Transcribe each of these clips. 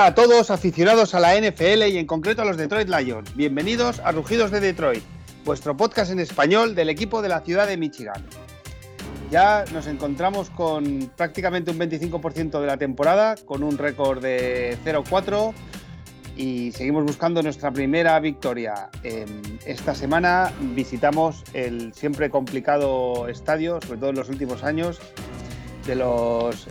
Hola a todos aficionados a la NFL y en concreto a los Detroit Lions. Bienvenidos a Rugidos de Detroit, vuestro podcast en español del equipo de la ciudad de Michigan. Ya nos encontramos con prácticamente un 25% de la temporada, con un récord de 0-4 y seguimos buscando nuestra primera victoria. Esta semana visitamos el siempre complicado estadio, sobre todo en los últimos años, de los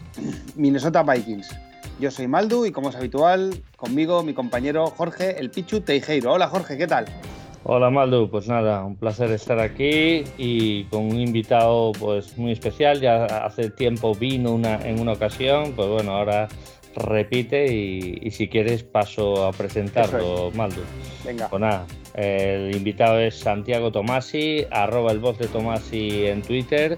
Minnesota Vikings. Yo soy Maldu y como es habitual, conmigo mi compañero Jorge El Pichu Teijeiro. Hola Jorge, ¿qué tal? Hola Maldu, pues nada, un placer estar aquí y con un invitado pues muy especial. Ya hace tiempo vino una, en una ocasión, pues bueno, ahora repite y, si quieres paso a presentarlo, Maldu. Venga. Pues nada, el invitado es Santiago Tomasi, arroba el voz de Tomasi en Twitter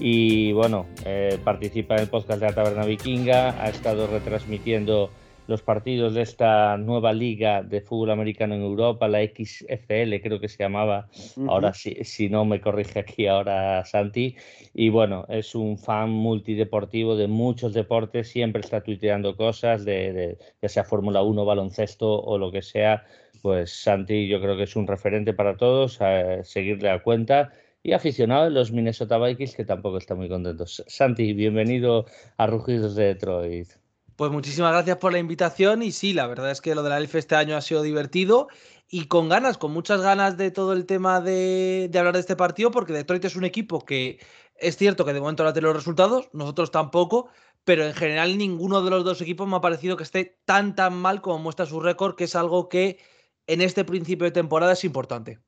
y bueno, eh, participa en el podcast de la Taberna Vikinga, ha estado retransmitiendo los partidos de esta nueva liga de fútbol americano en Europa, la XFL creo que se llamaba, ahora si, si no me corrige aquí ahora Santi, y bueno, es un fan multideportivo de muchos deportes, siempre está tuiteando cosas, de, ya sea Fórmula 1, baloncesto o lo que sea, pues Santi yo creo que es un referente para todos, seguirle a cuenta y aficionado de los Minnesota Vikings que tampoco está muy contentos. Santi, bienvenido a Rugidos de Detroit. Pues muchísimas gracias por la invitación y sí, la verdad es que lo de la Elf este año ha sido divertido y con ganas, con muchas ganas de todo el tema de, hablar de este partido porque Detroit es un equipo que es cierto que de momento no ha tenido los resultados, nosotros tampoco, pero en general ninguno de los dos equipos me ha parecido que esté tan tan mal como muestra su récord, que es algo que en este principio de temporada es importante.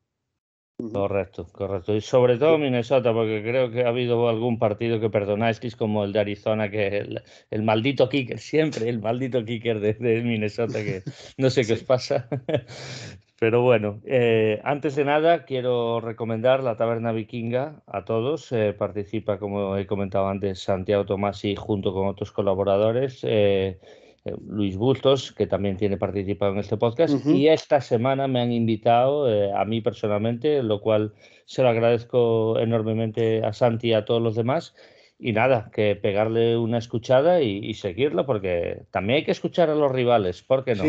Correcto, correcto. Y sobre todo Minnesota, porque creo que ha habido algún partido que perdonáis, como el de Arizona, que el, maldito kicker, siempre el maldito kicker de, Minnesota, que no sé qué os pasa. Pero bueno, eh, antes de nada quiero recomendar la Taberna Vikinga a todos. Eh, participa, como he comentado antes, Santiago Tomasi junto con otros colaboradores. Eh, eh, Luis Bustos, que también tiene participado en este podcast, y esta semana me han invitado eh, a mí personalmente, lo cual se lo agradezco enormemente a Santi y a todos los demás. Y nada, que pegarle una escuchada y, seguirlo, porque también hay que escuchar a los rivales, ¿por qué no?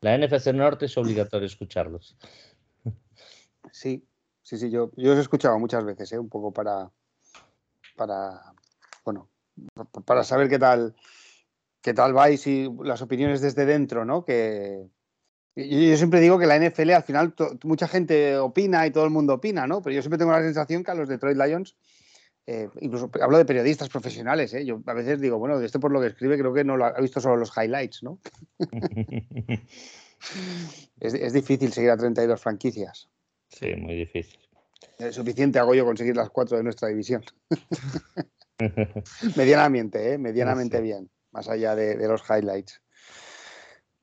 La NFC Norte es obligatorio escucharlos. Sí, sí, sí, yo, yo os he escuchado muchas veces, ¿eh? un poco para, para, bueno, para saber qué tal, qué tal vais y las opiniones desde dentro, ¿no? Que yo, siempre digo que la NFL al final mucha gente opina y todo el mundo opina, ¿no? Pero yo siempre tengo la sensación que a los Detroit Lions, eh, incluso hablo de periodistas profesionales, ¿eh? yo a veces digo, bueno, de esto por lo que escribe creo que no lo ha visto solo los highlights, ¿no? es, difícil seguir a 32 franquicias. Sí, muy difícil. Es suficiente hago yo conseguir las cuatro de nuestra división. medianamente, ¿eh? Medianamente bien más allá de, los highlights.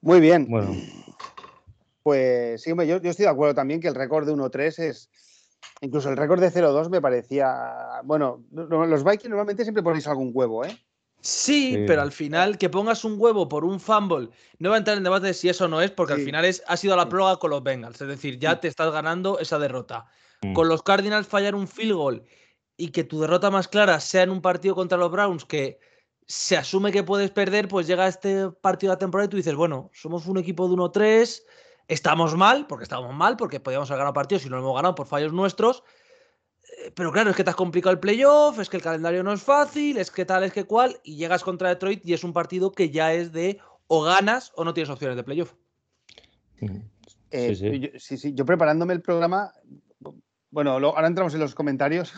Muy bien. Bueno. Pues sí, hombre, yo, estoy de acuerdo también que el récord de 1-3 es. Incluso el récord de 0-2 me parecía. Bueno, los Vikings normalmente siempre ponéis algún huevo, ¿eh? Sí, pero al final que pongas un huevo por un fumble, no va a entrar en debate de si eso no es, porque al final es, ha sido la prueba con los Bengals. Es decir, ya te estás ganando esa derrota. Mm. Con los Cardinals fallar un field goal y que tu derrota más clara sea en un partido contra los Browns, que se asume que puedes perder, pues llega este partido de la temporada y tú dices, bueno, somos un equipo de 1-3, estamos mal, porque estamos mal, porque podíamos haber ganado partidos y no lo hemos ganado por fallos nuestros. Eh, pero claro, es que te has complicado el playoff, es que el calendario no es fácil, es que tal, es que cual, y llegas contra Detroit y es un partido que ya es de o ganas o no tienes opciones de playoff. Eh, sí, sí, yo preparándome el programa bueno, ahora entramos en los comentarios.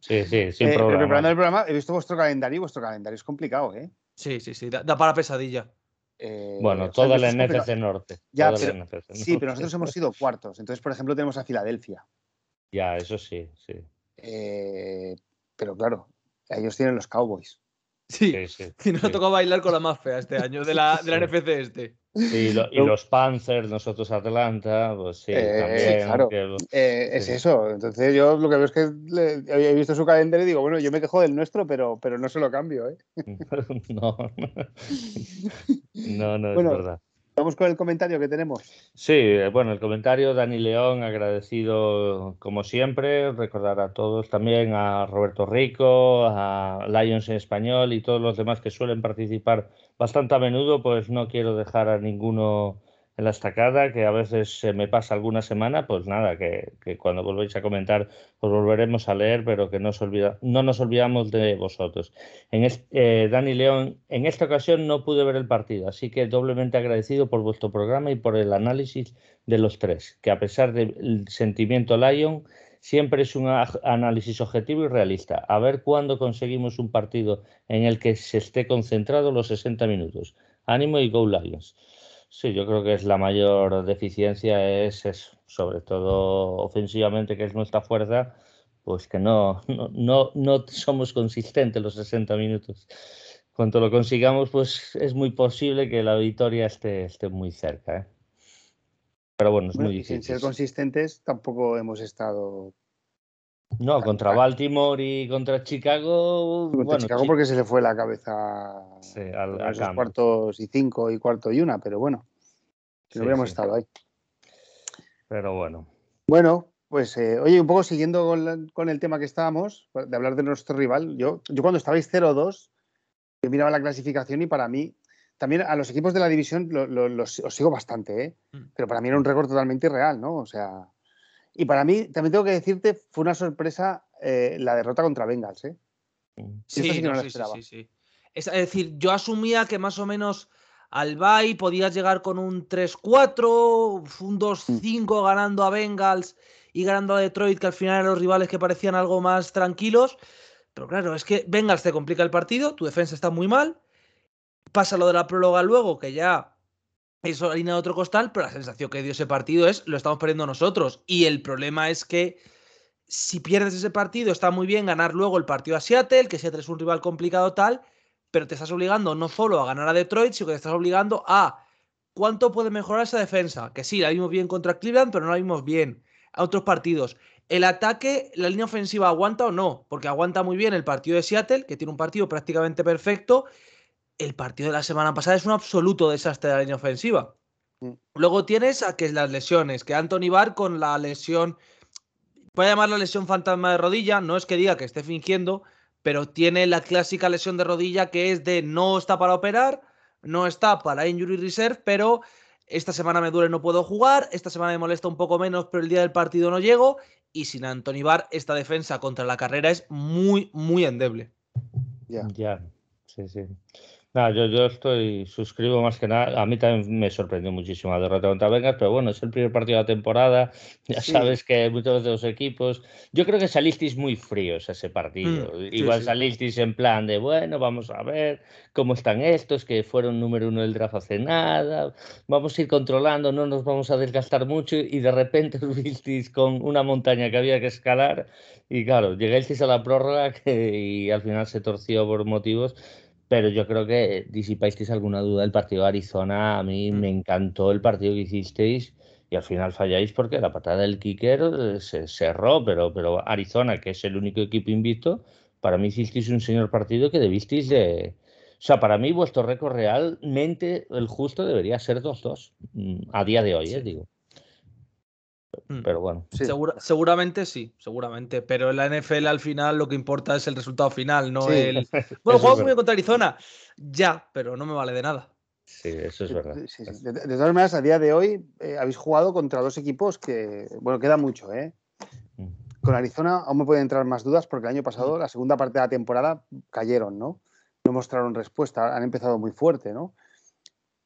Sí, sí, sin eh, problema. Preparando el programa, he visto vuestro calendario y vuestro calendario es complicado, ¿eh? Sí, sí, sí, da, para pesadilla. Eh, bueno, toda la NFC Norte. Ya, sí, pero nosotros hemos sido cuartos. Entonces, por ejemplo, tenemos a Filadelfia. Ya, eso sí, sí. Eh, pero claro, ellos tienen los Cowboys. Sí, sí, y nos ha tocado bailar con la más fea este año de la, de la NFC este. Y los Panthers, nosotros Atlanta, pues sí, eh, también. Claro. Eh, es eso. Entonces yo lo que veo es que he visto su calendario y digo, bueno, yo me quejo del nuestro, pero, no se lo cambio, ¿eh? no. no, no, es verdad. Vamos con el comentario que tenemos. Sí, eh, bueno, el comentario, Dani León, agradecido como siempre, recordar a todos también, a Roberto Rico, a Lions en español y todos los demás que suelen participar bastante a menudo, pues no quiero dejar a ninguno en la estacada, que a veces se me pasa alguna semana, pues nada, que, cuando volvéis a comentar os volveremos a leer, pero que no, olvida, no nos olvidamos de vosotros. En eh, Dani León, en esta ocasión no pude ver el partido, así que doblemente agradecido por vuestro programa y por el análisis de los tres, que a pesar del sentimiento Lion, siempre es un análisis objetivo y realista. A ver cuándo conseguimos un partido en el que se esté concentrado los 60 minutos. Ánimo y Go Lions. Sí, yo creo que es la mayor deficiencia es sobre todo ofensivamente, que es nuestra fuerza, pues que no, no, no, somos consistentes los 60 minutos. Cuando lo consigamos, pues es muy posible que la victoria esté, esté muy cerca. ¿eh? Pero bueno, es muy difícil. Sin ser consistentes, tampoco hemos estado. No, contra Baltimore y contra Chicago. Contra bueno, Chicago porque se le fue la cabeza sí, al, a los cuartos y cinco y cuarto y una, pero bueno. Si no hubiéramos estado ahí. Pero bueno. Bueno, pues eh, oye, un poco siguiendo con, el tema que estábamos, de hablar de nuestro rival, yo, yo cuando estabais 0-2, yo miraba la clasificación y para mí, también a los equipos de la división los, os sigo bastante, ¿eh? Mm. pero para mí era un récord totalmente irreal, ¿no? O sea, y para mí, también tengo que decirte, fue una sorpresa eh, la derrota contra Bengals, ¿eh? Sí, sí, sí, sí, Es decir, yo asumía que más o menos al Bay podías llegar con un 3-4, un 2-5 mm. ganando a Bengals y ganando a Detroit, que al final eran los rivales que parecían algo más tranquilos. Pero claro, es que Bengals te complica el partido, tu defensa está muy mal. Pasa lo de la próloga luego, que ya es línea de otro costal, pero la sensación que dio ese partido es lo estamos perdiendo nosotros. Y el problema es que si pierdes ese partido, está muy bien ganar luego el partido a Seattle, que Seattle es un rival complicado tal, pero te estás obligando no solo a ganar a Detroit, sino que te estás obligando a cuánto puede mejorar esa defensa. Que sí, la vimos bien contra Cleveland, pero no la vimos bien a otros partidos. El ataque, la línea ofensiva aguanta o no, porque aguanta muy bien el partido de Seattle, que tiene un partido prácticamente perfecto. El partido de la semana pasada es un absoluto desastre de la línea ofensiva. Mm. Luego tienes a que las lesiones, que Anthony Barr con la lesión, voy a llamar la lesión fantasma de rodilla, no es que diga que esté fingiendo, pero tiene la clásica lesión de rodilla que es de no está para operar, no está para injury reserve, pero esta semana me duele, no puedo jugar, esta semana me molesta un poco menos, pero el día del partido no llego, y sin Anthony Barr, esta defensa contra la carrera es muy, muy endeble. Ya, ya, sí, sí yo, yo estoy, suscribo más que nada. A mí también me sorprendió muchísimo la derrota contra Vengas, pero bueno, es el primer partido de la temporada. Ya sabes que muchos de los equipos. Yo creo que salisteis muy fríos ese partido. Mm, Igual salisteis en plan de, bueno, vamos a ver cómo están estos, que fueron número uno del draft hace nada. Vamos a ir controlando, no nos vamos a desgastar mucho. Y de repente os visteis con una montaña que había que escalar. Y claro, llegáis a la prórroga que, y al final se torció por motivos pero yo creo que disipáis alguna duda del partido de Arizona. A mí mm. me encantó el partido que hicisteis y al final falláis porque la patada del kicker eh, se cerró, pero, pero Arizona, que es el único equipo invicto, para mí hicisteis un señor partido que debisteis de... O sea, para mí vuestro récord realmente, el justo debería ser 2-2, mm, a día de hoy, eh, digo. Mm. Pero bueno. seguramente sí, seguramente. Pero en la NFL al final lo que importa es el resultado final, no el. Bueno, juego muy contra Arizona. Ya, pero no me vale de nada. Sí, eso es verdad. De, todas maneras, a día de hoy eh, habéis jugado contra dos equipos que, bueno, queda mucho, ¿eh? Mm. Con Arizona aún me pueden entrar más dudas porque el año pasado, mm. la segunda parte de la temporada, cayeron, ¿no? No mostraron respuesta, han empezado muy fuerte, ¿no?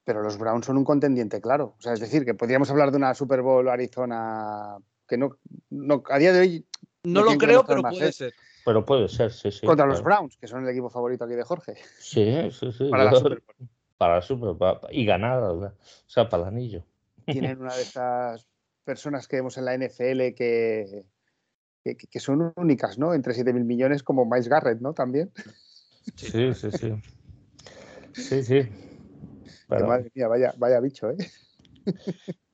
Pero los Browns son un contendiente claro. O sea, es decir, que podríamos hablar de una Super Bowl Arizona que no, no a día de hoy. No, lo creo, pero puede ser. Pero puede ser, sí, sí. Contra los Browns, que son el equipo favorito aquí de Jorge. Sí, sí, sí. Para la Super Bowl. Para la Super Bowl. Y ganar, o sea, para el anillo. Tienen una de esas personas que vemos en la NFL que, que, son únicas, ¿no? Entre 7.000 millones, como Miles Garrett, ¿no? También. Sí, sí, sí. Sí, sí madre mía, vaya, vaya bicho, ¿eh?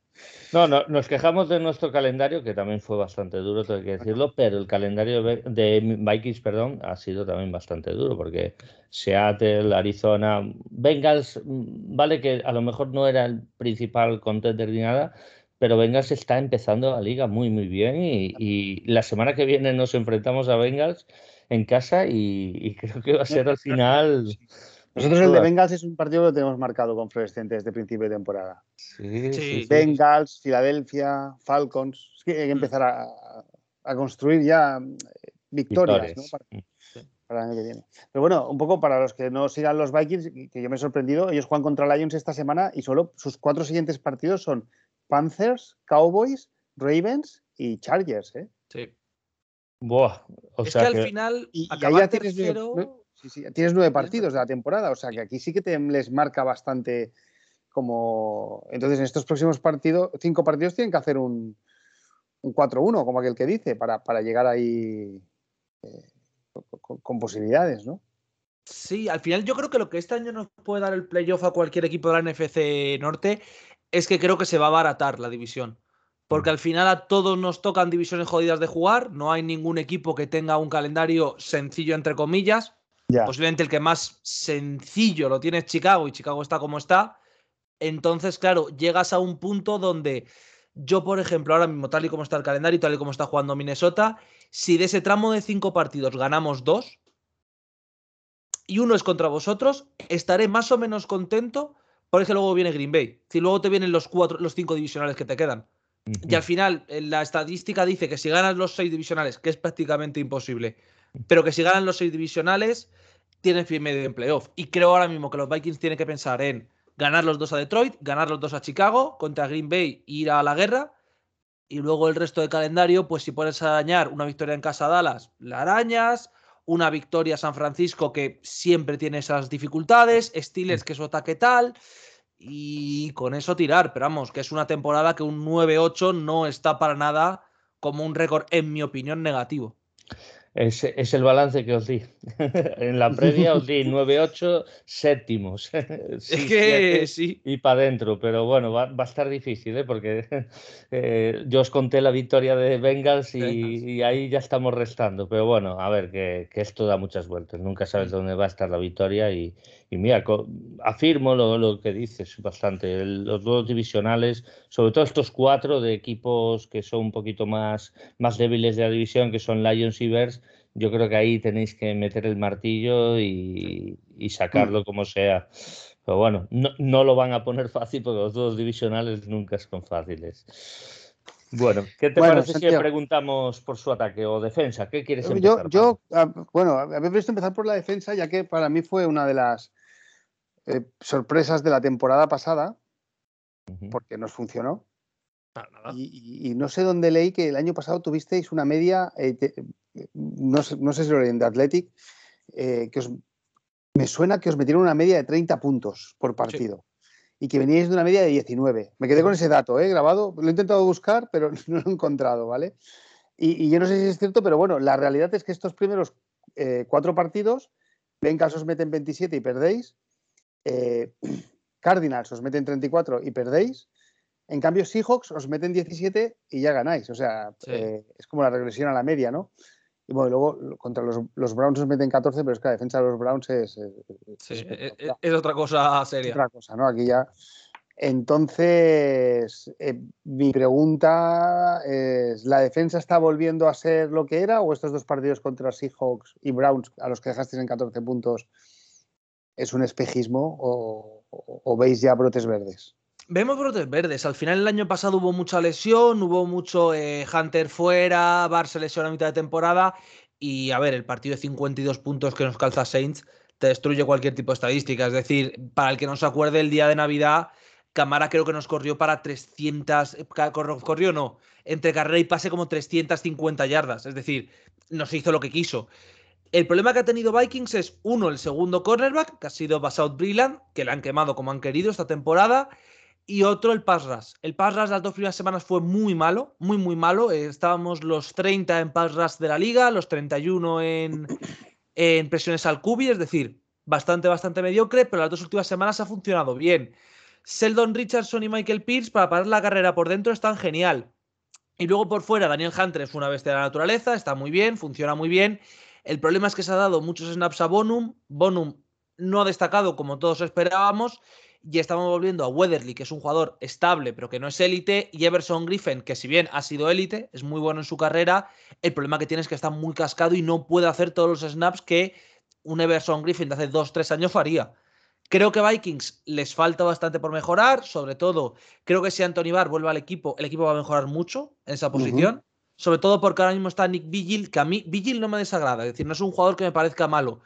No, no, nos quejamos de nuestro calendario, que también fue bastante duro, tengo que decirlo, pero el calendario de Vikings, perdón, ha sido también bastante duro, porque Seattle, Arizona, Bengals, mm, vale que a lo mejor no era el principal contender ni nada, pero Bengals está empezando la liga muy, muy bien y, la semana que viene nos enfrentamos a Bengals en casa y, creo que va a ser al final... Nosotros el de Bengals es un partido que tenemos marcado con fluorescente desde principio de temporada. Sí, Bengals, Filadelfia, Falcons. Es que hay que mm. empezar a, construir ya eh, victorias, ¿no? para, el año que viene. Pero bueno, un poco para los que no sigan los Vikings, que yo me he sorprendido, ellos juegan contra Lions esta semana y solo sus cuatro siguientes partidos son Panthers, Cowboys, Ravens y Chargers, ¿eh? Sí. Buah, es que al final y, ya tienes, nueve, tienes nueve partidos de la temporada, o sea que aquí sí que te les marca bastante como. Entonces, en estos próximos partidos, cinco partidos tienen que hacer un, un 4-1, como aquel que dice, para, para llegar ahí eh, con, con, posibilidades, ¿no? Sí, al final yo creo que lo que este año nos puede dar el playoff a cualquier equipo de la NFC Norte es que creo que se va a abaratar la división. Porque al final a todos nos tocan divisiones jodidas de jugar, no hay ningún equipo que tenga un calendario sencillo, entre comillas. Posiblemente el que más sencillo lo tiene es Chicago y Chicago está como está. Entonces, claro, llegas a un punto donde yo, por ejemplo, ahora mismo, tal y como está el calendario y tal y como está jugando Minnesota, si de ese tramo de cinco partidos ganamos dos y uno es contra vosotros, estaré más o menos contento porque luego viene Green Bay. Si luego te vienen los cuatro, los cinco divisionales que te quedan. Y al final, la estadística dice que si ganas los seis divisionales, que es prácticamente imposible, pero que si ganan los seis divisionales, tienes pie medio en playoff. Y creo ahora mismo que los Vikings tienen que pensar en ganar los dos a Detroit, ganar los dos a Chicago, contra Green Bay, ir a la guerra. Y luego el resto del calendario, pues si puedes arañar una victoria en casa a Dallas, la arañas, una victoria a San Francisco que siempre tiene esas dificultades, Steelers que su ataque tal, y con eso tirar. Pero vamos, que es una temporada que un 9-8 no está para nada como un récord, en mi opinión, negativo. Es, es, el balance que os di. en la previa os di 9-8 séptimos. sí, que sí. Y para adentro, pero bueno, va, va, a estar difícil, ¿eh? porque eh, yo os conté la victoria de Bengals y, y, ahí ya estamos restando. Pero bueno, a ver, que, que, esto da muchas vueltas. Nunca sabes dónde va a estar la victoria y, y mira, afirmo lo, lo, que dices bastante. los dos divisionales, sobre todo estos cuatro de equipos que son un poquito más, más débiles de la división, que son Lions y Bears yo creo que ahí tenéis que meter el martillo y, sacarlo mm. como sea. Pero bueno, no, lo van a poner fácil porque los dos divisionales nunca son fáciles. Bueno, ¿qué te parece si le preguntamos por su ataque o defensa? ¿Qué quieres empezar? Yo, yo ah, bueno, había visto empezar por la defensa, ya que para mí fue una de las eh, sorpresas de la temporada pasada, porque nos funcionó. Y, no sé dónde leí que el año pasado tuvisteis una media, eh, no, sé, si lo leí de Athletic, eh, que os, me suena que os metieron una media de 30 puntos por partido. Y que veníais de una media de 19. Me quedé con ese dato, ¿eh? grabado. Lo he intentado buscar, pero no lo he encontrado, ¿vale? Y, yo no sé si es cierto, pero bueno, la realidad es que estos primeros eh, cuatro partidos, Bengals os meten 27 y perdéis. Cardinals os meten 34 y perdéis. En cambio, Seahawks os meten 17 y ya ganáis. O sea, eh, es como la regresión a la media, ¿no? Y bueno, luego contra los, los, Browns os meten 14, pero es que la defensa de los Browns es. Sí, es, otra cosa seria. otra cosa, ¿no? Aquí ya. Entonces, eh, mi pregunta es: ¿la defensa está volviendo a ser lo que era? ¿O estos dos partidos contra Seahawks y Browns, a los que dejasteis en 14 puntos, es un espejismo o veis ya brotes verdes? Vemos brotes verdes. Al final el año pasado hubo mucha lesión, hubo mucho eh, Hunter fuera, Bar se lesiona a mitad de temporada. Y a ver, el partido de 52 puntos que nos calza Saints te destruye cualquier tipo de estadística. Es decir, para el que no se acuerde, el día de Navidad, Camara creo que nos corrió para 300. Eh, corrió no. Entre carrera y pase como 350 yardas. Es decir, nos hizo lo que quiso. El problema que ha tenido Vikings es, uno, el segundo cornerback, que ha sido Basaut Brilland, que le han quemado como han querido esta temporada y otro el pass rush. El pass rush las dos primeras semanas fue muy malo, muy, muy malo. Eh, estábamos los 30 en pass rush de la liga, los 31 en, en presiones al cubi, es decir, bastante, bastante mediocre, pero las dos últimas semanas ha funcionado bien. Sheldon Richardson y Michael Pierce para parar la carrera por dentro están genial. Y luego por fuera, Daniel Hunter es una bestia de la naturaleza, está muy bien, funciona muy bien. El problema es que se ha dado muchos snaps a Bonum. Bonum no ha destacado como todos esperábamos. Y estamos volviendo a Weatherly, que es un jugador estable, pero que no es élite. Y Everson Griffin, que si bien ha sido élite, es muy bueno en su carrera. El problema que tiene es que está muy cascado y no puede hacer todos los snaps que un Everson Griffin de hace dos, tres años faría. Creo que Vikings les falta bastante por mejorar, sobre todo creo que si Anthony Barr vuelve al equipo, el equipo va a mejorar mucho en esa posición, sobre todo porque ahora mismo está Nick Vigil, que a mí Vigil no me desagrada, es decir, no es un jugador que me parezca malo,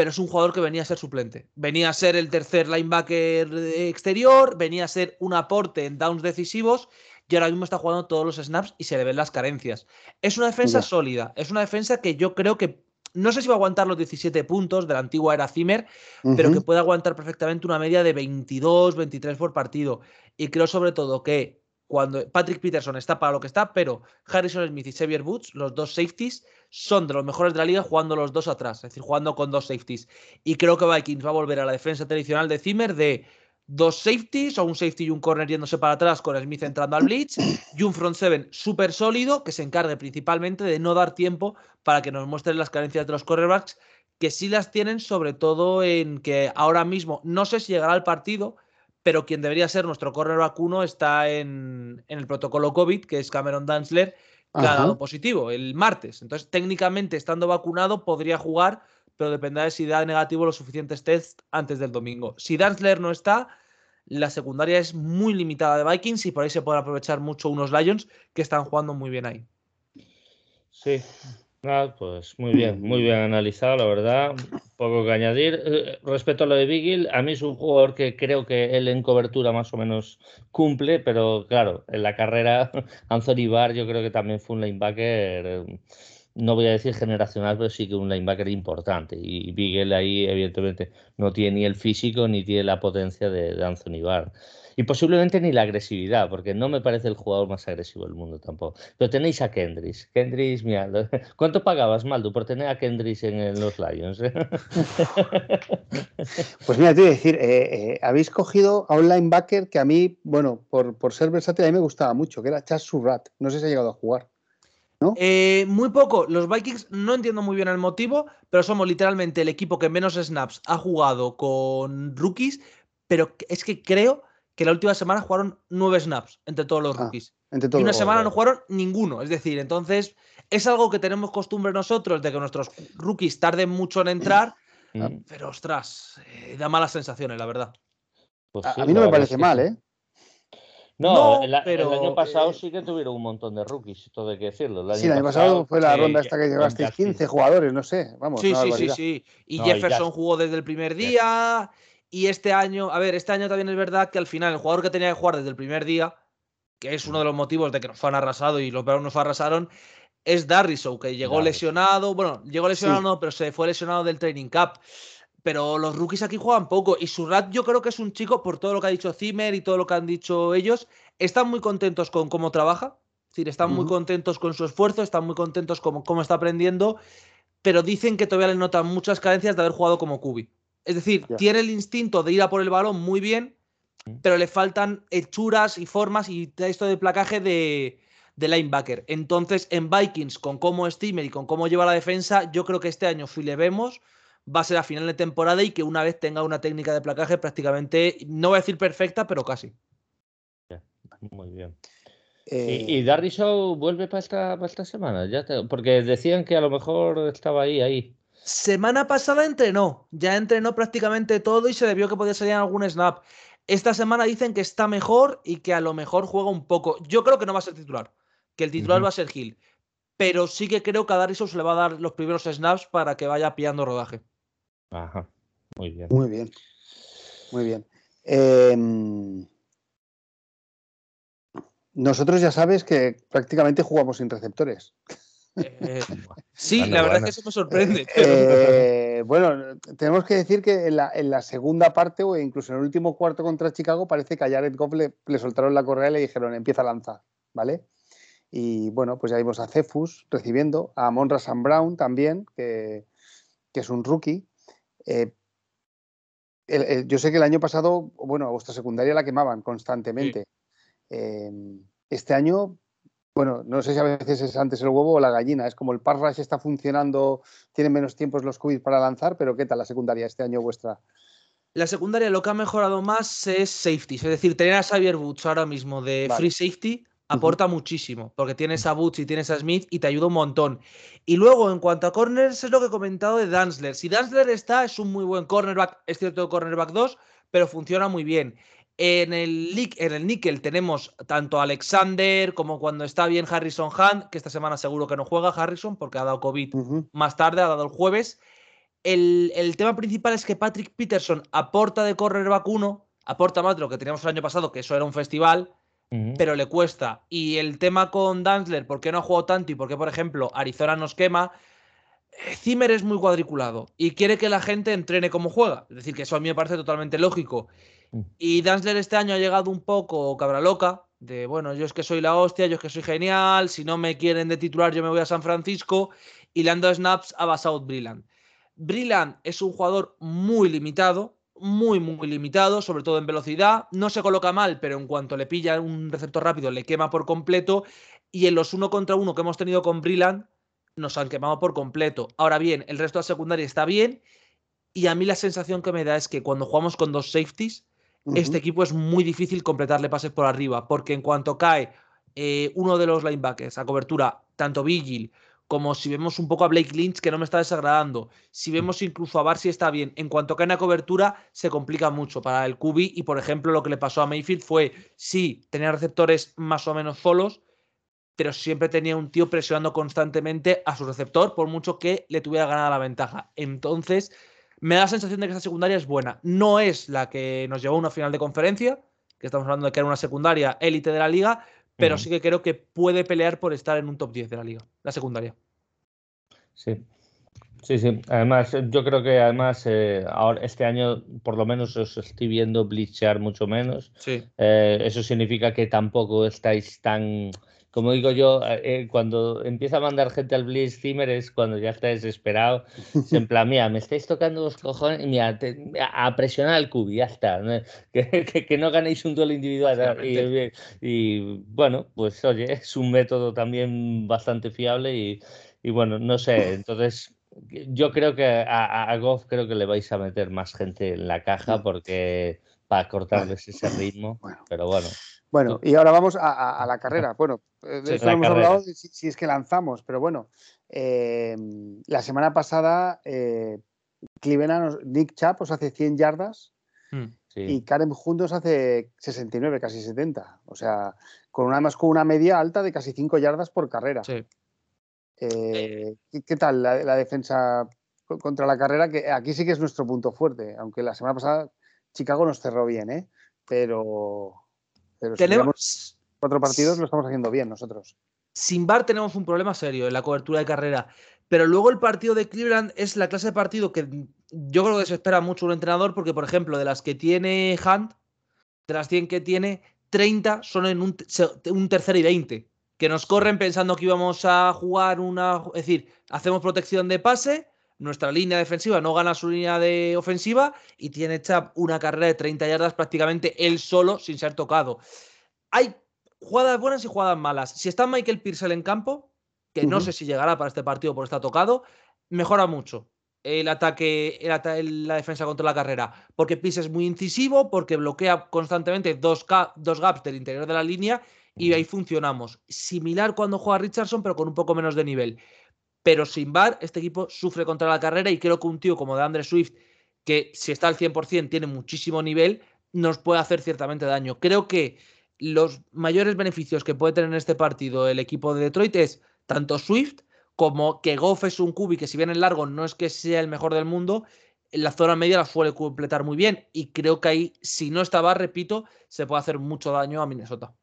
pero es un jugador que venía a ser suplente, venía a ser el tercer linebacker exterior, venía a ser un aporte en downs decisivos y ahora mismo está jugando todos los snaps y se le ven las carencias. Es una defensa sólida, es una defensa que yo creo que no sé si va a aguantar los 17 puntos de la antigua era Zimmer, pero que puede aguantar perfectamente una media de 22, 23 por partido. Y creo sobre todo que cuando Patrick Peterson está para lo que está, pero Harrison Smith y Xavier Woods, los dos safeties, son de los mejores de la liga jugando los dos atrás, es decir, jugando con dos safeties. Y creo que Vikings va a volver a la defensa tradicional de Zimmer de dos safeties o un safety y un corner yéndose para atrás con Smith entrando al blitz y un front seven súper sólido que se encargue principalmente de no dar tiempo para que nos muestren las carencias de los cornerbacks que sí las tienen sobre todo en que ahora mismo no sé si llegará al partido pero quien debería ser nuestro cornerback uno está en, el protocolo COVID que es Cameron Danzler que ha dado positivo el martes entonces técnicamente estando vacunado podría jugar pero dependerá de si da negativo los suficientes tests antes del domingo. Si Danzler no está, la secundaria es muy limitada de Vikings y por ahí se pueden aprovechar mucho unos Lions que están jugando muy bien ahí. Sí, pues muy bien, muy bien analizado, la verdad. Poco que añadir. Eh, respecto a lo de Bigil, a mí es un jugador que creo que él en cobertura más o menos cumple, pero claro, en la carrera, Anthony Barr yo creo que también fue un linebacker eh, no voy a decir generacional, pero sí que un linebacker importante. Y Bigel ahí, evidentemente, no tiene ni el físico ni tiene la potencia de, Anthony Barr. Y posiblemente ni la agresividad, porque no me parece el jugador más agresivo del mundo tampoco. Pero tenéis a Kendris. Kendris, mira, ¿cuánto pagabas, Maldo, por tener a Kendris en, los Lions? pues mira, te voy a decir, eh, eh, habéis cogido a un linebacker que a mí, bueno, por, por ser versátil, a mí me gustaba mucho, que era Chas Surrat. No sé si ha llegado a jugar. Eh, muy poco. Los Vikings no entiendo muy bien el motivo, pero somos literalmente el equipo que menos snaps ha jugado con rookies, pero es que creo que la última semana jugaron nueve snaps entre todos los ah, rookies. y una semana no jugaron ninguno. Es decir, entonces es algo que tenemos costumbre nosotros de que nuestros rookies tarden mucho en entrar, mm. pero ostras, eh, da malas sensaciones, la verdad. Pues a, mí no me parece mal, ¿eh? No, el, año pasado eh, sí que tuvieron un montón de rookies, todo hay que decirlo. El sí, el año pasado, fue la ronda esta que llevaste 15 jugadores, no sé, vamos. Sí, sí, sí, sí. Y Jefferson jugó desde el primer día. Y este año, a ver, este año también es verdad que al final el jugador que tenía que jugar desde el primer día, que es uno de los motivos de que nos han arrasado y los peores nos arrasaron, es Darriso, que llegó lesionado. Bueno, llegó lesionado, no, pero se fue lesionado del Training Cup pero los rookies aquí juegan poco. Y Surrat yo creo que es un chico, por todo lo que ha dicho Zimmer y todo lo que han dicho ellos, están muy contentos con cómo trabaja. Es decir, están muy contentos con su esfuerzo, están muy contentos con cómo está aprendiendo, pero dicen que todavía le notan muchas carencias de haber jugado como Kubi. Es decir, tiene el instinto de ir a por el balón muy bien, pero le faltan hechuras y formas y esto de placaje de, de linebacker. Entonces, en Vikings, con cómo es Zimmer y con cómo lleva la defensa, yo creo que este año, si le vemos, va a ser a final de temporada y que una vez tenga una técnica de placaje prácticamente, no voy a decir perfecta, pero casi. Muy bien. ¿Y, Darry Show vuelve para esta, para esta semana? Ya porque decían que a lo mejor estaba ahí, ahí. Semana pasada entrenó, ya entrenó prácticamente todo y se debió que podía salir algún snap. Esta semana dicen que está mejor y que a lo mejor juega un poco. Yo creo que no va a ser titular, que el titular va a ser Gil. Pero sí que creo que a se le va a dar los primeros snaps para que vaya pillando rodaje. Ajá, muy bien. Muy bien. Muy bien. Em, nosotros ya sabes que prácticamente jugamos sin receptores. Eh, sí, la verdad es que eso me sorprende. Eh, bueno, tenemos que decir que en la, segunda parte o incluso en el último cuarto contra Chicago parece que a Jared Goff le, soltaron la correa y le dijeron empieza a lanzar, ¿vale? Y bueno, pues ya vimos a Cephus recibiendo, a Monra Sam Brown también, que, que es un rookie, eh, yo sé que el año pasado, bueno, a vuestra secundaria la quemaban constantemente. Em, este año, bueno, no sé si a veces es antes el huevo o la gallina. Es como el pass está funcionando, tienen menos tiempos los COVID para lanzar, pero ¿qué tal la secundaria este año vuestra? La secundaria lo que ha mejorado más es safety, es decir, tener a Xavier Woods ahora mismo de free safety aporta muchísimo, porque tienes a Boots y tienes a Smith y te ayuda un montón. Y luego, en cuanto a corners, es lo que he comentado de Dansler. Si Dansler está, es un muy buen cornerback, es cierto, cornerback 2, pero funciona muy bien. En el, en el níquel tenemos tanto a Alexander como cuando está bien Harrison Hunt, que esta semana seguro que no juega Harrison porque ha dado COVID más tarde, ha dado el jueves. El, el, tema principal es que Patrick Peterson aporta de cornerback 1, aporta más de lo que teníamos el año pasado, que eso era un festival, pero le cuesta. Y el tema con Danzler, ¿por qué no ha jugado tanto y por qué, por ejemplo, Arizona nos quema? Eh, Zimmer es muy cuadriculado y quiere que la gente entrene como juega. Es decir, que eso a mí me parece totalmente lógico. Mm. Y Danzler este año ha llegado un poco cabra loca, de bueno, yo es que soy la hostia, yo es que soy genial, si no me quieren de titular yo me voy a San Francisco y le han dado snaps a Basaud Brilland. Brilland es un jugador muy limitado, muy, muy limitado, sobre todo en velocidad. No se coloca mal, pero en cuanto le pilla un receptor rápido, le quema por completo. Y en los uno contra uno que hemos tenido con Brilland, nos han quemado por completo. Ahora bien, el resto de la secundaria está bien. Y a mí la sensación que me da es que cuando jugamos con dos safeties, este equipo es muy difícil completarle pases por arriba, porque en cuanto cae eh, uno de los linebackers a cobertura, tanto Vigil como si vemos un poco a Blake Lynch, que no me está desagradando. Si vemos incluso a Barsi está bien. En cuanto cae en la cobertura, se complica mucho para el QB. Y por ejemplo, lo que le pasó a Mayfield fue: sí, tenía receptores más o menos solos, pero siempre tenía un tío presionando constantemente a su receptor, por mucho que le tuviera ganada la ventaja. Entonces, me da la sensación de que esta secundaria es buena. No es la que nos llevó a una final de conferencia, que estamos hablando de que era una secundaria élite de la liga, pero sí que creo que puede pelear por estar en un top 10 de la liga, la secundaria. Sí. Sí, sí. Además, yo creo que además eh, ahora este año por lo menos os estoy viendo blichear mucho menos. Sí. Eh, eso significa que tampoco estáis tan como digo yo, eh, cuando empieza a mandar gente al Blitz Zimmer es cuando ya está desesperado. en plan, mira, me estáis tocando los cojones, mira, a presionar al cubi, ya está. Que, no ganéis un duelo individual. Y, bueno, pues oye, es un método también bastante fiable y, y bueno, no sé, entonces yo creo que a, a, Goff creo que le vais a meter más gente en la caja porque para cortarles ese ritmo, pero bueno. Bueno, y ahora vamos a, la carrera. Bueno, eh, esto hemos hablado si, es que lanzamos, pero bueno, em, la semana pasada eh, Nick Chap os hace 100 yardas hmm, y Karen Juntos hace 69, casi 70. O sea, con una, más con una media alta de casi 5 yardas por carrera. Eh, ¿qué, tal la, defensa contra la carrera? Que aquí sí que es nuestro punto fuerte, aunque la semana pasada Chicago nos cerró bien, ¿eh? Pero pero tenemos cuatro partidos, lo estamos haciendo bien nosotros. Sin bar tenemos un problema serio en la cobertura de carrera. Pero luego el partido de Cleveland es la clase de partido que yo creo que se espera mucho un entrenador, porque, por ejemplo, de las que tiene Hunt, de las 100 que tiene, 30 son en un, un tercer y 20. Que nos corren pensando que íbamos a jugar una. Es decir, hacemos protección de pase, nuestra línea defensiva no gana su línea de ofensiva y tiene Chap una carrera de 30 yardas prácticamente él solo sin ser tocado. Hay jugadas buenas y jugadas malas. Si está Michael Purcell en campo, que no sé si llegará para este partido por estar tocado, mejora mucho el ataque, la defensa contra la carrera, porque Pierce es muy incisivo, porque bloquea constantemente dos, dos gaps del interior de la línea y ahí funcionamos. Similar cuando juega Richardson, pero con un poco menos de nivel pero sin VAR este equipo sufre contra la carrera y creo que un tío como de Andre Swift, que si está al 100% tiene muchísimo nivel, nos puede hacer ciertamente daño. Creo que los mayores beneficios que puede tener en este partido el equipo de Detroit es tanto Swift como que Goff es un cubi que si bien en largo no es que sea el mejor del mundo, en la zona media la suele completar muy bien y creo que ahí, si no estaba, repito, se puede hacer mucho daño a Minnesota.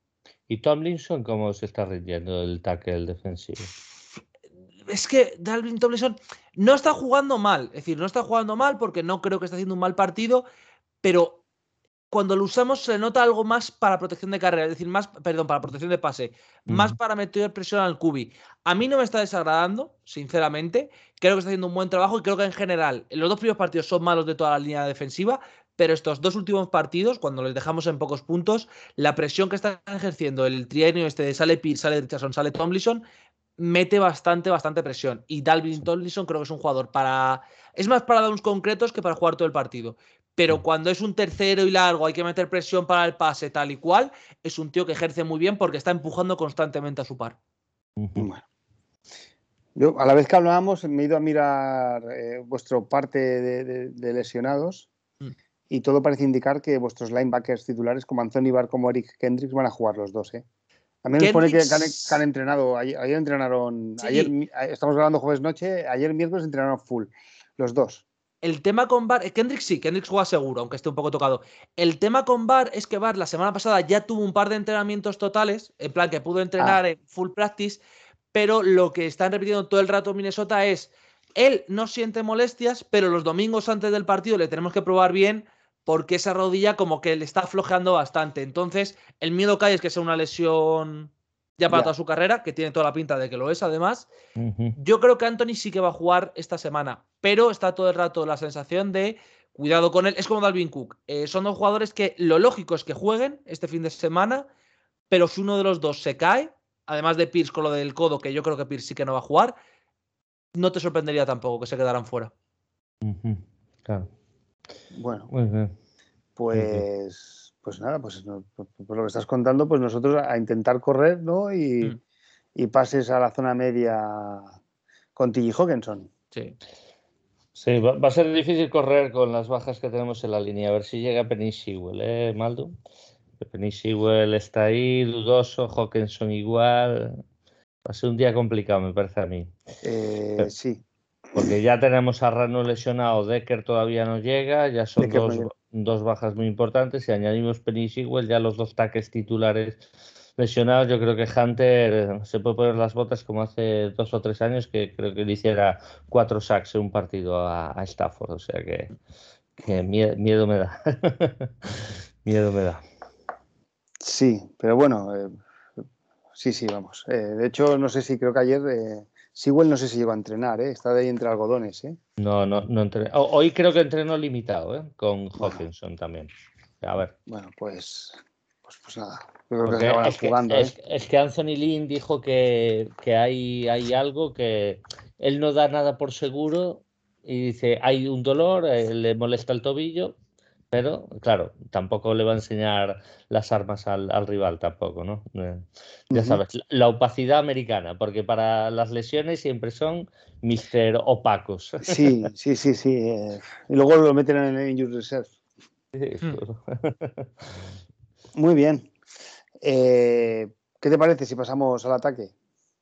¿Y Tomlinson cómo se está rindiendo el tackle defensivo? Es que Dalvin Tomlinson no está jugando mal. Es decir, no está jugando mal porque no creo que esté haciendo un mal partido, pero cuando lo usamos se nota algo más para protección de carrera, es decir, más, perdón, para protección de pase, más para meter presión al cubi. A mí no me está desagradando, sinceramente. Creo que está haciendo un buen trabajo y creo que en general los dos primeros partidos son malos de toda la línea defensiva, pero estos dos últimos partidos, cuando les dejamos en pocos puntos, la presión que están ejerciendo el trienio este de sale Pierce, sale Richardson, sale Tomlinson, mete bastante, bastante presión. Y Dalvin Tomlinson creo que es un jugador para. Es más para downs concretos que para jugar todo el partido. Pero cuando es un tercero y largo, hay que meter presión para el pase, tal y cual, es un tío que ejerce muy bien porque está empujando constantemente a su par. Bueno. Yo, a la vez que hablábamos, me he ido a mirar eh, vuestro parte de, lesionados mm. y todo parece indicar que vuestros linebackers titulares, como Anthony Barr como Eric Kendricks, van a jugar los dos. ¿eh? A mí me pone que han, entrenado, ayer, entrenaron, ayer, estamos grabando jueves noche, ayer miércoles entrenaron full, los dos. El tema con Bar, Kendrick sí, Kendrick juega seguro, aunque esté un poco tocado. El tema con Bar es que Bar la semana pasada ya tuvo un par de entrenamientos totales, en plan que pudo entrenar ah. en full practice, pero lo que están repitiendo todo el rato Minnesota es, él no siente molestias, pero los domingos antes del partido le tenemos que probar bien porque esa rodilla como que le está flojeando bastante. Entonces, el miedo que hay es que sea una lesión ya para toda su carrera, que tiene toda la pinta de que lo es además. Yo creo que Anthony sí que va a jugar esta semana, pero está todo el rato la sensación de cuidado con él. Es como Dalvin Cook. Eh, son dos jugadores que lo lógico es que jueguen este fin de semana, pero si uno de los dos se cae, además de Pierce con lo del codo, que yo creo que Pierce sí que no va a jugar, no te sorprendería tampoco que se quedaran fuera. Claro. Bueno, pues, pues nada, pues por, lo que estás contando, pues nosotros a intentar correr, ¿no? Y, mm. pases a la zona media con Tilly Hawkinson. Sí. Sí, va, a ser difícil correr con las bajas que tenemos en la línea. A ver si llega Penny Sewell, ¿eh, Maldo? Penny Sewell está ahí, dudoso, Hawkinson igual. Va a ser un día complicado, me parece a mí. Eh, sí. Porque ya tenemos a Rano lesionado, Decker todavía no llega, ya son dos, bajas muy importantes. y añadimos Penny ya los dos taques titulares lesionados, yo creo que Hunter se puede poner las botas como hace dos o tres años, que creo que le hiciera cuatro sacks en un partido a, Stafford. O sea que, miedo, me da. miedo me da. Sí, pero bueno, eh, sí, sí, vamos. Eh, de hecho, no sé si creo que ayer eh, Sewell no sé si llegó a entrenar, ¿eh? está de ahí entre algodones. ¿eh? No, no, no entrenó. Hoy creo que entrenó limitado, ¿eh? con Hawkinson también. A ver. Bueno, pues, pues, pues nada. creo que es, jugando, que, ¿eh? es, que Anthony Lynn dijo que, que hay, hay algo que él no da nada por seguro y dice, hay un dolor, eh, le molesta el tobillo, pero claro, tampoco le va a enseñar las armas al, rival tampoco, ¿no? Eh, ya sabes, la opacidad americana, porque para las lesiones siempre son mister opacos. Sí, sí, sí, sí. Eh, y luego lo meten en el injury reserve. Hmm. Muy bien. Eh, ¿Qué te parece si pasamos al ataque?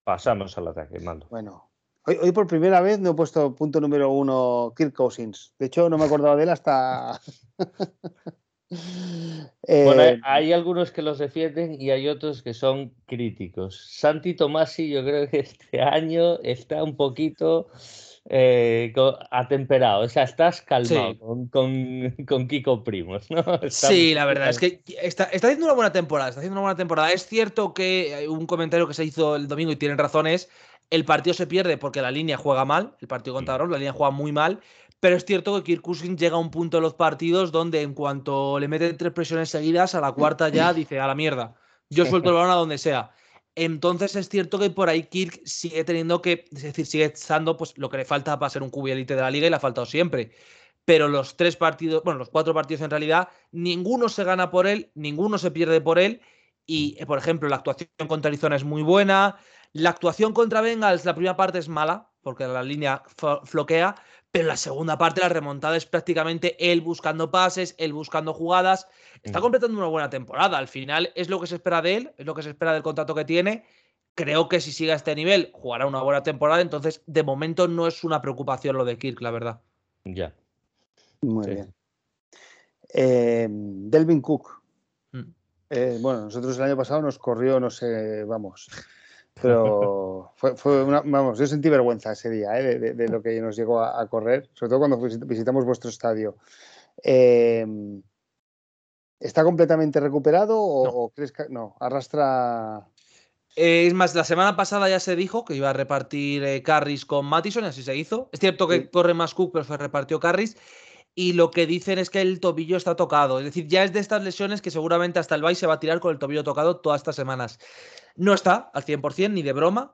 Pasamos al ataque, mando. Bueno, Hoy, por primera vez no he puesto punto número uno Kirk Cousins. De hecho, no me acordaba de él hasta. bueno, eh, hay, algunos que los defienden y hay otros que son críticos. Santi Tomasi, yo creo que este año está un poquito eh, atemperado. O sea, estás calmado con, Kiko Primos, ¿no? sí, la verdad es que está, está, haciendo una buena temporada. Está haciendo una buena temporada. Es cierto que hay un comentario que se hizo el domingo y tienen razones el partido se pierde porque la línea juega mal, el partido contra Ross, la línea juega muy mal, pero es cierto que Kirk Cousins llega a un punto en los partidos donde en cuanto le meten tres presiones seguidas, a la cuarta ya dice, a la mierda, yo suelto el balón a donde sea. Entonces es cierto que por ahí Kirk sigue teniendo que, es decir, sigue estando pues, lo que le falta para ser un cubielite de la liga y le ha faltado siempre. Pero los tres partidos, bueno, los cuatro partidos en realidad, ninguno se gana por él, ninguno se pierde por él. Y, por ejemplo, la actuación contra Arizona es muy buena, la actuación contra Bengals, la primera parte es mala, porque la línea floquea, pero la segunda parte, la remontada, es prácticamente él buscando pases, él buscando jugadas. Está mm. completando una buena temporada. Al final es lo que se espera de él, es lo que se espera del contrato que tiene. Creo que si sigue a este nivel, jugará una buena temporada. Entonces, de momento no es una preocupación lo de Kirk, la verdad. Ya. Muy bien. Eh, Delvin Cook. Mm. Eh, bueno, nosotros el año pasado nos corrió, no sé, vamos, pero fue, una, vamos, yo sentí vergüenza ese día ¿eh? de, lo que nos llegó a, correr, sobre todo cuando visitamos vuestro estadio. Em, ¿Está completamente recuperado o, crees que no? Arrastra. es más, la semana pasada ya se dijo que iba a repartir eh, carries con Mattison, así se hizo. Es cierto que corre más Cook, pero se repartió carries. y lo que dicen es que el tobillo está tocado. Es decir, ya es de estas lesiones que seguramente hasta el Bay se va a tirar con el tobillo tocado todas estas semanas. No está al 100% ni de broma.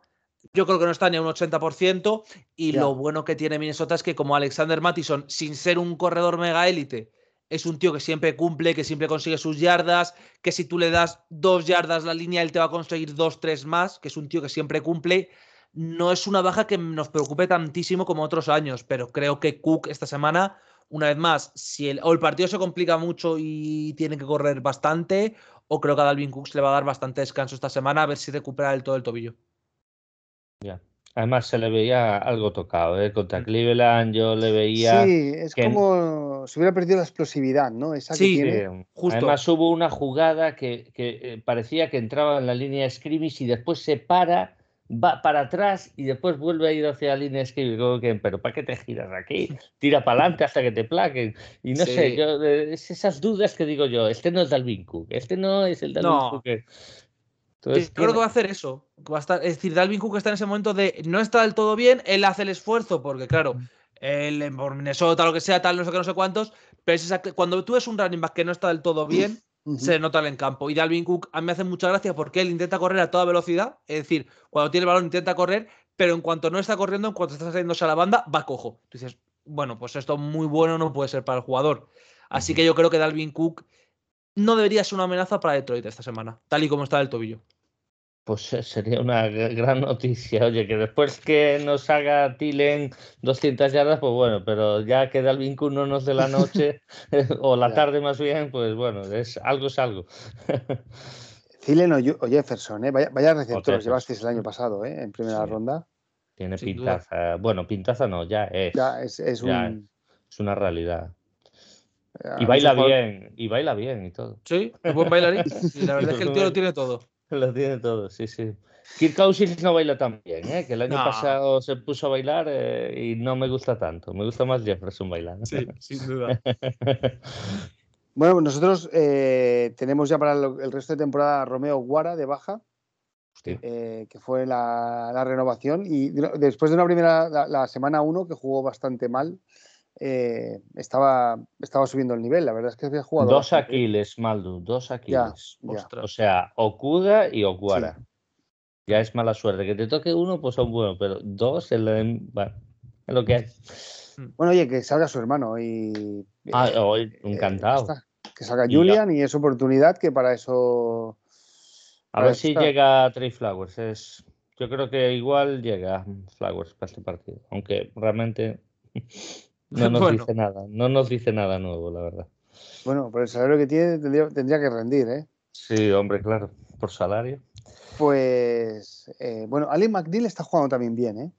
Yo creo que no está ni a un 80%. Y lo bueno que tiene Minnesota es que, como Alexander Mattison, sin ser un corredor mega élite, es un tío que siempre cumple, que siempre consigue sus yardas, que si tú le das dos yardas la línea, él te va a conseguir dos, tres más, que es un tío que siempre cumple. No es una baja que nos preocupe tantísimo como otros años, pero creo que Cook esta semana una vez más, si el, o el partido se complica mucho y tiene que correr bastante, o creo que a Dalvin Cooks le va a dar bastante descanso esta semana a ver si recupera el todo el tobillo. Ya. Además se le veía algo tocado, ¿eh? Contra mm. Cleveland yo le veía... Sí, es como si hubiera perdido la explosividad, ¿no? Esa sí, justo. Además hubo una jugada que, que, eh, parecía que entraba en la línea de scrimmage y después se para va para atrás y después vuelve a ir hacia la línea que, pero ¿para qué te giras aquí? Tira para adelante hasta que te plaquen. Y no sé, yo, eh, es esas dudas que digo yo, este no es Dalvin Cook, este no es el Dalvin Cook. Entonces, creo que va a hacer eso. Va a estar, es decir, Dalvin Cook está en ese momento de no está del todo bien, él hace el esfuerzo, porque claro, él por Minnesota, lo que sea, tal, no sé qué, no sé cuántos, pero es cuando tú eres un running back que no está del todo bien, se nota en el campo. Y Dalvin Cook a mí me hace mucha gracia porque él intenta correr a toda velocidad, es decir, cuando tiene el balón intenta correr, pero en cuanto no está corriendo, en cuanto está saliéndose a la banda, va cojo. Tú dices, bueno, pues esto muy bueno no puede ser para el jugador. Así que yo creo que Dalvin Cook no debería ser una amenaza para Detroit esta semana, tal y como está el tobillo. Pues eh, sería una gran noticia. Oye, que después que nos haga Tilen 200 yardas, pues bueno, pero ya que Dalvin Cook no nos de la noche o la tarde más bien, pues bueno, es algo es algo. Thielen o, Jefferson, ¿eh? vaya, vaya receptores llevasteis el año pasado ¿eh? en primera ronda. Tiene pintaza. Bueno, pintaza no, ya es. Ya es, es, una realidad. Eh, y baila bien, y baila bien y todo. Sí, es buen bailarín. la verdad es que el tío lo tiene todo. Lo tiene todo, sí, sí. Kirk Cousins no baila tan bien, ¿eh? que el año pasado se puso a bailar eh, y no me gusta tanto. Me gusta más Jefferson bailando. Sí, sin duda. bueno, nosotros eh, tenemos ya para el resto de temporada a Romeo Guara de baja, que fue la, renovación. Y después de una primera, la, semana 1, que jugó bastante mal, estaba, estaba subiendo el nivel. La verdad es que había jugado. Dos Aquiles, Maldu, dos Aquiles. O sea, Okuda y Okuara. Ya es mala suerte. Que te toque uno, pues son buenos, pero dos en, bueno, es lo que hay. Mm. Bueno, oye, que salga su hermano y. Ah, hoy, eh, encantado. que salga Julian y es oportunidad que para eso. A ver si llega Trey Flowers. Es, yo creo que igual llega Flowers para este partido. Aunque realmente no nos dice nada. No nos dice nada nuevo, la verdad. Bueno, por el salario que tiene tendría, que rendir, ¿eh? Sí, hombre, claro. Por salario. Pues, eh, bueno, Ali McNeil está jugando también bien, ¿eh?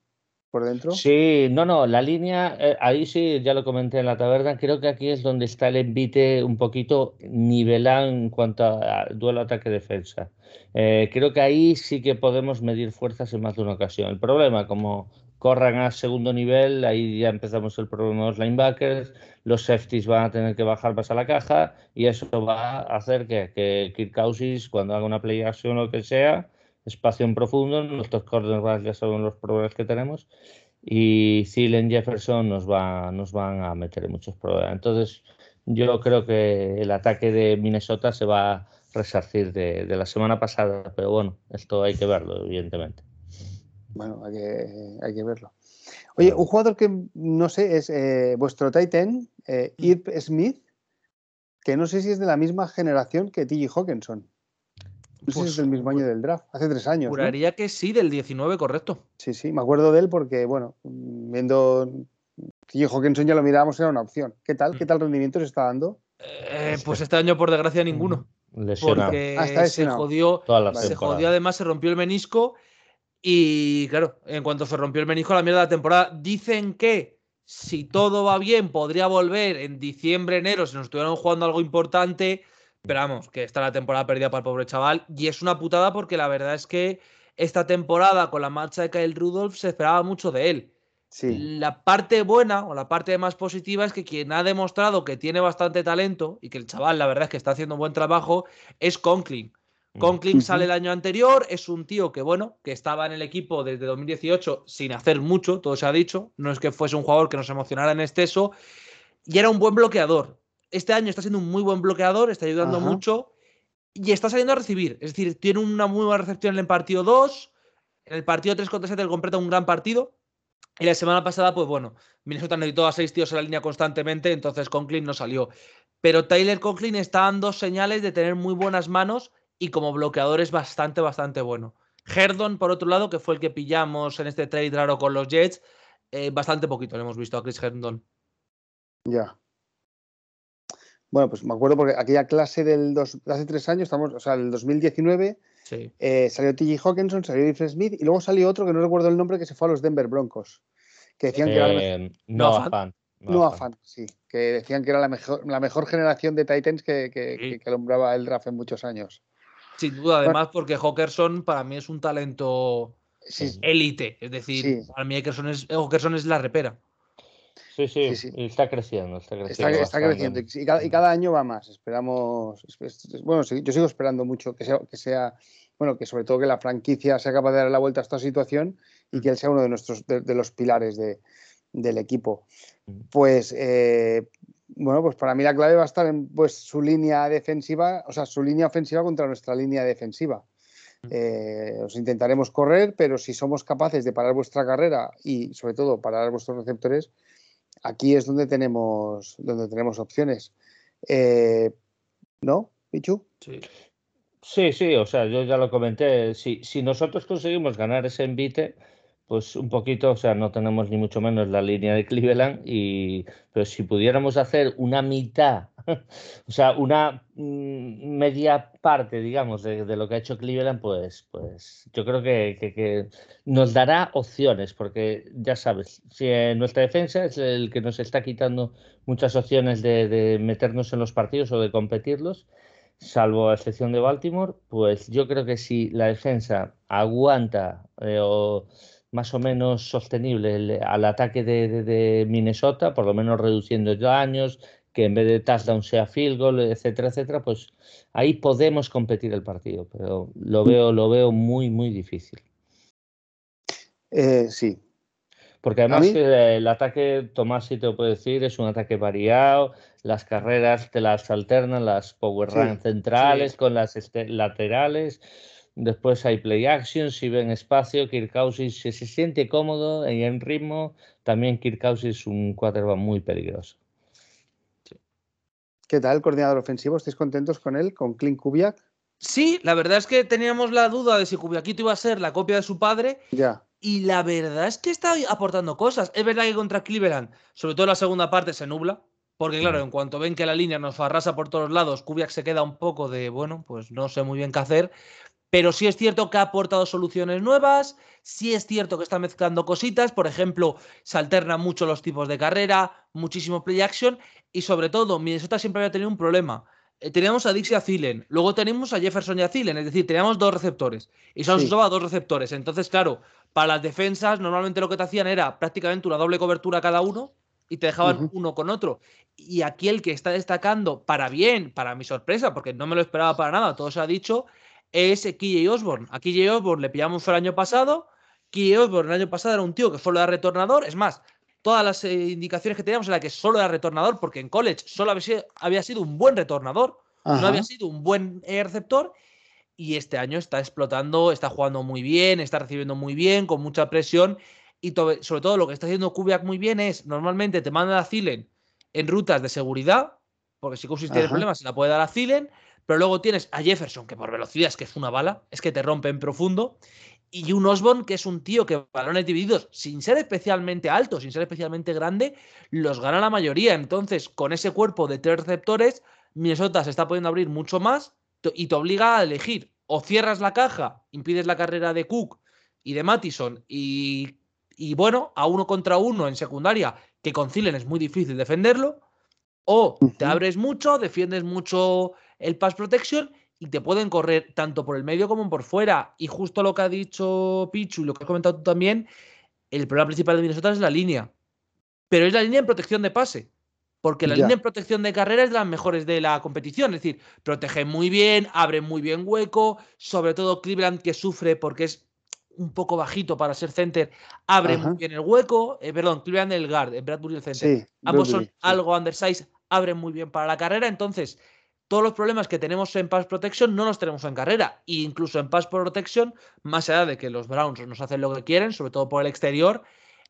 Por dentro. Sí, no, no, la línea, eh, ahí sí, ya lo comenté en la taberna, creo que aquí es donde está el envite un poquito nivelado en cuanto a, duelo ataque-defensa. Eh, creo que ahí sí que podemos medir fuerzas en más de una ocasión. El problema, como corran a segundo nivel, ahí ya empezamos el problema de los linebackers, los safeties van a tener que bajar más a la caja y eso va a hacer que, que Kirk Cousins, cuando haga una play action o lo que sea, espacio en profundo, nuestros cornerbacks ya saben los problemas que tenemos y Thielen Jefferson nos, va, nos van a meter muchos problemas. Entonces, yo creo que el ataque de Minnesota se va a resarcir de, de la semana pasada, pero bueno, esto hay que verlo, evidentemente. Bueno, hay que, hay que verlo. Oye, un jugador que no sé es eh, vuestro Titan, eh, mm. Irp Smith, que no sé si es de la misma generación que T.J. Hawkinson. No sé si es pues del mismo año del draft, hace tres años. Juraría que sí, del 19, correcto. Sí, sí, me acuerdo de él porque, bueno, viendo T.J. Hawkinson ya lo mirábamos, era una opción. ¿Qué tal? ¿Qué mm. tal rendimiento se está dando? Eh, pues este año, por desgracia, ninguno. Mm, porque ah, se jodió, se jodió, además se rompió el menisco y claro, en cuanto se rompió el menisco, la mierda de la temporada, dicen que si todo va bien, podría volver en diciembre, enero, si nos estuvieran jugando algo importante. Pero vamos, que está la temporada perdida para el pobre chaval. Y es una putada porque la verdad es que esta temporada, con la marcha de Kyle Rudolph, se esperaba mucho de él. Sí. La parte buena o la parte más positiva es que quien ha demostrado que tiene bastante talento y que el chaval, la verdad es que está haciendo un buen trabajo, es Conklin. Conklin sale el año anterior, es un tío que, bueno, que estaba en el equipo desde 2018 sin hacer mucho, todo se ha dicho, no es que fuese un jugador que nos emocionara en exceso, y era un buen bloqueador. Este año está siendo un muy buen bloqueador, está ayudando mucho y está saliendo a recibir. Es decir, tiene una muy buena recepción en el partido 2, en el partido 3 contra 7 completa un gran partido. Y la semana pasada, pues bueno, Minnesota necesitó a seis tíos en la línea constantemente, entonces Conklin no salió. Pero Tyler Conklin está dando señales de tener muy buenas manos y como bloqueador es bastante, bastante bueno. Herdon, por otro lado, que fue el que pillamos en este trade raro con los Jets, eh, bastante poquito le hemos visto a Chris Herdon. Ya. Bueno, pues me acuerdo porque aquella clase del dos, hace tres años, estamos, o sea, el 2019, eh, salió T.J. Hawkinson, salió Ifre Smith y luego salió otro que no recuerdo el nombre que se fue a los Denver Broncos. Que decían que era la mejor. No, fan. No, fan, sí. Que decían que era la mejor, la mejor generación de Titans que, que, que, alumbraba el draft en muchos años. Sin duda, además, porque Hawkerson para mí es un talento élite. Es decir, para mí Hawkerson es, Hawkerson es la repera. Sí, sí, sí, está creciendo. Está creciendo. Está, creciendo y cada, año va más. Esperamos. Bueno, yo sigo esperando mucho que sea, que sea, bueno, que sobre todo que la franquicia sea capaz de dar la vuelta a esta situación y que él sea uno de nuestros de, los pilares de, del equipo. Pues eh, bueno, pues para mí la clave va a estar en pues, su línea defensiva, o sea, su línea ofensiva contra nuestra línea defensiva. Eh, os intentaremos correr, pero si somos capaces de parar vuestra carrera y sobre todo parar vuestros receptores, aquí es donde tenemos, donde tenemos opciones. Eh, ¿No, Pichu? Sí. Sí, sí, o sea, yo ya lo comenté. Si, si nosotros conseguimos ganar ese envite, pues un poquito, o sea, no tenemos ni mucho menos la línea de Cleveland, y, pero si pudiéramos hacer una mitad, o sea, una mm, media parte, digamos, de, lo que ha hecho Cleveland, pues, pues yo creo que, nos dará opciones, porque ya sabes, si nuestra defensa es el que nos está quitando muchas opciones de, meternos en los partidos o de competirlos, salvo a excepción de Baltimore, pues yo creo que si la defensa aguanta eh, o más o menos sostenible al ataque de, Minnesota, por lo menos reduciendo daños, que en vez de touchdown sea field goal, etcétera, etcétera, pues ahí podemos competir el partido, pero lo mm. veo, lo veo muy, muy difícil. Eh, sí. Porque además el ataque, Tomás sí te lo puedo decir, es un ataque variado, las carreras te las alternan, las power run centrales con las laterales, Después hay play action, si ven espacio, Kirk Cousins se, se siente cómodo y en ritmo. También Kirk Cousins es un quarterback muy peligroso. ¿Qué tal, coordinador ofensivo? ¿Estáis contentos con él, con Clint Kubiak? Sí, la verdad es que teníamos la duda de si Kubiakito iba a ser la copia de su padre. Ya. Y la verdad es que está aportando cosas. Es verdad que contra Cleveland, sobre todo en la segunda parte, se nubla. Porque claro, en cuanto ven que la línea nos arrasa por todos lados, Kubiak se queda un poco de, bueno, pues no sé muy bien qué hacer. Pero sí es cierto que ha aportado soluciones nuevas, sí es cierto que está mezclando cositas, por ejemplo, se alternan mucho los tipos de carrera, muchísimo play action y sobre todo Minnesota siempre había tenido un problema. Eh, teníamos a Dixie y a Thielen, luego tenemos a Jefferson y a Thielen, es decir, teníamos dos receptores y solo se usaba dos receptores. Entonces, claro, para las defensas normalmente lo que te hacían era prácticamente una doble cobertura cada uno y te dejaban uno con otro. Y aquí el que está destacando para bien, para mi sorpresa, porque no me lo esperaba para nada, todo se ha dicho, es KJ Osborne. A KJ Osborne le pillamos el año pasado. KJ Osborne el año pasado era un tío que solo era retornador. Es más, todas las eh, indicaciones que teníamos era que solo era retornador, porque en college solo había sido, un buen retornador, no había sido un buen eh, receptor. Y este año está explotando, está jugando muy bien, está recibiendo muy bien, con mucha presión. Y sobre todo lo que está haciendo Kubiak muy bien es, normalmente te manda a Zilen en rutas de seguridad, porque si Cousins tiene problemas se la puede dar a Zilen, pero luego tienes a Jefferson, que por velocidad es que es una bala, es que te rompe en profundo. Y un Osborne, que es un tío que balones divididos, sin ser especialmente alto, sin ser especialmente grande, los gana la mayoría. Entonces, con ese cuerpo de tres receptores, Minnesota se está pudiendo abrir mucho más y te obliga a elegir. O cierras la caja, impides la carrera de Cook y de Mattison y, y bueno, a uno contra uno en secundaria, que con es muy difícil defenderlo. O te abres mucho, defiendes mucho el pass protection y te pueden correr tanto por el medio como por fuera. Y justo lo que ha dicho Pichu y lo que has comentado tú también, el problema principal de Minnesota es la línea. Pero es la línea en protección de pase. Porque la línea en protección de carrera es de las mejores de la competición. Es decir, protege muy bien, abre muy bien hueco. Sobre todo Cleveland que sufre porque es un poco bajito para ser center, abre muy bien el hueco. Eh, perdón, Cleveland el guard, Bradbury el center. Ambos son algo undersize, abren muy bien para la carrera. Entonces, todos los problemas que tenemos en Pass Protection no los tenemos en carrera. E incluso en Pass Protection, más allá de que los Browns nos hacen lo que quieren, sobre todo por el exterior,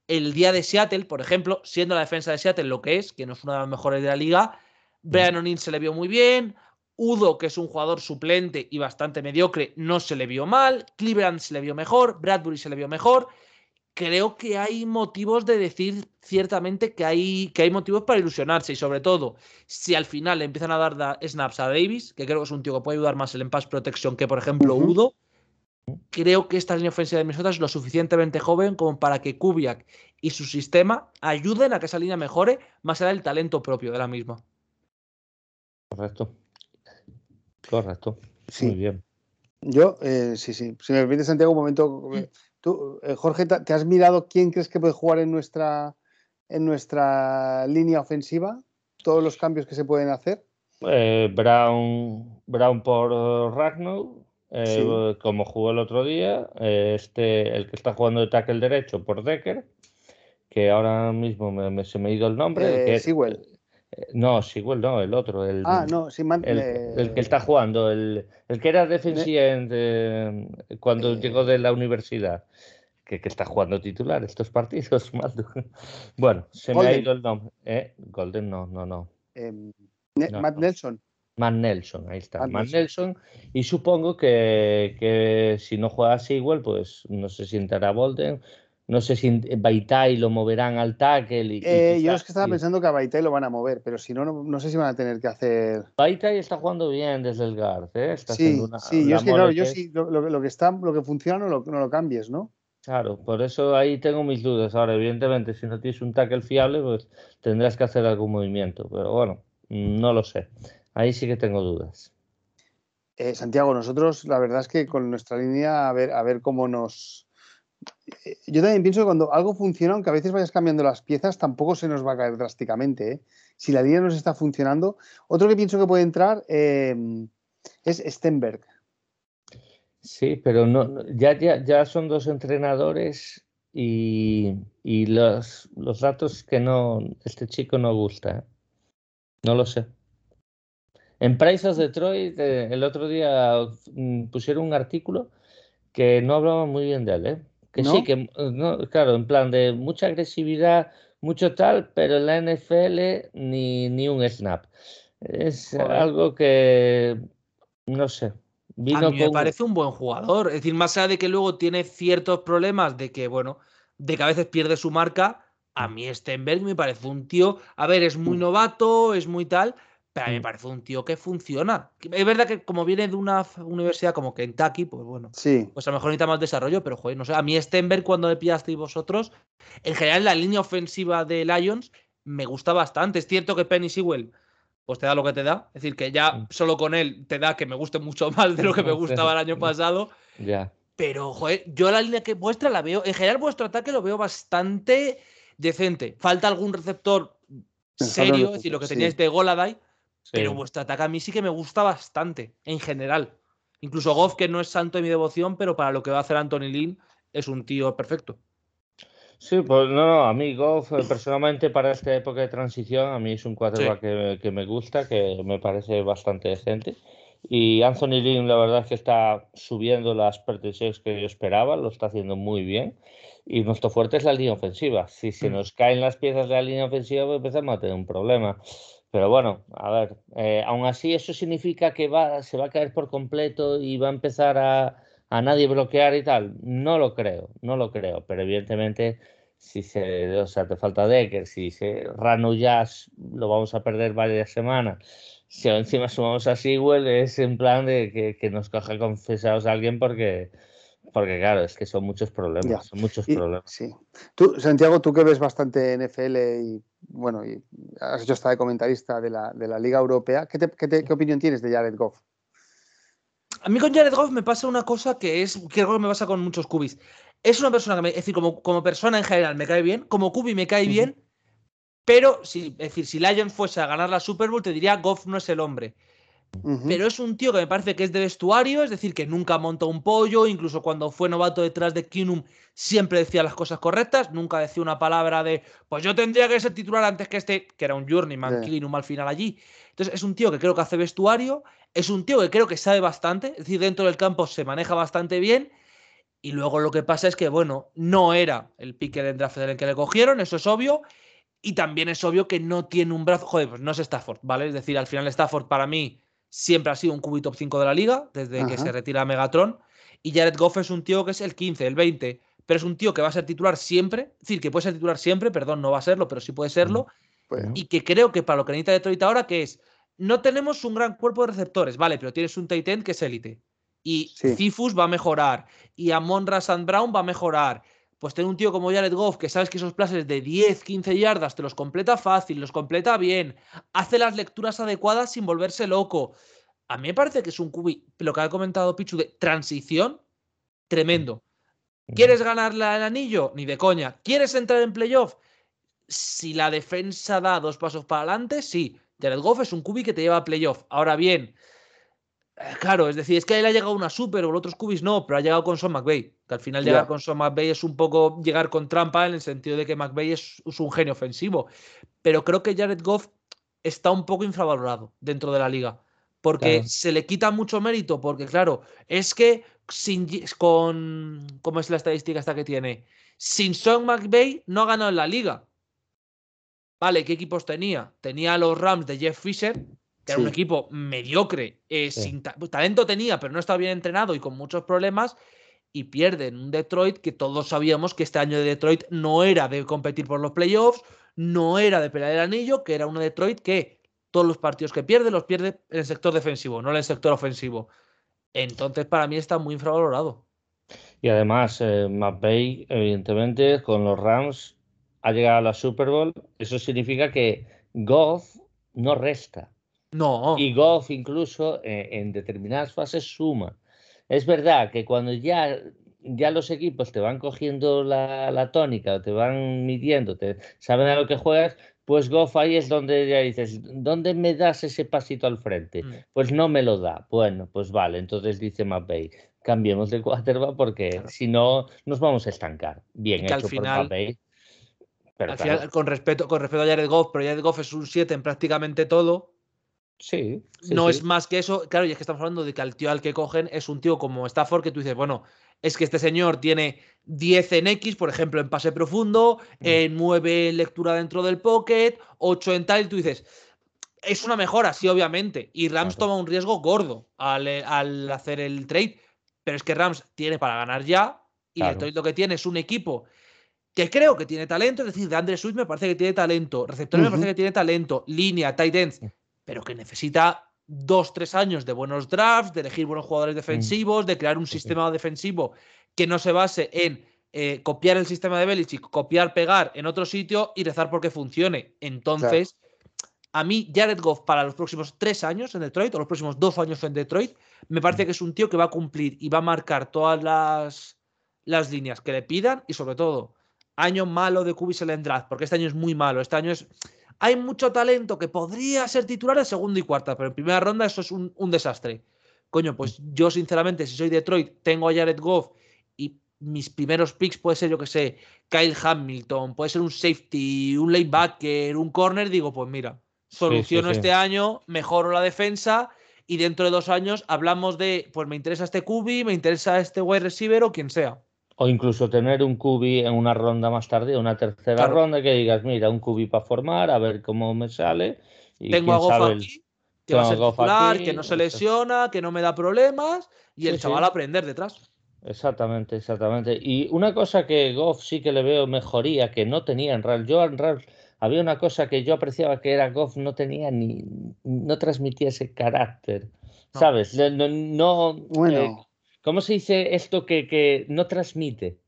el día de Seattle, por ejemplo, siendo la defensa de Seattle lo que es, que no es una de las mejores de la liga, Brian O'Neill se le vio muy bien. Udo, que es un jugador suplente y bastante mediocre, no se le vio mal. Cleveland se le vio mejor. Bradbury se le vio mejor creo que hay motivos de decir ciertamente que hay, que hay motivos para ilusionarse y sobre todo si al final le empiezan a dar snaps a Davis, que creo que es un tío que puede ayudar más en pass protection que por ejemplo Udo, creo que esta línea ofensiva de Minnesota es lo suficientemente joven como para que Kubiak y su sistema ayuden a que esa línea mejore más allá del talento propio de la misma. Correcto. Correcto. Sí. Muy bien. Yo, eh, sí, sí. Si me permite, Santiago, un momento. Tú, eh, Jorge, ¿te has mirado quién crees que puede jugar en nuestra, en nuestra línea ofensiva? Todos los cambios que se pueden hacer. Eh, Brown, Brown por Ragnar, eh, como jugó el otro día. este, el que está jugando de tackle derecho por Decker, que ahora mismo me, se me ha ido el nombre. el que, no, Siguel no, el otro. El, ah, no, sí, el, que está jugando, el, que era defensive cuando llegó de la universidad, que, está jugando titular estos partidos. bueno, se me ha ido el nombre. ¿Eh? Golden, no, no, no. Em, Matt Nelson. Matt Nelson, ahí está. Matt, Nelson. Y supongo que, que si no juega Siguel, pues no se sientará Bolden no sé si Baitai lo moverán al tackle. Y, eh, yo es que estaba pensando que a Baitai lo van a mover, pero si no, no, sé si van a tener que hacer. Baitai está jugando bien desde el guard, ¿eh? sí, sí, yo es que claro, yo sí, lo, que está, lo que funciona no lo, cambies, ¿no? Claro, por eso ahí tengo mis dudas. Ahora, evidentemente, si no tienes un tackle fiable, pues tendrás que hacer algún movimiento. Pero bueno, no lo sé. Ahí sí que tengo dudas. Eh, Santiago, nosotros la verdad es que con nuestra línea, a ver, a ver cómo nos, yo también pienso que cuando algo funciona, aunque a veces vayas cambiando las piezas, tampoco se nos va a caer drásticamente. ¿eh? Si la línea nos está funcionando. Otro que pienso que puede entrar eh, es Stenberg. Sí, pero no, ya, ya, son dos entrenadores y, los, los, datos que no, este chico no gusta. ¿eh? No lo sé. En Price of Detroit, el otro día mm, pusieron un artículo que no hablaba muy bien de él, ¿eh? Que sí, que, no, claro, en plan de mucha agresividad, mucho tal, pero en la NFL ni, ni un snap. Es algo que, no sé. Vino a mí me parece un buen jugador. Es decir, más allá de que luego tiene ciertos problemas de que, bueno, de que a veces pierde su marca, a mí Stenberg me parece un tío, a ver, es muy mm. novato, es muy tal, pero a mí me mm. parece un tío que funciona. Es verdad que como viene de una universidad como Kentucky, pues bueno, sí. pues a lo mejor necesita más desarrollo, pero joder, no sé, a mí Stenberg cuando me pillasteis vosotros, en general la línea ofensiva de Lions me gusta bastante. Es cierto que Penny Sewell pues te da lo que te da. Es decir, que ya solo con él te da que me guste mucho más de lo que me gustaba el año pasado. Ya. Pero, joder, yo la línea que vuestra la veo, en general vuestro ataque lo veo bastante decente. Falta algún receptor serio, es decir, lo que teníais de Goladay pero vuestro ataque a mí sí que me gusta bastante, en general. Incluso Goff, que no es santo de mi devoción, pero para lo que va a hacer Anthony Lynn, es un tío perfecto. Sí, pues no, no, a mí Goff, eh, personalmente, para esta época de transición, a mí es un quarterback que, me gusta, que me parece bastante decente. Y Anthony Lynn, la verdad es que está subiendo las pretensiones que yo esperaba, lo está haciendo muy bien. Y nuestro fuerte es la línea ofensiva. Si se mm. nos caen las piezas de la línea ofensiva, pues empezamos a tener un problema. Pero bueno, a ver, eh, aún así eso significa que va, se va a caer por completo y va a empezar a, a nadie bloquear y tal. No lo creo, no lo creo, pero evidentemente si se, o sea, te falta Decker, si se Rano lo vamos a perder varias semanas, si encima sumamos a Sewell es en plan de que, que nos coja confesados a alguien porque porque claro, es que son muchos problemas, son muchos problemas. Sí. Tú, Santiago, tú que ves bastante NFL y bueno, y has hecho hasta de comentarista de la, de la Liga Europea, ¿qué, qué, opinión tienes de Jared Goff? A mí con Jared Goff me pasa una cosa que es que me pasa con muchos cubis. Es una persona que me, es decir, como, como persona en general me cae bien, como cubi me cae bien, pero si, es decir, si Lions fuese a ganar la Super Bowl, te diría Goff no es el hombre. Pero es un tío que me parece que es de vestuario, es decir, que nunca monta un pollo, incluso cuando fue novato detrás de Kinum siempre decía las cosas correctas, nunca decía una palabra de, pues yo tendría que ser titular antes que este, que era un journeyman, Kinum al final allí. Entonces es un tío que creo que hace vestuario, es un tío que creo que sabe bastante, es decir, dentro del campo se maneja bastante bien. Y luego lo que pasa es que, bueno, no era el pique de draft del que le cogieron, eso es obvio. Y también es obvio que no tiene un brazo. Joder, pues no es Stafford, ¿vale? Es decir, al final Stafford para mí siempre ha sido un QB top 5 de la liga, desde que se retira Megatron. Y Jared Goff es un tío que es el 15, el 20, pero es un tío que va a ser titular siempre. Es decir, que puede ser titular siempre, perdón, no va a serlo, pero sí puede serlo. Y que creo que para lo que necesita Detroit ahora, que es, no tenemos un gran cuerpo de receptores, vale, pero tienes un Titan que es élite. Y Cifus va a mejorar. Y Amon Rasan Brown va a mejorar pues tener un tío como Jared Goff, que sabes que esos places de 10, 15 yardas te los completa fácil, los completa bien, hace las lecturas adecuadas sin volverse loco. A mí me parece que es un cubi, lo que ha comentado Pichu, de transición tremendo. ¿Quieres ganar el anillo? Ni de coña. ¿Quieres entrar en playoff? Si la defensa da dos pasos para adelante, sí. Jared Goff es un cubi que te lleva a playoff. Ahora bien, claro, es decir, es que él ha llegado una Super o otros cubis no, pero ha llegado con Son McVeigh. Que al final llegar con Son McVeigh es un poco llegar con trampa en el sentido de que McVeigh es, un genio ofensivo. Pero creo que Jared Goff está un poco infravalorado dentro de la liga. Porque se le quita mucho mérito, porque claro, es que sin, con. ¿Cómo es la estadística esta que tiene? Sin Son McVeigh no ha ganado en la liga. Vale, ¿qué equipos tenía? Tenía a los Rams de Jeff Fisher, que era un equipo mediocre, eh, sin talento tenía, pero no estaba bien entrenado y con muchos problemas, y pierden un Detroit que todos sabíamos que este año de Detroit no era de competir por los playoffs, no era de pelear el anillo, que era un Detroit que todos los partidos que pierde los pierde en el sector defensivo, no en el sector ofensivo. Entonces, para mí está muy infravalorado. Y además, eh, evidentemente, con los Rams ha llegado a la Super Bowl. Eso significa que Goff no resta. No. Y Goff incluso eh, en determinadas fases suma. Es verdad que cuando ya, ya los equipos te van cogiendo la, la tónica, te van midiendo, te saben a lo que juegas, pues Goff ahí es donde ya dices, ¿dónde me das ese pasito al frente? Mm. Pues no me lo da. Bueno, pues vale, entonces dice McVeigh, cambiemos de quarterback porque si no nos vamos a estancar. Bien hecho al final, por al final, con respeto, con respeto a Jared Goff, pero Jared Goff es un 7 en prácticamente todo. Sí. no es más que eso. Claro, y es que estamos hablando de que al tío al que cogen es un tío como Stafford, que tú dices, bueno, es que este señor tiene 10 en X, por ejemplo, en pase profundo, mm. en 9 en lectura dentro del pocket, 8 en tal, y tú dices, es una mejora, sí, obviamente. Y Rams toma un riesgo gordo al, hacer el trade, pero es que Rams tiene para ganar ya, y claro. lo que tiene es un equipo que creo que tiene talento, es decir, de Andre Swift me parece que tiene talento, receptores me parece que tiene talento, línea, tight ends, pero que necesita dos, tres años de buenos drafts, de elegir buenos jugadores defensivos, de crear un sistema defensivo que no se base en eh, copiar el sistema de Belichick, copiar, pegar en otro sitio y rezar porque funcione. Entonces, a mí, Jared Goff para los próximos tres años en Detroit, o los próximos dos años en Detroit, me parece que es un tío que va a cumplir y va a marcar todas las, las líneas que le pidan y sobre todo, año malo de Cubis en draft, porque este año es muy malo, este año es hay mucho talento que podría ser titular en segunda y cuarta, pero en primera ronda eso es un, desastre. Coño, pues yo sinceramente, si soy Detroit, tengo a Jared Goff y mis primeros picks puede ser, yo que sé, Kyle Hamilton, puede ser un safety, un lanebacker, un corner, digo, pues mira, soluciono este año, mejoro la defensa y dentro de dos años hablamos de, pues me interesa este QB, me interesa este wide receiver o quien sea. O incluso tener un cubi en una ronda más tarde, una tercera ronda, que digas, mira, un cubi para formar, a ver cómo me sale. Y Tengo a Goff aquí, que va a ser titular, que no se lesiona, que no me da problemas, y el chaval a aprender detrás. Exactamente, exactamente. Y una cosa que Goff sí que le veo mejoría, que no tenía en Real. Yo en Real había una cosa que yo apreciaba que era Goff no tenía ni, no transmitía ese carácter. ¿Sabes? No, no bueno. Eh, ¿Cómo se dice esto que, no transmite?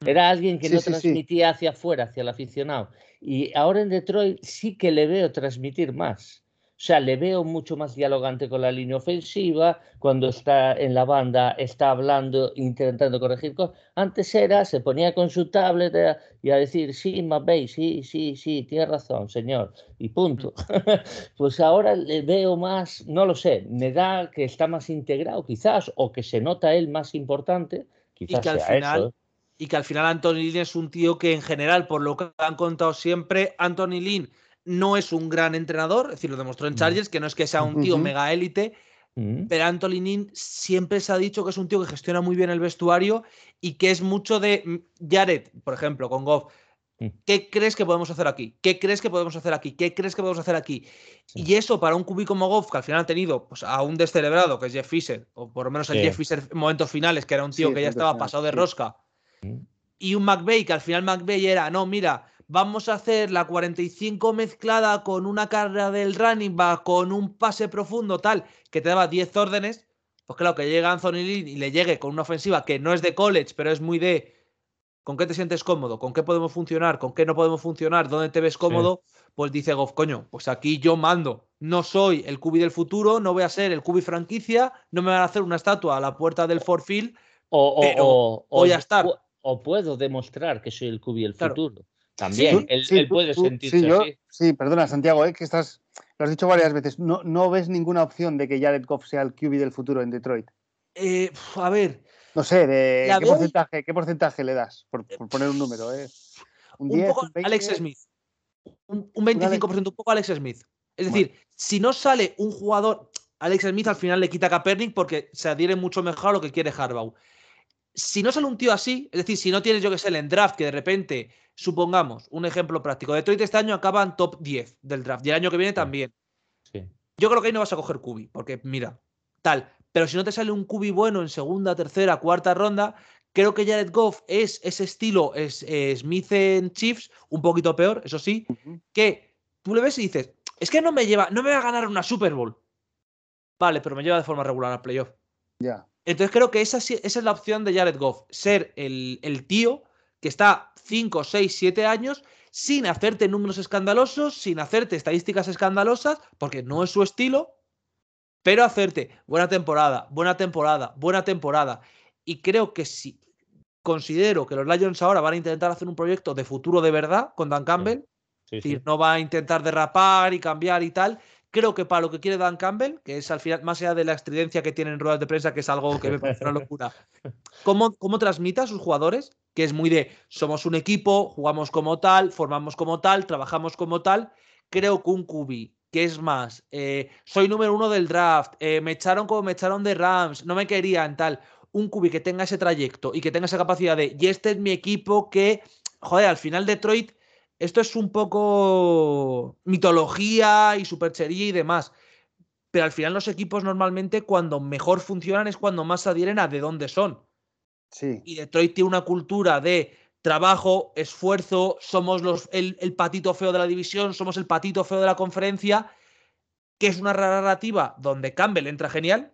Mm. Era alguien que no transmitía hacia afuera, hacia el aficionado. Y ahora en Detroit sí que le veo transmitir más. O sea, le veo mucho más dialogante con la línea ofensiva, cuando está en la banda está hablando, intentando corregir cosas. Antes era, se ponía con su tablet eh, y a decir, sí, McVeigh, sí, sí, sí, tiene razón, señor, y punto. pues ahora le veo más, no lo sé, me da que está más integrado quizás, o que se nota él más importante, quizás y que al sea final, eso. Y que al final Anthony Lynn es un tío que en general, por lo que han contado siempre, Anthony Lynn no es un gran entrenador, es decir, lo demostró en Mm. Chargers, que no es que sea un tío mega élite, Mm, pero Anthony Lynn siempre se ha dicho que es un tío que gestiona muy bien el vestuario y que es mucho de mm, Jared, por ejemplo, con Goff. Mm. ¿Qué crees que podemos hacer aquí? ¿Qué crees que podemos hacer aquí? ¿Qué crees que podemos hacer aquí? Sí. Y eso para un cubi como Goff, que al final ha tenido pues, a un descelebrado, que es Jeff Fisher, o por lo menos el Sí. Jeff Fisher en momentos finales, que era un tío Sí, que ya estaba pasado de rosca, mm. y un McVeigh, que al final McVeigh era, no, mira, vamos a hacer la 45 mezclada con una carrera del running back, con un pase profundo, tal, que te daba 10 órdenes, pues claro, que llega Anthony Lynn y le llegue con una ofensiva que no es de college, pero es muy de ¿con qué te sientes cómodo? ¿Con qué podemos funcionar? ¿Con qué no podemos funcionar? ¿Dónde te ves cómodo? Pues dice Goff, coño, pues aquí yo mando. No soy el cubi del futuro, no voy a ser el cubi franquicia, no me van a hacer una estatua a la puerta del Ford Field. O, o- Pero o- o voy a estar. o puedo demostrar que soy el cubi del Claro. futuro. También, Tú- él, sí, él tú- puede tú- sentirse sí, yo- así. sí, perdona, Santiago, eh, que estás, lo has dicho varias veces. No, no ves ninguna opción de que Jared Goff sea el QB del futuro en Detroit. Eh, a ver, No sé, de qué veo- porcentaje, qué porcentaje le das, por, por poner un número, ¿eh? Un, un 10, poco un 20. Alex Smith. Un, un 25%, un poco Alex Smith. Es decir, si no sale un jugador, Alex Smith al final le quita a Kaepernick porque se adhiere mucho mejor a lo que quiere Harbaugh. Si no sale un tío así, es decir, si no tienes yo que sé en draft, que de repente, supongamos, un ejemplo práctico, Detroit este año acaban top 10 del draft y el año que viene también. Sí. Yo creo que ahí no vas a coger Cubi, porque mira, tal. Pero si no te sale un Cubi bueno en segunda, tercera, cuarta ronda, creo que Jared Goff es ese estilo es, eh, Smith en Chiefs, un poquito peor, eso sí, que tú le ves y dices, es que no me lleva, no me va a ganar una Super Bowl. Vale, pero me lleva de forma regular al playoff. Ya. Entonces creo que esa, esa es la opción de Jared Goff, ser el, el tío que está 5, 6, 7 años sin hacerte números escandalosos, sin hacerte estadísticas escandalosas, porque no es su estilo, pero hacerte buena temporada, buena temporada, buena temporada. Y creo que si considero que los Lions ahora van a intentar hacer un proyecto de futuro de verdad con Dan Campbell, Sí, es decir, no va a intentar derrapar y cambiar y tal. Creo que para lo que quiere Dan Campbell, que es al final, más allá de la estridencia que tiene en ruedas de prensa, que es algo que me parece una locura, ¿cómo, cómo transmite a sus jugadores? Que es muy de, somos un equipo, jugamos como tal, formamos como tal, trabajamos como tal. Creo que un Cubi, que es más, eh, soy número uno del draft, eh, me echaron como me echaron de Rams, no me querían, tal. Un Cubi que tenga ese trayecto y que tenga esa capacidad de, y este es mi equipo que, joder, al final Detroit esto es un poco mitología y superchería y demás. Pero al final los equipos normalmente cuando mejor funcionan es cuando más se adhieren a de dónde son. Sí. Y Detroit tiene una cultura de trabajo, esfuerzo, somos los, el, el patito feo de la división, somos el patito feo de la conferencia, que es una narrativa donde Campbell entra genial,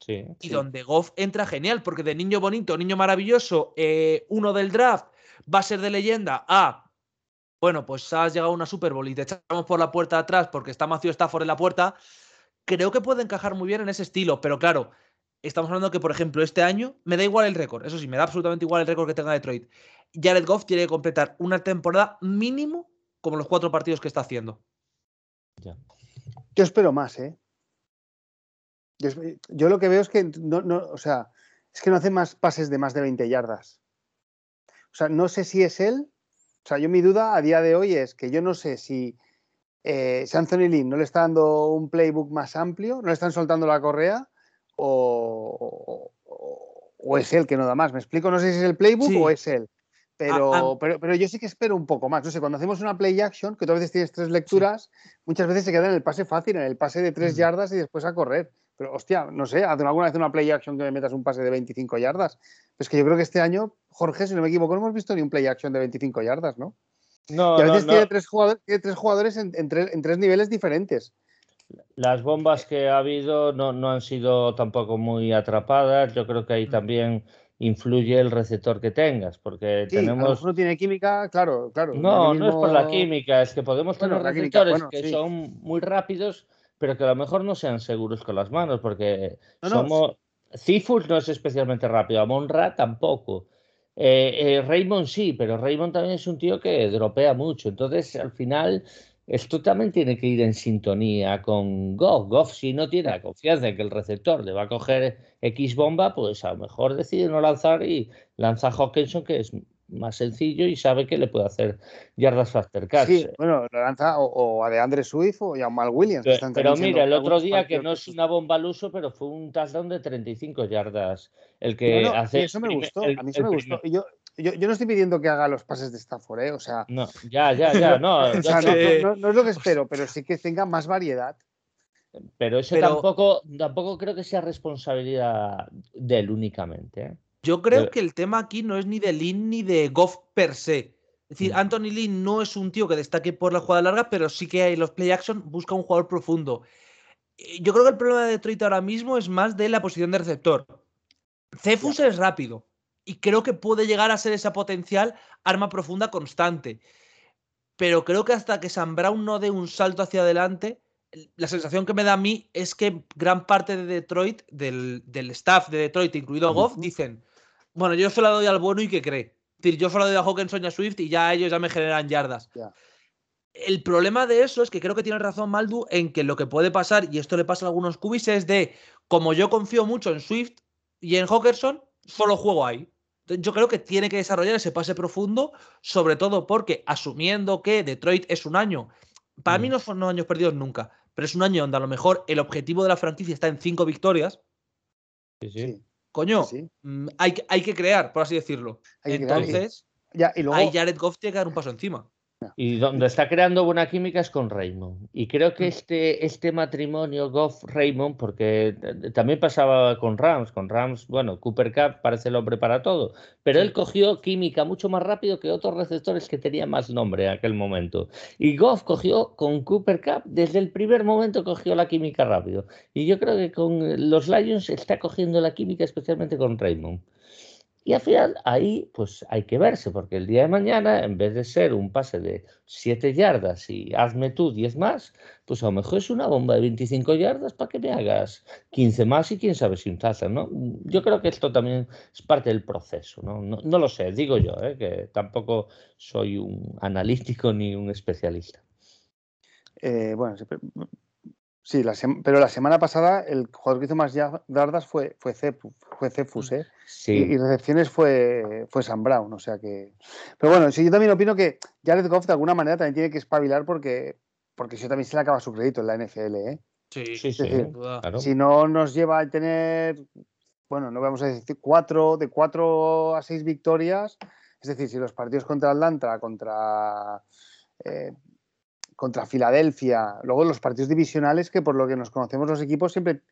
Sí. y Sí. donde Goff entra genial, porque de niño bonito, niño maravilloso, eh, uno del draft va a ser de leyenda a, bueno, pues has llegado a una Super Bowl y te echamos por la puerta de atrás porque está Matthew Stafford en la puerta, creo que puede encajar muy bien en ese estilo, pero claro, estamos hablando que, por ejemplo, este año me da igual el récord, eso sí, me da absolutamente igual el récord que tenga Detroit. Jared Goff tiene que completar una temporada mínimo como los cuatro partidos que está haciendo. Ya. Yo espero más, ¿eh? Yo, yo lo que veo es que no, no, o sea, es que no hace más pases de más de 20 yardas. O sea, no sé si es él. O sea, yo mi duda a día de hoy es que yo no sé si, eh, si Anthony Lynn no le está dando un playbook más amplio, no le están soltando la correa, o, o- o es él que no da más. ¿Me explico? No sé si es el playbook Sí. o es él. Pero, ah. pero, pero yo sí que espero un poco más. No sé, cuando hacemos una play action, que tú a veces tienes tres lecturas, muchas veces se queda en el pase fácil, en el pase de tres yardas y después a correr. Pero, hostia, no sé, alguna vez una play action que me metas un pase de 25 yardas. Es que yo creo que este año, Jorge, si no me equivoco, no hemos visto ni un play action de 25 yardas, ¿no? No, y a veces no. Tiene, tres jugadores, tiene tres jugadores en, en tres, en tres niveles diferentes. Las bombas que ha habido no, no han sido tampoco muy atrapadas. Yo creo que ahí Mm. también influye el receptor que tengas, porque Sí, tenemos. no tiene química, claro, claro. No, el no es por la mismo- química, es que podemos Bueno, tener química, receptores bueno, que sí. son muy rápidos, pero que a lo mejor no sean seguros con las manos, porque somos. Cifus no es especialmente rápido, Amonra tampoco. Eh, eh, Raymond sí, pero Raymond también es un tío que dropea mucho. Entonces, al final, esto también tiene que ir en sintonía con Goff. Goff, si no tiene la confianza en que el receptor le va a coger X bomba, pues a lo mejor decide no lanzar y lanza a Hawkinson, que es más sencillo y sabe que le puede hacer yardas faster catch. Sí, bueno, lo lanza o, a de Andre Swift o a Mal Williams. Pero, mira, el otro día que no es una bomba al uso, pero fue un touchdown de 35 yardas. El que hace. Eso me gustó, a mí eso me gustó. Yo, yo, no estoy pidiendo que haga los pases de Stafford, ¿eh? O sea. No, ya, ya, ya, no. no, no, es lo que espero, pero sí que tenga más variedad. Pero eso Tampoco, tampoco creo que sea responsabilidad de él únicamente. ¿eh? Yo creo que el tema aquí no es ni de Lin ni de Goff per se. Es decir, mm. Anthony Lin no es un tío que destaque por la jugada larga, pero sí que hay los play action busca un jugador profundo. Eh, yo creo que el problema de Detroit ahora mismo es más de la posición de receptor. Cephus es rápido y creo que puede llegar a ser esa potencial arma profunda constante. Pero creo que hasta que Sam Brown no dé un salto hacia adelante, la sensación que me da a mí es que gran parte de Detroit, del, staff de Detroit, incluido Goff, dicen, bueno, yo solo doy al bueno y que cree. Es decir, yo solo doy a Hawkinson y a Swift y ya ellos ya me generan yardas. El problema de eso es que creo que tiene razón Maldu en que lo que puede pasar, y esto le pasa a algunos cubis, es de como yo confío mucho en Swift y en Hawkinson, solo juego ahí. Yo creo que tiene que desarrollar ese pase profundo, sobre todo porque asumiendo que Detroit es un año, para mí mm. no son años perdidos nunca, pero es un año donde a lo mejor el objetivo de la franquicia está en cinco victorias. Sí, sí. Coño, mm, hay, hay, que crear, por así decirlo. Entonces, ya, y luego... ahí Jared Goff tiene que dar un paso encima. Y donde está creando buena química es con Raymond. Y creo que mm. este, este matrimonio Goff-Raymond, porque también pasaba con Rams, con Rams, bueno, Cooper Cup parece el hombre para todo, pero él cogió química mucho más rápido que otros receptores que tenían más nombre en aquel momento. Y Goff cogió con Cooper Cup, desde el primer momento cogió la química rápido. Y yo creo que con los Lions está cogiendo la química especialmente con Raymond. Y al final ahí pues hay que verse, porque el día de mañana, en vez de ser un pase de 7 yardas y hazme tú 10 más, pues a lo mejor es una bomba de 25 yardas para que me hagas 15 más y quién sabe si un taza, ¿no? Yo creo que esto también es parte del proceso, ¿no? No, lo sé, digo yo, ¿eh? que tampoco soy un analítico ni un especialista. Eh, bueno, Sí, pero la semana pasada el jugador que hizo más yardas fue, fue, fue Cefus, ¿eh? Y, recepciones fue, fue Sam Brown, o sea que... Pero bueno, sí, yo también opino que Jared Goff de alguna manera también tiene que espabilar porque, porque eso también se le acaba su crédito en la NFL, ¿eh? Sí, sí, sí. Si no nos lleva a tener, bueno, no vamos a decir cuatro, de cuatro a seis victorias, es decir, si los partidos contra Atlanta, contra... Eh, contra Filadelfia, luego los partidos divisionales que por lo que nos conocemos los equipos siempre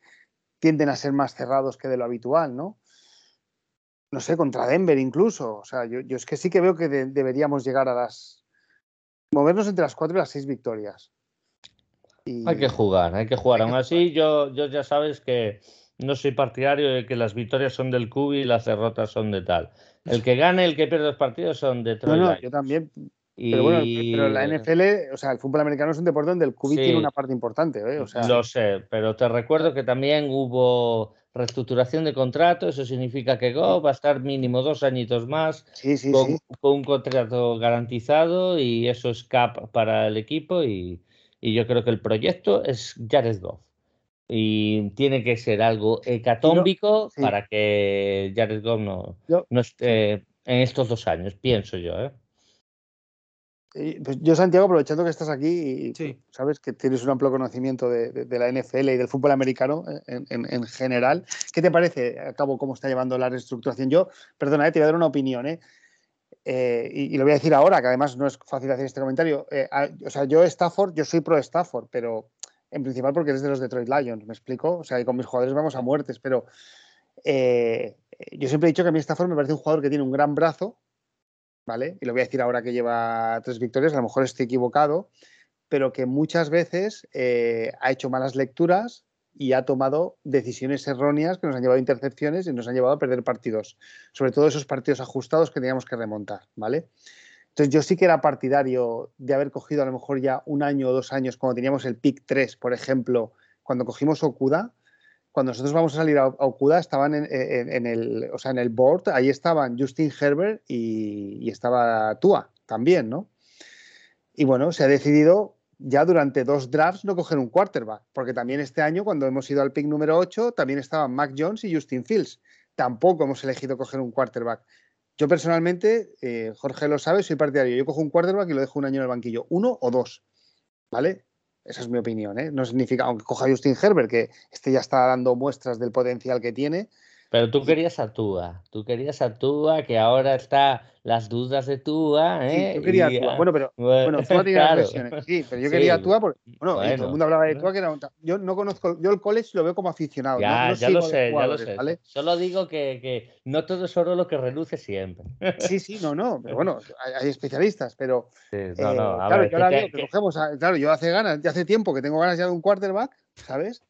tienden a ser más cerrados que de lo habitual, ¿no? No sé, contra Denver incluso. O sea, yo, es que sí que veo que deberíamos llegar a las... movernos entre las cuatro y las seis victorias. Hay que jugar, hay que jugar. Aún así, yo, yo ya sabes que no soy partidario de que las victorias son del Cubi y las derrotas son de tal. El que gane, el que pierde los partidos son de Troy. No, yo también, pero bueno, pero la NFL, o sea, el fútbol americano es un deporte donde el QB tiene una parte importante. ¿eh? O sea... Lo sé, pero te recuerdo que también hubo reestructuración de contrato, eso significa que Go va a estar mínimo dos añitos más con, un contrato garantizado y eso es cap para el equipo y, yo creo que el proyecto es Jared Goff. Y tiene que ser algo hecatómbico para que Jared Goff no, no esté en estos dos años, pienso yo. ¿eh? Pues yo, Santiago, aprovechando que estás aquí y sabes que tienes un amplio conocimiento de, la NFL y del fútbol americano en, general, ¿qué te parece, a cabo, cómo está llevando la reestructuración? Yo, perdona, eh, te voy a dar una opinión, ¿eh? eh y, lo voy a decir ahora, que además no es fácil hacer este comentario. Eh, o sea, yo Stafford, yo soy pro Stafford, pero en principal porque eres de los Detroit Lions, ¿me explico? O sea, y con mis jugadores vamos a muertes, pero yo siempre he dicho que a mí Stafford me parece un jugador que tiene un gran brazo, ¿vale? Y lo voy a decir ahora que lleva tres victorias, a lo mejor estoy equivocado, pero que muchas veces eh, ha hecho malas lecturas y ha tomado decisiones erróneas que nos han llevado a intercepciones y nos han llevado a perder partidos, sobre todo esos partidos ajustados que teníamos que remontar, ¿vale? Entonces yo sí que era partidario de haber cogido a lo mejor ya un año o dos años cuando teníamos el pick 3, por ejemplo, cuando cogimos Okuda, cuando nosotros vamos a salir a, Okuda estaban en, el, o sea, en el board, ahí estaban Justin Herbert y, estaba Tua también, ¿no? Y bueno, se ha decidido ya durante dos drafts no coger un quarterback, porque también este año, cuando hemos ido al pick número 8, también estaban Mac Jones y Justin Fields. Tampoco hemos elegido coger un quarterback. Yo personalmente, eh, Jorge lo sabe, soy partidario. Yo cojo un quarterback y lo dejo un año en el banquillo, uno o dos, ¿vale? Esa es mi opinión, ¿eh? No significa, aunque coja Justin Herbert, que este ya está dando muestras del potencial que tiene, pero tú querías a Tua, tú querías a Tua, que ahora está las dudas de Tua, ¿eh? Sí, yo quería a Tua. Bueno, pero bueno, Tua claro. lesiones. Sí, pero yo quería a Tua porque, bueno, todo el mundo hablaba de Tua que era un... Yo no conozco, yo el college lo veo como aficionado. Ya, no, ya lo sé, ya lo sé. ¿vale? Solo digo que, que, no todo es oro lo que reluce siempre. Sí, sí, no, no, pero bueno, hay, especialistas, pero sí, no, no, eh, claro, yo ahora que, que cogemos, claro, yo hace ganas, ya hace tiempo que tengo ganas ya de un quarterback, ¿sabes?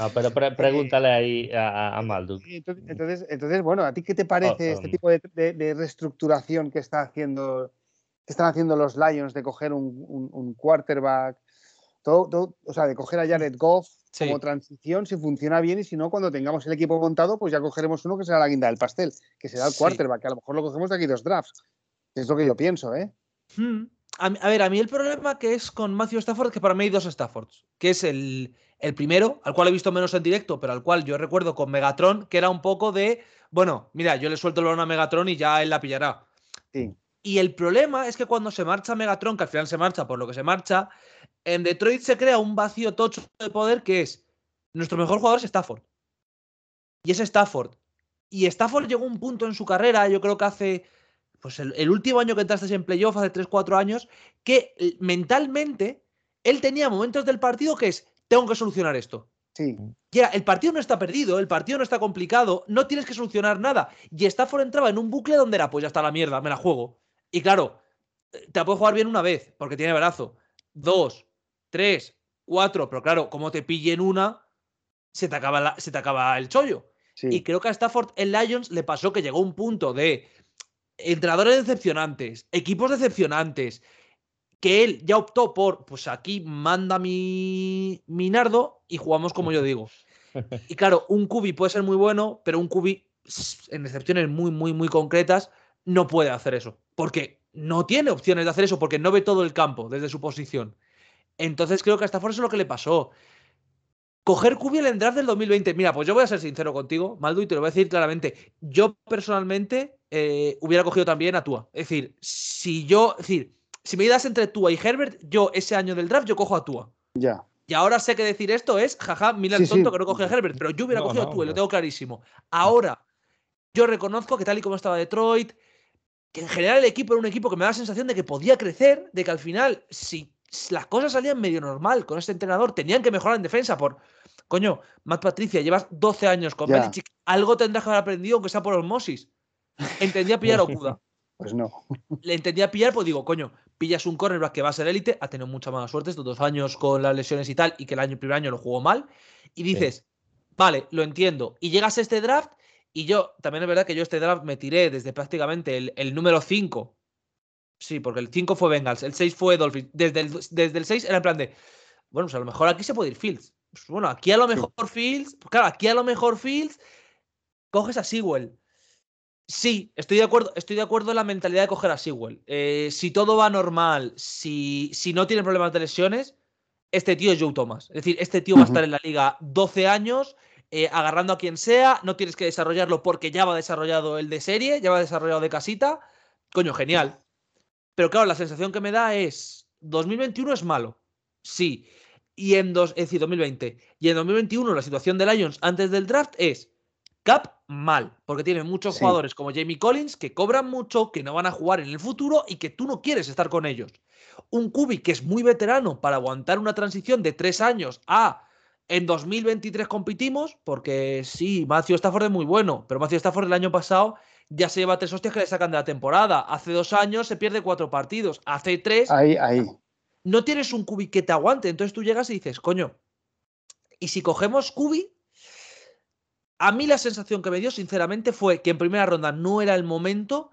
No, pero eh, pregúntale ahí a, a Entonces, entonces, bueno, ¿a ti qué te parece oh, este um. tipo de, reestructuración que está haciendo, que están haciendo los Lions de coger un, quarterback? Todo, o sea, de coger a Jared Goff como transición, si funciona bien, y si no, cuando tengamos el equipo montado, pues ya cogeremos uno que será la guinda del pastel, que será el quarterback, que a lo mejor lo cogemos de aquí dos drafts. Es lo que yo pienso, ¿eh? Hmm. A, ver, a mí el problema que es con Matthew Stafford, que para mí hay dos Staffords, que es el, el primero, al cual he visto menos en directo, pero al cual yo recuerdo con Megatron, que era un poco de, bueno, mira, yo le suelto el balón a Megatron y ya él la pillará. Y el problema es que cuando se marcha Megatron, que al final se marcha por lo que se marcha, en Detroit se crea un vacío tocho de poder que es nuestro mejor jugador es Stafford. Y es Stafford. Y Stafford llegó a un punto en su carrera, yo creo que hace, pues el, el último año que entraste en playoff, hace 3-4 años, que eh, mentalmente él tenía momentos del partido que es, tengo que solucionar esto. Sí. Ya, el partido no está perdido, el partido no está complicado, no tienes que solucionar nada. Y Stafford entraba en un bucle donde era, pues ya está la mierda, me la juego. Y claro, te la puedo jugar bien una vez, porque tiene brazo. Dos, tres, cuatro, pero claro, como te pillen una, se te acaba, se te acaba el chollo. Y creo que a Stafford en Lions le pasó que llegó un punto de entrenadores decepcionantes, equipos decepcionantes, que él ya optó por, pues aquí manda mi, mi nardo y jugamos como yo digo. Y claro, un cubi puede ser muy bueno, pero un cubi, en excepciones muy, muy, muy concretas, no puede hacer eso. Porque no tiene opciones de hacer eso, porque no ve todo el campo desde su posición. Entonces creo que hasta eso es lo que le pasó. Coger cubi el draft del 2020. Mira, pues yo voy a ser sincero contigo, Maldu, y te lo voy a decir claramente. Yo personalmente eh, hubiera cogido también a Tua. Es decir, si yo, es decir, si me das entre Tua y Herbert, yo ese año del draft yo cojo a Tua. Ya. Y ahora sé que decir esto es, jaja, mira el tonto que no coge a Herbert, pero yo hubiera cogido a Tua, lo tengo clarísimo. Ahora, yo reconozco que tal y como estaba Detroit, que en general el equipo era un equipo que me da la sensación de que podía crecer, de que al final, si las cosas salían medio normal con este entrenador, tenían que mejorar en defensa por. Coño, Matt Patricia, llevas 12 años con Belichick, algo tendrás que haber aprendido, aunque sea por osmosis. Entendía pillar a Okuda. Pues no. Le entendía pillar, pues digo, coño, pillas un cornerback que va a ser élite, ha tenido mucha mala suerte estos dos años con las lesiones y tal, y que el año primer año lo jugó mal, y dices, vale, lo entiendo. Y llegas a este draft, y yo, también es verdad que yo este draft me tiré desde prácticamente el, número 5. Sí, porque el 5 fue Bengals, el 6 fue Dolphins. Desde el, desde el 6 era en plan de, bueno, pues a lo mejor aquí se puede ir Fields. Pues bueno, aquí a lo mejor Fields, claro, aquí a lo mejor Fields coges a Sewell. Sí, estoy de acuerdo, estoy de acuerdo en la mentalidad de coger a Sewell. Eh, si todo va normal, si, si no tiene problemas de lesiones, este tío es Joe Thomas. Es decir, este tío va a estar en la liga 12 años, eh, agarrando a quien sea, no tienes que desarrollarlo porque ya va desarrollado el de serie, ya va desarrollado de casita. Coño, genial. Pero claro, la sensación que me da es, 2021 es malo. Sí. Y en dos, es decir, 2020. Y en 2021 la situación de Lions antes del draft es Cap mal, porque tiene muchos jugadores como Jamie Collins que cobran mucho, que no van a jugar en el futuro y que tú no quieres estar con ellos. Un Kubi que es muy veterano para aguantar una transición de tres años a en 2023 compitimos, porque sí, Matthew Stafford es muy bueno, pero Matthew Stafford el año pasado ya se lleva tres hostias que le sacan de la temporada. Hace dos años se pierde cuatro partidos, hace tres. Ahí, ahí. No tienes un Kubi que te aguante, entonces tú llegas y dices, coño, y si cogemos Kubi, a mí la sensación que me dio, sinceramente, fue que en primera ronda no era el momento,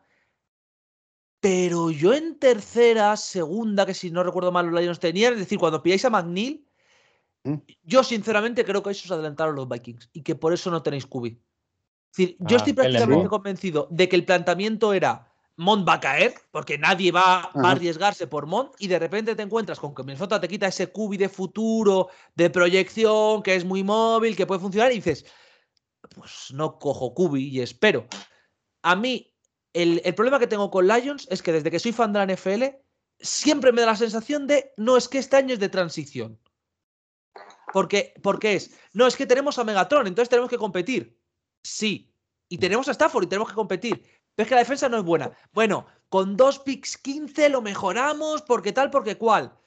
Pero yo en tercera, segunda, que si no recuerdo mal los Lions tenían, es decir, cuando pilláis a McNeil, ¿Mm? yo sinceramente creo que eso os adelantaron los Vikings y que por eso no tenéis QB. Es decir, yo Ah, estoy prácticamente convencido de que el planteamiento era Mont va a caer, porque nadie va, va a arriesgarse por Mont, y de repente te encuentras con que Minnesota te quita ese QB de futuro, de proyección, que es muy móvil, que puede funcionar, y dices, pues no cojo QB y espero. A mí, el, el problema que tengo con Lions es que desde que soy fan de la NFL, siempre me da la sensación de, no, es que este año es de transición. Porque, porque es, no, es que tenemos a Megatron, entonces tenemos que competir. Sí. Y tenemos a Stafford y tenemos que competir. Pero es que la defensa no es buena. Bueno, con dos picks 15 lo mejoramos porque tal, porque cual.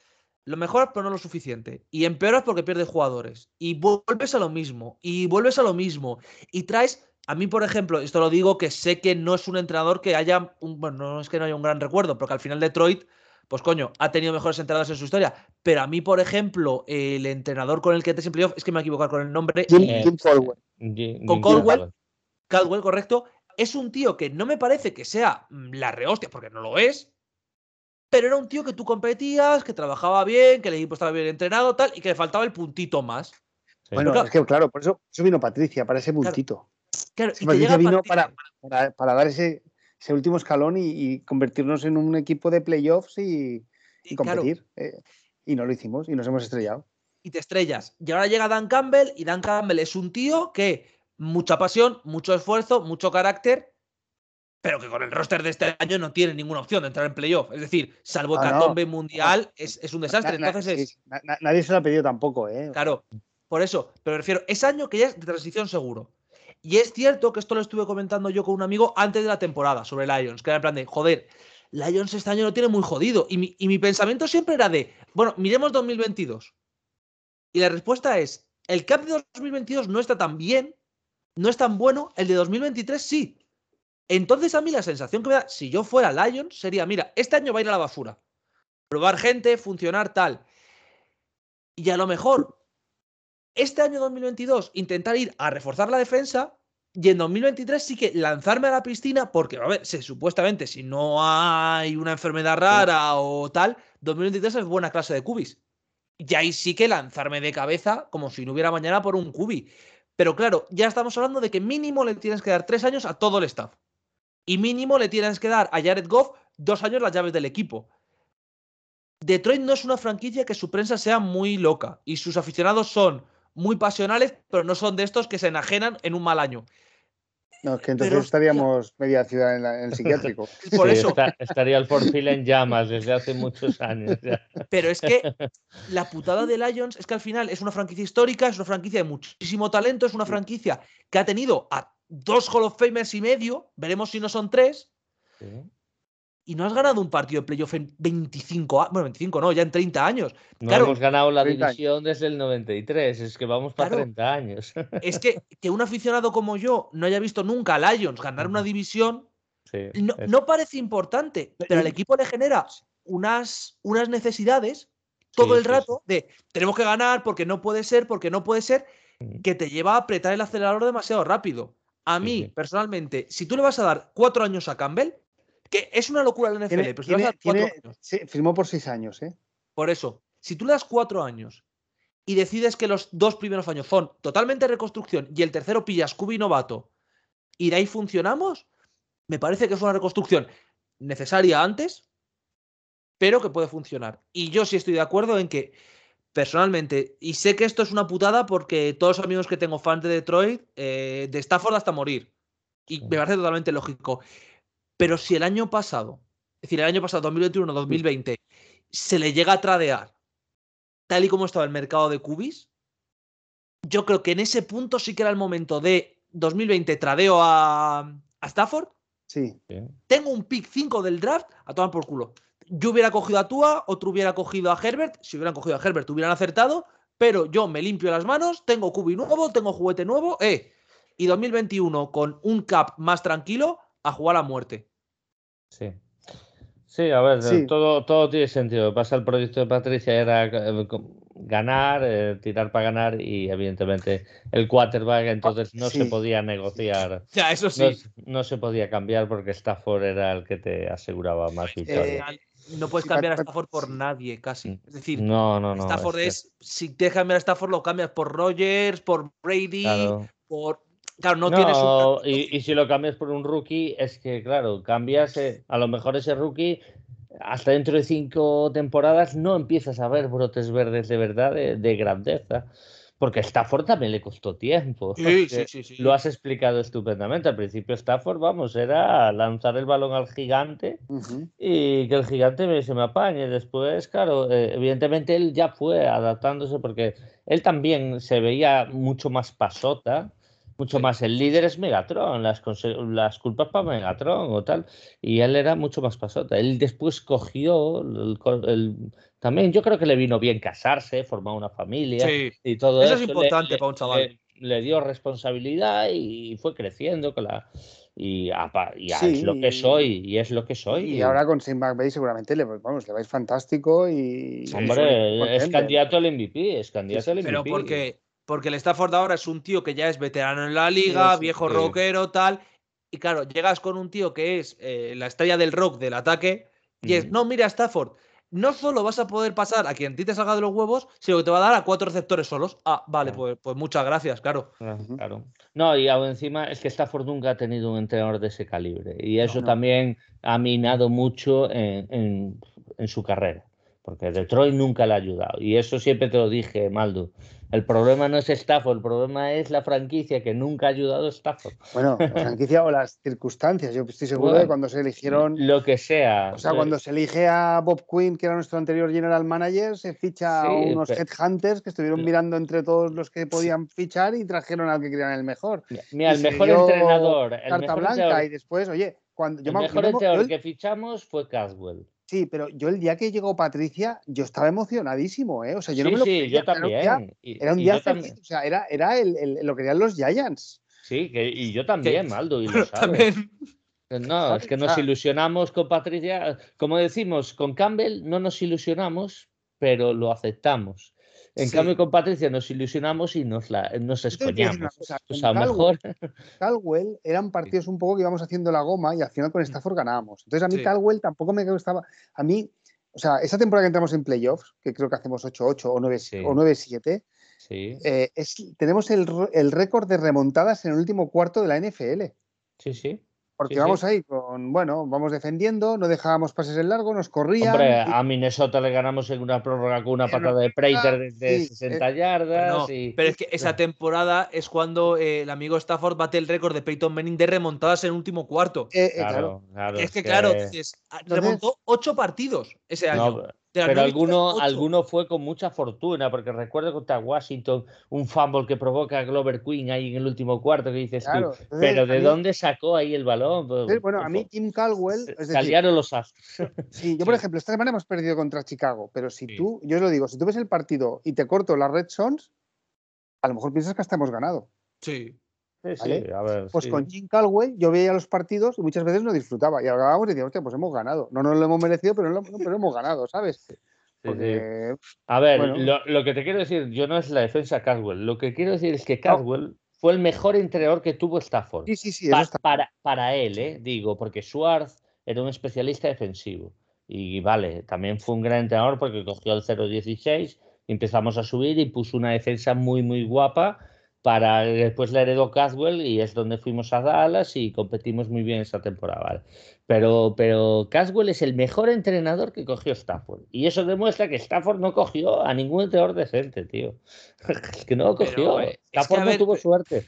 Lo mejoras, pero no lo suficiente. Y empeoras porque pierdes jugadores. Y vuelves a lo mismo. Y vuelves a lo mismo. Y traes. A mí, por ejemplo, esto lo digo que sé que no es un entrenador que haya. Un, bueno, no es que no haya un gran recuerdo, porque al final Detroit, pues coño, ha tenido mejores entrenadores en su historia. Pero a mí, por ejemplo, el entrenador con el que te en playoff, es que me voy a equivocar con el nombre. Jim, Eh, Jim Caldwell. Jim- Con. Caldwell. Caldwell, correcto, es un tío que no me parece que sea mm, la rehostia, porque no lo es, pero era un tío que tú competías, que trabajaba bien, que el equipo estaba bien entrenado, tal, y que le faltaba el puntito más. Sí. Bueno, claro. es que claro, por eso, eso vino Patricia, para ese puntito. Claro, y Patricia vino para, para, para dar ese, ese último escalón y, y convertirnos en un equipo de playoffs y, competir. eh, y no lo hicimos y nos hemos estrellado. y te estrellas. Y ahora llega Dan Campbell, y Dan Campbell es un tío que mucha pasión, mucho esfuerzo, mucho carácter, pero que con el roster de este año no tiene ninguna opción de entrar en playoff. Es decir, salvo Ah, no. Hecatombe mundial, es, es un desastre. Na- na- Entonces es. na- nadie se lo ha pedido tampoco, ¿eh? Claro, por eso, pero me refiero, es año que ya es de transición seguro. Y es cierto que esto lo estuve comentando yo con un amigo antes de la temporada sobre Lions, que era en plan de, joder, Lions este año lo tiene muy jodido. Y mi, y mi pensamiento siempre era de, bueno, miremos 2022. Y la respuesta es, el cap de 2022 no está tan bien, no es tan bueno, el de 2023 sí. Entonces a mí la sensación que me da, si yo fuera Lions, sería, mira, este año va a ir a la basura. Probar gente, funcionar tal. Y a lo mejor este año 2022 intentar ir a reforzar la defensa y en 2023 sí que lanzarme a la piscina porque, a ver, supuestamente si no hay una enfermedad rara o tal, 2023 es buena clase de cubis. Y ahí sí que lanzarme de cabeza como si no hubiera mañana por un cubi. Pero claro, ya estamos hablando de que mínimo le tienes que dar tres años a todo el staff. Y mínimo le tienes que dar a Jared Goff dos años las llaves del equipo. Detroit no es una franquicia que su prensa sea muy loca y sus aficionados son muy pasionales, pero no son de estos que se enajenan en un mal año. No, es que entonces Pero, estaríamos media ciudad en, la- en el psiquiátrico. Por Sí, eso, está- estaría el Forfield en llamas desde hace muchos años. ya. pero es que la putada de Lions es que al final es una franquicia histórica, es una franquicia de muchísimo talento, es una franquicia que ha tenido a dos Hall of Famers y medio, veremos si no son tres, Sí. y no has ganado un partido de playoff en 25 años, bueno, 25 no, ya en 30 años. No Claro, hemos ganado la 30 años. división desde el 93, es que vamos para Claro. 30 años. Es que, que un aficionado como yo no haya visto nunca a Lions ganar una división Sí, no, no parece importante, pero al equipo le genera unas, unas necesidades todo Sí, el sí, rato de tenemos que ganar porque no puede ser, porque no puede ser, que te lleva a apretar el acelerador demasiado rápido. A mí, sí. personalmente, si tú le vas a dar cuatro años a Campbell, que es una locura la NFL, Tiene- pero si le vas a tiene- dar cuatro tiene- años, sí, firmó por seis años, ¿eh? por eso, si tú le das cuatro años y decides que los dos primeros años son totalmente reconstrucción y el tercero pillas Cubi novato y de ahí funcionamos, me parece que es una reconstrucción necesaria antes, pero que puede funcionar. Y yo sí estoy de acuerdo en que, personalmente, y sé que esto es una putada porque todos los amigos que tengo fans de Detroit, eh, de Stafford hasta morir, y Sí. me parece totalmente lógico. Pero si el año pasado, es decir, el año pasado, 2021-2020, se le llega a tradear tal y como estaba el mercado de cubis, yo creo que en ese punto sí que era el momento de 2020 tradeo a, a Stafford, Sí. sí. tengo un pick 5 del draft a tomar por culo. Yo hubiera cogido a Tua, otro hubiera cogido a Herbert, si hubieran cogido a Herbert hubieran acertado, pero yo me limpio las manos, tengo cubi nuevo, tengo juguete nuevo, eh, y 2021 con un cap más tranquilo a jugar a muerte. Sí. Sí, a ver, Sí. Todo, todo tiene sentido. Pasa el proyecto de Patricia era eh, ganar, eh, tirar para ganar y evidentemente el quarterback entonces no se podía negociar. Ya, eso sí. No, se podía cambiar porque Stafford era el que te aseguraba más victorias. No puedes cambiar a Stafford por nadie, casi. Mm, es decir, no, no, no, Stafford es, si te cambiar a Stafford, lo cambias por Rogers, por Brady, por. Claro, no, tienes un... y, y, si lo cambias por un rookie, es que, claro, cambias, eh, a lo mejor ese rookie hasta dentro de cinco temporadas no empiezas a ver brotes verdes de verdad de, grandeza. Porque Stafford también le costó tiempo. Sí, sí, sí, Lo has explicado estupendamente. Al principio Stafford, vamos, era lanzar el balón al gigante y que el gigante se me apañe. Después, claro, eh, evidentemente él ya fue adaptándose porque él también se veía mucho más pasota mucho más. El líder es Megatron, las, las culpas para Megatron o tal. Y él era mucho más pasota. Él después cogió el, también yo creo que le vino bien casarse, formar una familia y todo eso. Eso es importante para un chaval. Le, dio responsabilidad y fue creciendo con la y, es lo que soy y es lo que soy. Y, ahora con Saint McVeigh seguramente le, vamos, le vais fantástico y... Hombre, es candidato al MVP, es candidato al MVP. Pero porque porque el Stafford ahora es un tío que ya es veterano en la liga, viejo rockero, tal. Y claro, llegas con un tío que es eh, la estrella del rock del ataque. Y es, no, mira, Stafford, no solo vas a poder pasar a quien a ti te salga de los huevos, sino que te va a dar a cuatro receptores solos. Ah, vale, pues, pues, muchas gracias, claro. Claro. No, y aún encima es que Stafford nunca ha tenido un entrenador de ese calibre. Y eso también ha minado mucho en, en, su carrera. Porque Detroit nunca le ha ayudado. Y eso siempre te lo dije, Maldo. El problema no es Stafford, el problema es la franquicia que nunca ha ayudado a Stafford. Bueno, la franquicia o las circunstancias. Yo estoy seguro de cuando se eligieron. Lo que sea. O sea, cuando se elige a Bob Quinn, que era nuestro anterior general manager, se ficha a unos headhunters que estuvieron mirando entre todos los que podían fichar y trajeron al que querían el mejor. Mira, el mejor entrenador. El carta blanca y después, oye, cuando. Yo el mejor entrenador que fichamos fue Caswell. Sí, pero yo el día que llegó Patricia, yo estaba emocionadísimo, ¿eh? O sea, yo no me lo sí, yo también. Era un día, feliz, o sea, era, era el, lo que eran los Giants. Sí, que, y yo también, Maldo, y lo sabes. No, es que nos ilusionamos con Patricia. Como decimos, con Campbell no nos ilusionamos, pero lo aceptamos. En cambio, con Patricia nos ilusionamos y nos, la, nos escoñamos. O sea, mejor. Calwell eran partidos un poco que íbamos haciendo la goma y al final con Stafford ganábamos. Entonces, a mí Calwell tampoco me gustaba. A mí, o sea, esa temporada que entramos en playoffs, que creo que hacemos 8-8 o 9-7, eh, tenemos el, el récord de remontadas en el último cuarto de la NFL. Sí, sí. Porque vamos ahí con, bueno, vamos defendiendo, no dejábamos pases en largo, nos corrían. Hombre, a Minnesota le ganamos en una prórroga con una patada de Prater desde 60 eh, yardas. Pero es que esa temporada es cuando eh, el amigo Stafford bate el récord de Peyton Manning de remontadas en el último cuarto. Eh, claro, es que, claro, remontó ocho partidos ese año. Pero alguno, alguno fue con mucha fortuna, porque recuerdo contra Washington un fumble que provoca a Glover Queen ahí en el último cuarto que dices tú. Pero ¿de dónde sacó ahí el balón? Pues, bueno, a mí Kim Caldwell. Es los astros. Sí, yo por ejemplo, esta semana hemos perdido contra Chicago, pero si tú, yo os lo digo, si tú ves el partido y te corto las Red Sons, a lo mejor piensas que hasta hemos ganado. Sí. Pues con Jim Caldwell yo veía los partidos y muchas veces no disfrutaba. Y hablábamos y decíamos, hostia, pues hemos ganado. No nos lo hemos merecido, pero, pero hemos ganado, ¿sabes? a ver, lo, que te quiero decir, yo no es la defensa Caldwell. Lo que quiero decir es que Caldwell fue el mejor entrenador que tuvo Stafford. Sí, sí, sí. para, para él, ¿eh? digo, porque Schwartz era un especialista defensivo. Y vale, también fue un gran entrenador porque cogió el 0-16, empezamos a subir y puso una defensa muy, muy guapa para después la heredó Caswell y es donde fuimos a Dallas y competimos muy bien esa temporada. Pero, pero Caswell es el mejor entrenador que cogió Stafford. Y eso demuestra que Stafford no cogió a ningún entrenador decente, tío. Es que no lo cogió. Eh, Stafford no tuvo suerte.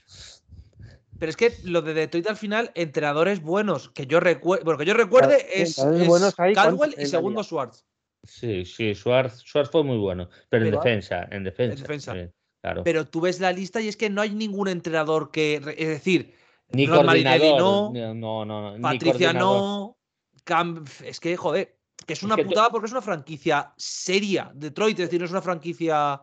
Pero es que lo de Detroit al final, entrenadores buenos, que yo, recuerde, bueno, que yo recuerde es, Caswell y segundo Schwartz. Sí, sí, Schwartz, Schwartz fue muy bueno, pero, en defensa, en defensa. En defensa. Pero tú ves la lista y es que no hay ningún entrenador que. Es decir, ni coordinador. No, no, no, Patricia no. es que, joder, que es una putada porque es una franquicia seria. Detroit, es decir, no es una franquicia.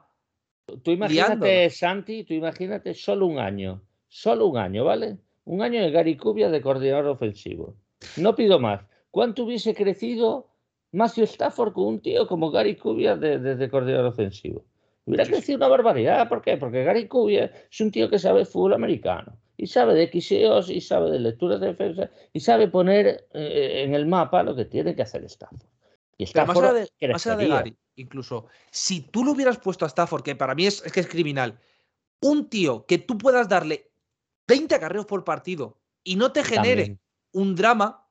Tú imagínate, Santi, tú imagínate solo un año. Solo un año, ¿vale? Un año de Gary Cubia de coordinador ofensivo. No pido más. ¿Cuánto hubiese crecido Matthew Stafford con un tío como Gary Cubia de, de coordinador ofensivo? Hubiera crecido una barbaridad. ¿Por qué? Porque Gary Kubiak es un tío que sabe fútbol americano y sabe de XEOs y sabe de lecturas de defensa y sabe poner eh, en el mapa lo que tiene que hacer Stafford. Y Stafford más allá de, Gary, incluso si tú lo hubieras puesto a Stafford, que para mí es, que es criminal, un tío que tú puedas darle 20 acarreos por partido y no te genere un drama,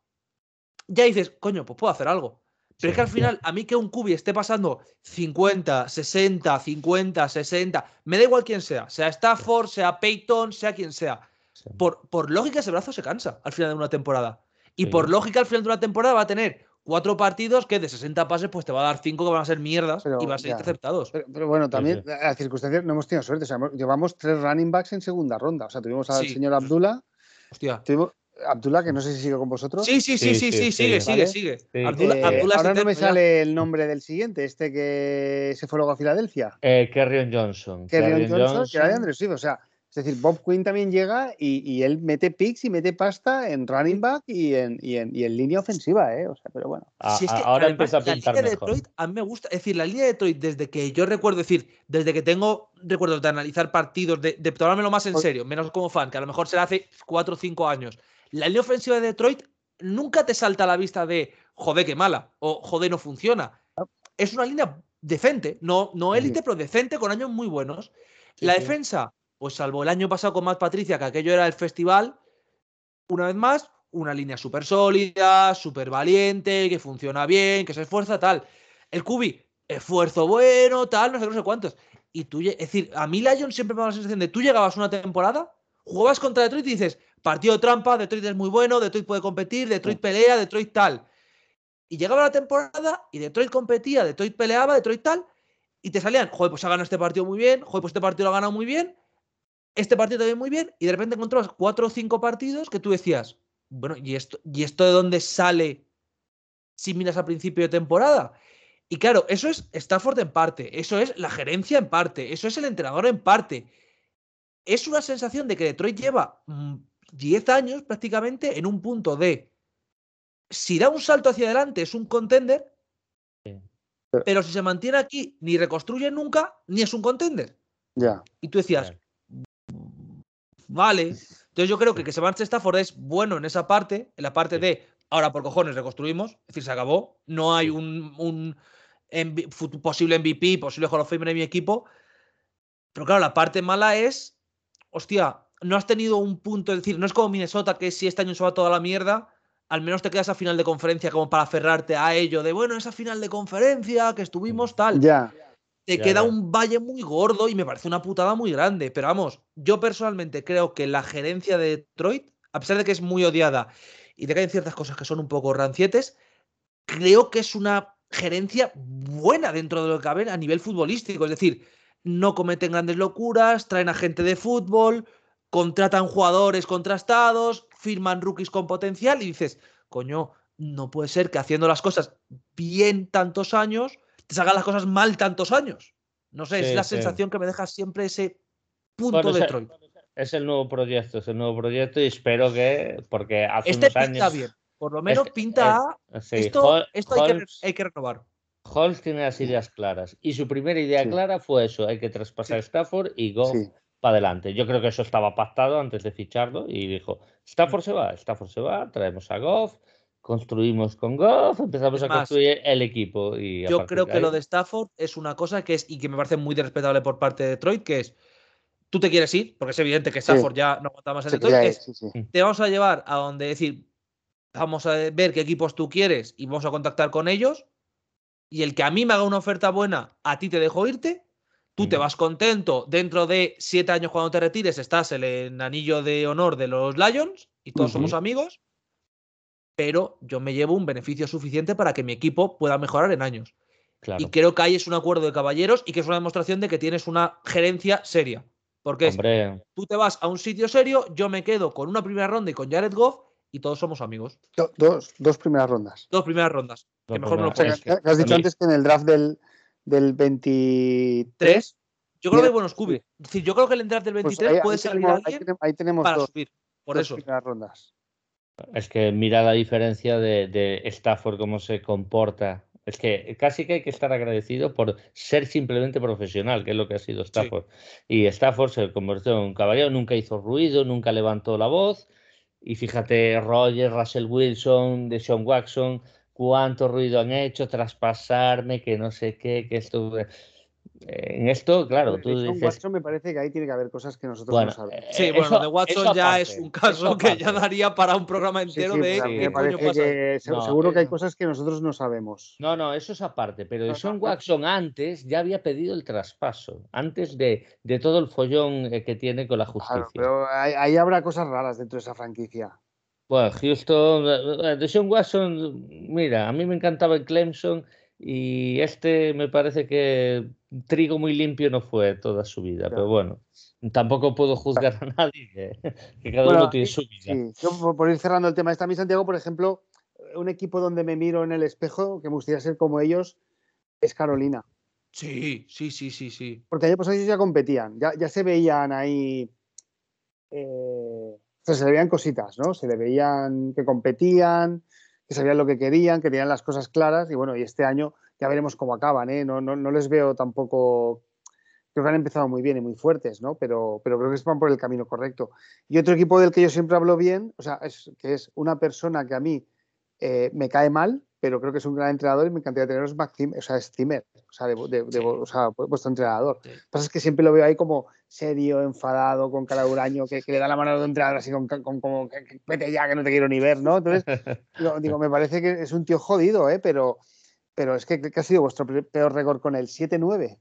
ya dices, coño, pues puedo hacer algo. Pero es que al final, a mí que un cubi esté pasando 50, 60, 50, 60, me da igual quién sea, sea Stafford, sea Peyton, sea quien sea. Por, por lógica, ese brazo se cansa al final de una temporada. Y por lógica, al final de una temporada va a tener cuatro partidos que de 60 pases, pues te va a dar cinco que van a ser mierdas y van a ser interceptados. Pero, bueno, también las circunstancias no hemos tenido suerte. llevamos tres running backs en segunda ronda. O sea, tuvimos al señor Abdullah. Hostia. Abdullah, que no sé si sigue con vosotros. Sí, sí, sí, sí, sí, sigue, sigue, sigue. Abdullah, eh, ahora no me sale el nombre del siguiente, este que se fue luego a Filadelfia. Eh, Kerrion Johnson. Kerrion Johnson, que era de Andrew Swift. O sea, es decir, Bob Quinn también llega y, él mete picks y mete pasta en running back y en, y en, línea ofensiva, ¿eh? O sea, pero bueno. ahora empieza a pintar la línea de Detroit a mí me gusta. Es decir, la línea de Detroit, desde que yo recuerdo, decir, desde que tengo recuerdo de analizar partidos, de, de tomármelo más en serio, menos como fan, que a lo mejor será hace 4 o 5 años la línea ofensiva de Detroit nunca te salta a la vista de joder, qué mala o joder, no funciona. Es una línea decente, no, no élite, pero decente con años muy buenos. la defensa, pues salvo el año pasado con Matt Patricia, que aquello era el festival, una vez más, una línea súper sólida, súper valiente, que funciona bien, que se esfuerza, tal. El Cubi, esfuerzo bueno, tal, no sé, no sé cuántos. Y tú, es decir, a mí Lion siempre me da la sensación de tú llegabas una temporada, jugabas contra Detroit y dices, Partido de trampa, Detroit es muy bueno, Detroit puede competir, Detroit pelea, Detroit tal. Y llegaba la temporada y Detroit competía, Detroit peleaba, Detroit tal, y te salían, joder, pues ha ganado este partido muy bien, joder, pues este partido lo ha ganado muy bien, este partido también muy bien, y de repente encontrabas cuatro o cinco partidos que tú decías, bueno, ¿y esto, ¿y esto de dónde sale si miras al principio de temporada? Y claro, eso es Stafford en parte, eso es la gerencia en parte, eso es el entrenador en parte. Es una sensación de que Detroit lleva mm, 10 años prácticamente en un punto de si da un salto hacia adelante es un contender, pero si se mantiene aquí ni reconstruye nunca, ni es un contender. Ya. Y tú decías, vale. Entonces yo creo que que se marche Stafford es bueno en esa parte, en la parte de ahora por cojones reconstruimos, es decir, se acabó, no hay un, un posible MVP, posible Hall of Fame en mi equipo. Pero claro, la parte mala es, hostia, no has tenido un punto, es decir, no es como Minnesota que si este año se va toda la mierda, al menos te quedas a final de conferencia como para aferrarte a ello de, bueno, esa final de conferencia que estuvimos tal. Ya. Te queda un valle muy gordo y me parece una putada muy grande. Pero vamos, yo personalmente creo que la gerencia de Detroit, a pesar de que es muy odiada y de que hay ciertas cosas que son un poco rancietes, creo que es una gerencia buena dentro de lo que cabe a nivel futbolístico. Es decir, no cometen grandes locuras, traen a gente de fútbol, contratan jugadores contrastados, firman rookies con potencial y dices, coño, no puede ser que haciendo las cosas bien tantos años, te salgan las cosas mal tantos años. No sé, es la sensación que me deja siempre ese punto de Detroit. Es el nuevo proyecto, es el nuevo proyecto y espero que, porque hace este unos pinta bien, por lo menos pinta esto, esto hay, que, renovar. Holmes tiene las ideas claras y su primera idea clara fue eso, hay que traspasar Stafford y Goff para adelante. Yo creo que eso estaba pactado antes de ficharlo y dijo, Stafford se va, Stafford se va, traemos a Goff, construimos con Goff, empezamos a construir el equipo. Y yo creo que lo de Stafford es una cosa que es y que me parece muy respetable por parte de Detroit, que es, tú te quieres ir, porque es evidente que Stafford ya no aguanta más en Detroit, te vamos a llevar a donde decir, vamos a ver qué equipos tú quieres y vamos a contactar con ellos. Y el que a mí me haga una oferta buena, a ti te dejo irte Tú te vas contento, dentro de siete años cuando te retires estás en el anillo de honor de los Lions y todos somos amigos, pero yo me llevo un beneficio suficiente para que mi equipo pueda mejorar en años. Y creo que ahí es un acuerdo de caballeros y que es una demostración de que tienes una gerencia seria. Porque tú te vas a un sitio serio, yo me quedo con una primera ronda y con Jared Goff y todos somos amigos. dos, dos primeras rondas. Dos primeras rondas. que mejor no lo Has dicho antes que en el draft del, del 23. Yo creo que hay buenos cubes. Es decir, yo creo que el draft del 23 pues puede salir alguien ahí tenemos, para dos, subir. Por eso. rondas. Es que mira la diferencia de, Stafford, cómo se comporta Es que casi que hay que estar agradecido por ser simplemente profesional, que es lo que ha sido Stafford. Y Stafford se convirtió en un caballero, nunca hizo ruido, nunca levantó la voz. Y fíjate, Roger, Russell Wilson, Deshaun Watson, cuánto ruido han hecho, traspasarme, que no sé qué, que esto en esto, claro, tú dices... Watson me parece que ahí tiene que haber cosas que nosotros no sabemos. Sí, eh, bueno, de Watson ya es un caso que ya daría para un programa entero de me parece que seguro que hay cosas que nosotros no sabemos. No, no, eso es aparte, pero de Sean Watson antes ya había pedido el traspaso, antes de, de todo el follón eh, que tiene con la justicia. pero ahí, habrá cosas raras dentro de esa franquicia. Bueno, Houston, eh, de Sean Watson, mira, a mí me encantaba el Clemson y este me parece que trigo muy limpio no fue toda su vida, pero bueno, tampoco puedo juzgar a nadie, que, cada uno tiene su vida. Sí. Yo, por ir cerrando el tema, está mi Santiago, por ejemplo, un equipo donde me miro en el espejo, que me gustaría ser como ellos, es Carolina. Sí, sí, sí, sí, sí. Porque ayer pues ellos ya competían, ya, ya se veían ahí. Eh, se le veían cositas, ¿no? Se le veían que competían, que sabían lo que querían, que tenían las cosas claras y bueno, y este año ya veremos cómo acaban, ¿eh? No, no, no les veo tampoco, creo que han empezado muy bien y muy fuertes, ¿no? Pero, pero creo que van por el camino correcto. Y otro equipo del que yo siempre hablo bien, o sea, es que es una persona que a mí eh, me cae mal, pero creo que es un gran entrenador y me encantaría teneros Maxim, o sea, es Zimmer, o sea, de, o sea, vuestro entrenador. Lo que pasa es que siempre lo veo ahí como serio, enfadado, con cara de huraño, que, le da la mano a entrenador así con, como, que, vete ya, que no te quiero ni ver, ¿no? Entonces, digo, me parece que es un tío jodido, ¿eh? Pero, pero es que, que ha sido vuestro peor récord con él, 7-9.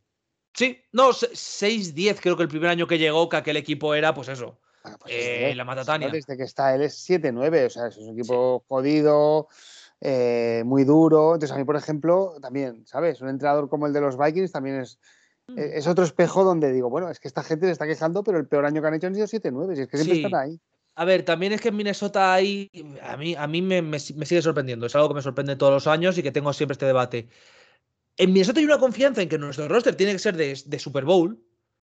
Sí, no, 6-10 creo que el primer año que llegó, que aquel equipo era, pues eso, pues eh, la Matatania. Desde que está él es 7-9, o sea, es un equipo jodido, eh, muy duro. Entonces, a mí, por ejemplo, también, ¿sabes? Un entrenador como el de los Vikings también es, mm. e, es otro espejo donde digo, bueno, es que esta gente se está quejando, pero el peor año que han hecho han sido 7-9, y es que siempre están ahí. A ver, también es que en Minnesota hay. A mí, a mí me, sigue sorprendiendo. Es algo que me sorprende todos los años y que tengo siempre este debate. En Minnesota hay una confianza en que nuestro roster tiene que ser de, Super Bowl.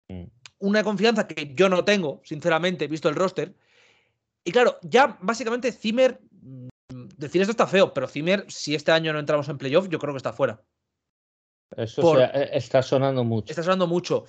Mm. Una confianza que yo no tengo, sinceramente, visto el roster. Y claro, ya básicamente Zimmer decir esto está feo, pero Zimmer, si este año no entramos en playoff, yo creo que está fuera. Eso e, está sonando mucho. Está sonando mucho.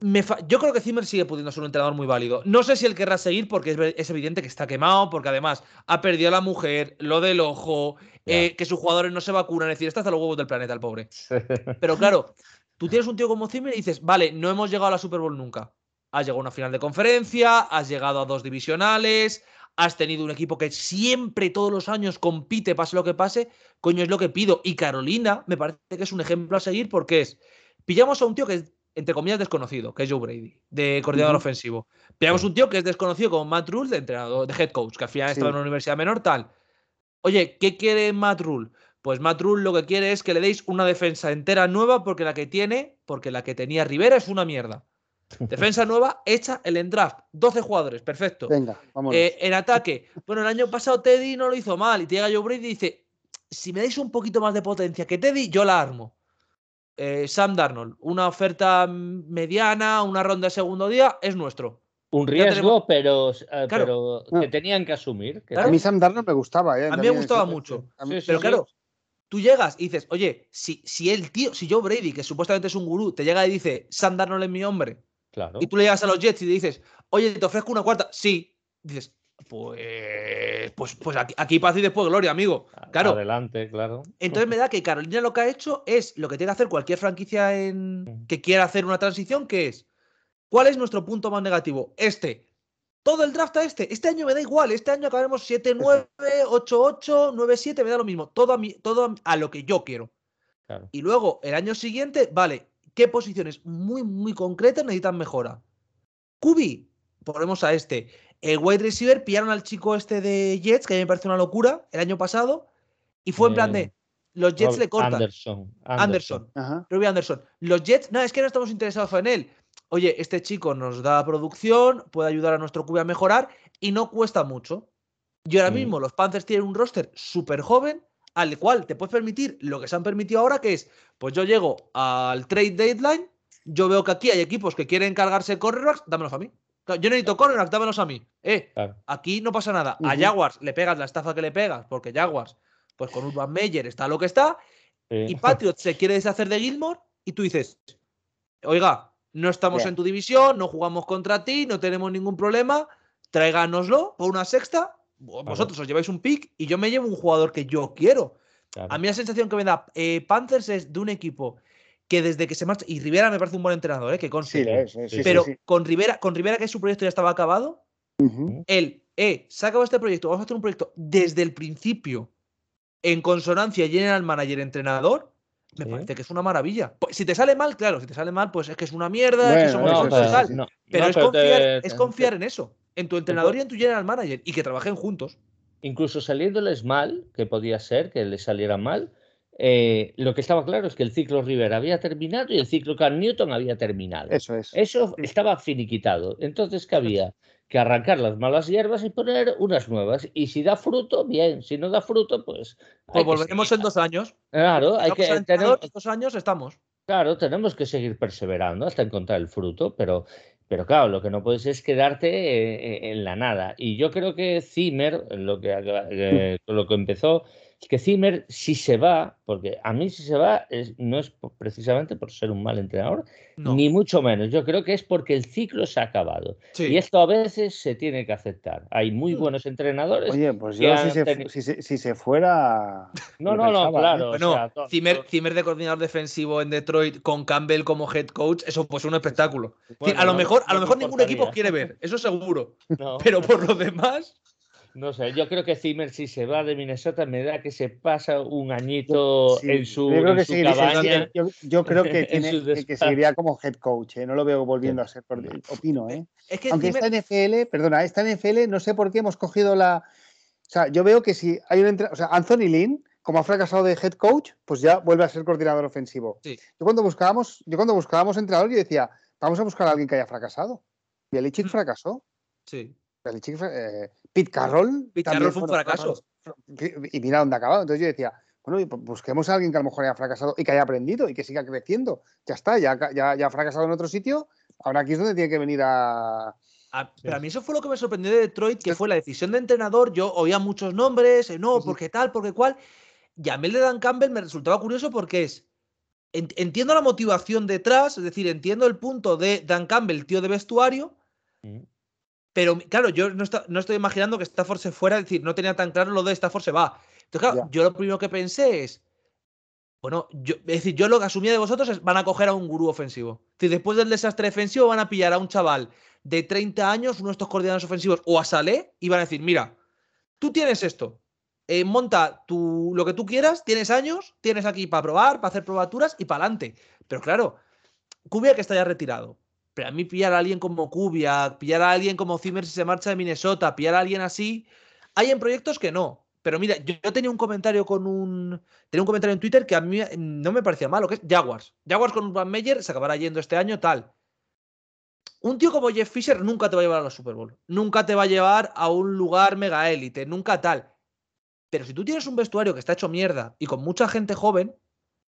yo creo que Zimmer sigue pudiendo ser un entrenador muy válido. No sé si él querrá seguir porque es, evidente que está quemado, porque además ha perdido a la mujer, lo del ojo, eh, que sus jugadores no se vacunan. Es decir, está hasta los huevos del planeta, el pobre. Pero claro, tú tienes un tío como Zimmer y dices, vale, no hemos llegado a la Super Bowl nunca. Has llegado a una final de conferencia, has llegado a dos divisionales, has tenido un equipo que siempre, todos los años, compite, pase lo que pase, coño, es lo que pido. Y Carolina me parece que es un ejemplo a seguir porque es, pillamos a un tío que es, entre comillas, desconocido, que es Joe Brady, de coordinador ofensivo. Pillamos a un tío que es desconocido como Matt Rule, de entrenador, de head coach, que al final está en una universidad menor, tal. Oye, ¿qué quiere Matt Rule? Pues Matt Rule lo que quiere es que le deis una defensa entera nueva porque la que tiene, porque la que tenía Rivera es una mierda. Defensa nueva, hecha el endraft. 12 jugadores, perfecto. Venga, vamos. Eh, en ataque. Bueno, el año pasado Teddy no lo hizo mal. Y te llega Joe Brady y dice: Si me dais un poquito más de potencia que Teddy, yo la armo. Eh, Sam Darnold, una oferta mediana, una ronda de segundo día, es nuestro. Un riesgo, pero, eh, pero que tenían que asumir. A mí Sam Darnold me gustaba. A mí me gustaba mucho. pero claro, tú llegas y dices, oye, si, si el tío, si Joe Brady, que supuestamente es un gurú, te llega y dice, Sam Darnold es mi hombre, y tú le llegas a los Jets y le dices, oye, te ofrezco una cuarta. Sí. Dices, pues, pues, pues aquí, aquí paz y después gloria, amigo. Claro. Adelante, claro. Entonces me da que Carolina lo que ha hecho es lo que tiene que hacer cualquier franquicia en, que quiera hacer una transición, que es, ¿cuál es nuestro punto más negativo? Este. Todo el draft a este. Este año me da igual. Este año acabaremos 7-9, 8-8, 9-7, me da lo mismo. Todo a, todo a lo que yo quiero. Y luego, el año siguiente, vale, qué posiciones muy, muy concretas necesitan mejora. Kubi, ponemos a este. El wide receiver pillaron al chico este de Jets, que a mí me parece una locura, el año pasado, y fue en plan de. Los Jets le cortan. Anderson. Anderson. Anderson. Anderson. Los Jets, no, es que no estamos interesados en él. Oye, este chico nos da producción, puede ayudar a nuestro QB a mejorar y no cuesta mucho. Y ahora mm. mismo los Panthers tienen un roster súper joven al cual te puedes permitir lo que se han permitido ahora, que es, pues yo llego al trade deadline, yo veo que aquí hay equipos que quieren cargarse cornerbacks, dámelos a mí. Yo necesito cornerbacks, dámelos a mí. Eh, aquí no pasa nada. A Jaguars le pegas la estafa que le pegas, porque Jaguars, pues con Urban Meyer está lo que está. Y Patriots se quiere deshacer de Gilmore y tú dices, oiga, no estamos en tu división, no jugamos contra ti, no tenemos ningún problema, tráiganoslo por una sexta, vosotros os lleváis un pick y yo me llevo un jugador que yo quiero. A mí la sensación que me da eh, Panthers es de un equipo que desde que se marcha. Y Rivera me parece un buen entrenador, ¿eh? que consigue. pero con Rivera, con Rivera, que su proyecto ya estaba acabado, él, eh, se ha acabado este proyecto, vamos a hacer un proyecto desde el principio, en consonancia general manager entrenador. Me parece que es una maravilla. Pues, si te sale mal, claro, si te sale mal, pues es que es una mierda, es que somos pero, pero, es confiar, es confiar en eso, en tu entrenador y en tu general manager, y que trabajen juntos. Incluso saliéndoles mal, que podía ser que les saliera mal, eh, lo que estaba claro es que el ciclo River había terminado y el ciclo Cam Newton había terminado. Eso es. Eso estaba finiquitado. Entonces, ¿qué había? Que arrancar las malas hierbas y poner unas nuevas. Y si da fruto, bien. Si no da fruto, pues. Pues volveremos en dos años. Claro, hay que. Tener... dos años estamos. Claro, tenemos que seguir perseverando hasta encontrar el fruto, pero, pero claro, lo que no puedes es quedarte eh, en la nada. Y yo creo que Zimmer, lo que, eh, lo que empezó, es que Zimmer, si se va, porque a mí si se va, no es precisamente por ser un mal entrenador, ni mucho menos. Yo creo que es porque el ciclo se ha acabado. Y esto a veces se tiene que aceptar. Hay muy mm. buenos entrenadores. Oye, pues yo si, se, fuera. No, no, no, claro. Zimmer, de coordinador defensivo en Detroit con Campbell como head coach, eso pues un espectáculo. a lo mejor, a lo mejor ningún equipo quiere ver, eso seguro. Pero por lo demás. No sé, yo creo que Zimmer si se va de Minnesota me da que se pasa un añito en su, yo creo que cabaña. Yo, creo que, tiene, que seguiría como head coach, ¿eh? no lo veo volviendo a ser, opino. ¿eh? Aunque esta NFL, perdona, esta NFL no sé por qué hemos cogido la... O sea, yo veo que si hay un... O sea, Anthony Lynn, como ha fracasado de head coach, pues ya vuelve a ser coordinador ofensivo. Yo cuando buscábamos, yo cuando buscábamos entrenador, yo decía, vamos a buscar a alguien que haya fracasado. Y Belichick mm. fracasó. Sí. Belichick, eh, Pete Carroll. Pete Carroll fue un fracaso. Y mira dónde ha acabado. Entonces yo decía, bueno, busquemos a alguien que a lo mejor haya fracasado y que haya aprendido y que siga creciendo. Ya está, ya, ya, ya ha fracasado en otro sitio. Ahora aquí es donde tiene que venir a. pero a mí eso fue lo que me sorprendió de Detroit, que fue la decisión de entrenador. Yo oía muchos nombres, eh, no, porque tal, porque cual. Y a mí el de Dan Campbell me resultaba curioso porque es. Entiendo la motivación detrás, es decir, entiendo el punto de Dan Campbell, tío de vestuario, mm. Pero claro, yo no, no estoy imaginando que Stafford se fuera, es decir, no tenía tan claro lo de Stafford se va. Entonces, claro, yo lo primero que pensé es, bueno, yo, es decir, yo lo que asumía de vosotros es van a coger a un gurú ofensivo. Es decir, después del desastre defensivo van a pillar a un chaval de 30 años, uno de estos coordinadores ofensivos, o a Salé, y van a decir, mira, tú tienes esto, eh, monta tu, lo que tú quieras, tienes años, tienes aquí para probar, para hacer probaturas y para adelante. Pero claro, Cubia que está ya retirado, pero a mí pillar a alguien como Cubia, pillar a alguien como Zimmer si se marcha de Minnesota, pillar a alguien así, hay en proyectos que no. Pero mira, yo, tenía un comentario con un. Tenía un comentario en Twitter que a mí no me parecía malo, que es Jaguars. Jaguars con Van Meyer se acabará yendo este año, tal. Un tío como Jeff Fisher nunca te va a llevar a la Super Bowl. Nunca te va a llevar a un lugar mega élite, nunca tal. Pero si tú tienes un vestuario que está hecho mierda y con mucha gente joven,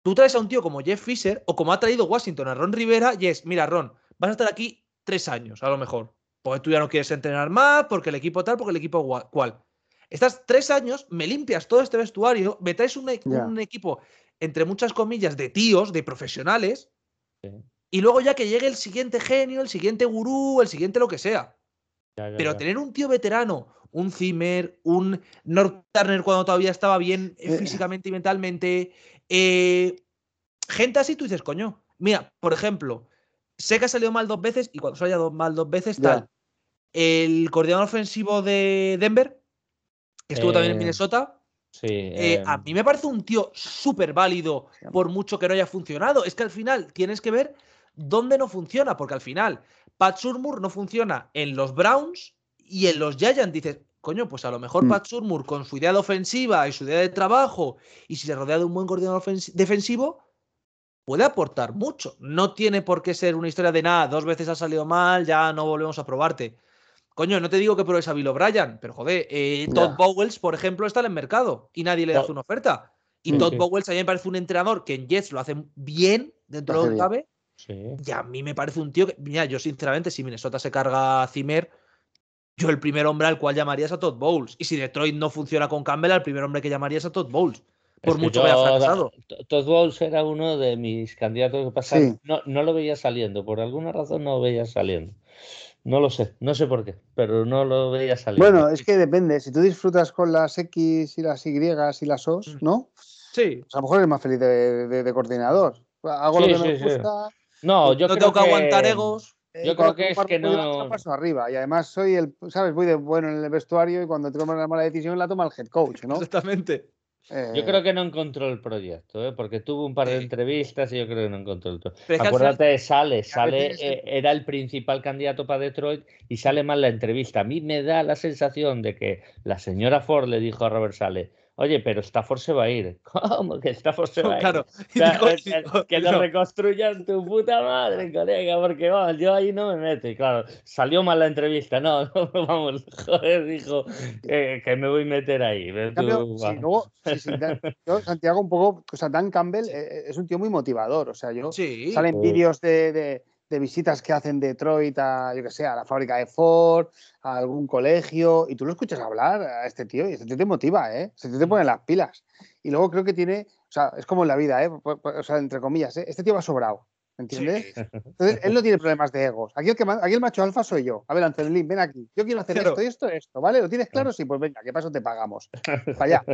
tú traes a un tío como Jeff Fisher o como ha traído Washington a Ron Rivera y es, mira, Ron, vas a estar aquí tres años, a lo mejor. Porque tú ya no quieres entrenar más, porque el equipo tal, porque el equipo cual. Estás tres años, me limpias todo este vestuario, me traes un, equipo, entre muchas comillas, de tíos, de profesionales, y luego ya que llegue el siguiente genio, el siguiente gurú, el siguiente lo que sea. Pero tener un tío veterano, un Zimmer, un North Turner cuando todavía estaba bien eh, físicamente y mentalmente, eh, gente así, tú dices, coño, mira, por ejemplo, sé que ha salido mal dos veces y cuando se haya mal dos veces, tal. El coordinador ofensivo de Denver, que estuvo también en eh, Minnesota. Sí, eh, a mí me parece un tío súper válido por mucho que no haya funcionado. Es que al final tienes que ver dónde no funciona, porque al final Pat Surmur no funciona en los Browns y en los Giants. Dices, coño, pues a lo mejor mm. Pat Surmur con su idea de ofensiva y su idea de trabajo y si se rodea de un buen coordinador defensivo, puede aportar mucho. No tiene por qué ser una historia de nada, dos veces ha salido mal, ya no volvemos a probarte. Coño, no te digo que pruebes a Bill O'Brien, pero joder, eh, Todd Bowles, por ejemplo, está en el mercado y nadie le da una oferta. Y Todd Bowles a mí me parece un entrenador que en Jets lo hace bien dentro de lo que cabe. Y a mí me parece un tío que, mira, yo sinceramente, si Minnesota se carga a Zimmer, yo el primer hombre al cual llamaría es a Todd Bowles. Y si Detroit no funciona con Campbell, el primer hombre que llamaría es a Todd Bowles. Por mucho que haya fracasado. Todd Bowles era uno de mis candidatos que pasaron. No, no lo veía saliendo, por alguna razón no lo veía saliendo. No lo sé, no sé por qué, pero no lo veía salir. Bueno, es que depende. Si tú disfrutas con las X y las Y y las O, mm. ¿no? Sí. Pues a lo mejor eres más feliz de, coordinador. Hago lo que me gusta. No, yo no creo tengo que, aguantar egos. Yo creo que es que no. Paso arriba y además soy el, ¿sabes? Voy de bueno en el vestuario y cuando tomo una mala decisión la toma el head coach, ¿no? Exactamente. Yo creo que no encontró el proyecto, ¿eh? porque tuvo un par de entrevistas y yo creo que no encontró el proyecto. Acuérdate de Sale, Sale eh, era el principal candidato para Detroit y sale mal la entrevista. A mí me da la sensación de que la señora Ford le dijo a Robert Sale, Oye, pero Stafford se va a ir. ¿Cómo que Stafford se va a ir? Claro. que, lo reconstruyan tu puta madre, colega, porque vamos, yo ahí no me meto. Y claro, salió mal la entrevista. No, no vamos, joder, dijo que, me voy a meter ahí. Santiago, un poco, o sea, Dan Campbell eh, eh, es un tío muy motivador. O sea, yo salen vídeos de de visitas que hacen Detroit a, yo que sé, a la fábrica de Ford, a algún colegio, y tú lo escuchas hablar a este tío, y este tío te motiva, ¿eh? Este tío te pone las pilas. Y luego creo que tiene, o sea, es como en la vida, ¿eh? O sea, entre comillas, ¿eh? este tío va sobrado. ¿Entiendes? Entonces, él no tiene problemas de egos. Aquí el, que, aquí el macho alfa soy yo. A ver, Antonio ven aquí. Yo quiero hacer esto y esto, esto, ¿vale? ¿Lo tienes claro? Sí, pues venga, ¿qué paso te pagamos? Para allá.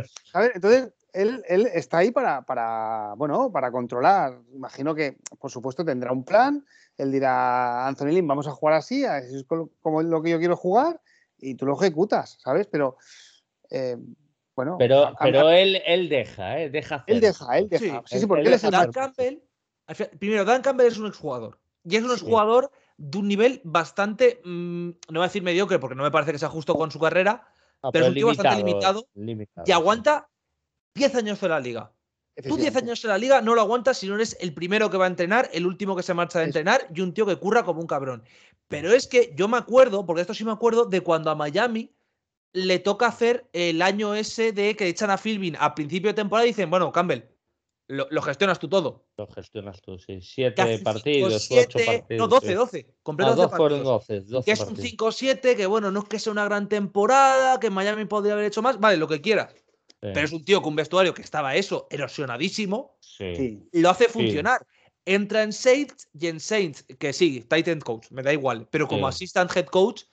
Entonces, él, él, está ahí para, para, bueno, para controlar. Imagino que, por supuesto, tendrá un plan él dirá, Anthony Lynn, vamos a jugar así, es como lo que yo quiero jugar, y tú lo ejecutas, ¿sabes? Pero, eh, bueno. Pero, pero él, él deja, ¿eh? Deja Él deja, él deja. Sí, sí, porque él, es el Dan Campbell, primero, Dan Campbell es un exjugador. Y es un exjugador de un nivel bastante, mm, no voy a decir mediocre, porque no me parece que sea justo con su carrera, pero, es un tío bastante limitado, y aguanta 10 años de la liga. Tú 10 años en la liga no lo aguantas si no eres el primero que va a entrenar, el último que se marcha de entrenar y un tío que curra como un cabrón. Pero es que yo me acuerdo, porque esto sí me acuerdo, de cuando a Miami le toca hacer el año ese de que echan a Philbin a principio de temporada y dicen, bueno, Campbell, lo, gestionas tú todo. Lo gestionas tú, sí. Siete partidos, ocho partidos. No, 12, 12. Completo 12 fueron 12, 12 que es un 5-7, que bueno, no es que sea una gran temporada, que Miami podría haber hecho más. Vale, lo que quieras. Pero es un tío con un vestuario que estaba eso, erosionadísimo. Sí. Lo hace funcionar. Entra en Saints y en Saints, que sí, Titan Coach, me da igual. Pero como assistant head coach,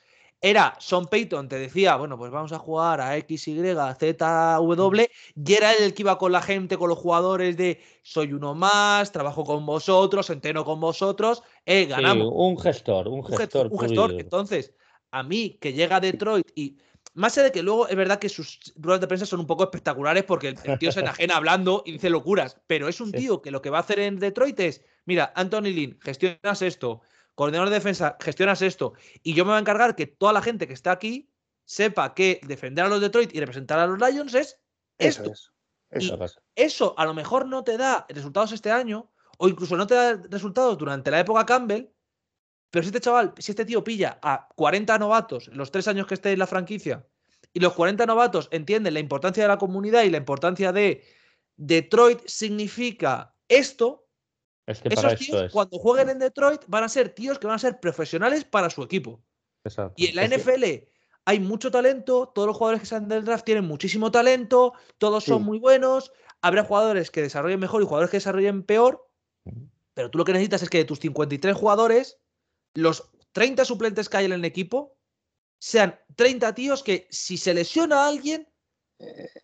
era Sean Payton, te decía, bueno, pues vamos a jugar a X, Y, Z, W, y era el que iba con la gente, con los jugadores de soy uno más, trabajo con vosotros, entreno con vosotros, eh, ganamos. un gestor, un gestor. Un gestor. Entonces, a mí que llega a Detroit y más allá de que luego es verdad que sus ruedas de prensa son un poco espectaculares porque el, tío se enajena hablando y dice locuras, pero es un tío que lo que va a hacer en Detroit es, mira, Anthony Lynn, gestionas esto, coordinador de defensa, gestionas esto, y yo me voy a encargar que toda la gente que está aquí sepa que defender a los Detroit y representar a los Lions es esto. Eso, es. eso a lo mejor no te da resultados este año, o incluso no te da resultados durante la época Campbell, pero si este chaval, si este tío pilla a 40 novatos los tres años que esté en la franquicia y los 40 novatos entienden la importancia de la comunidad y la importancia de Detroit significa esto, esos tíos cuando jueguen en Detroit van a ser tíos que van a ser profesionales para su equipo. Y en la NFL hay mucho talento, todos los jugadores que salen del draft tienen muchísimo talento, todos son muy buenos, habrá jugadores que desarrollen mejor y jugadores que desarrollen peor, pero tú lo que necesitas es que de tus 53 jugadores los 30 suplentes que hay en el equipo sean 30 tíos que si se lesiona a alguien,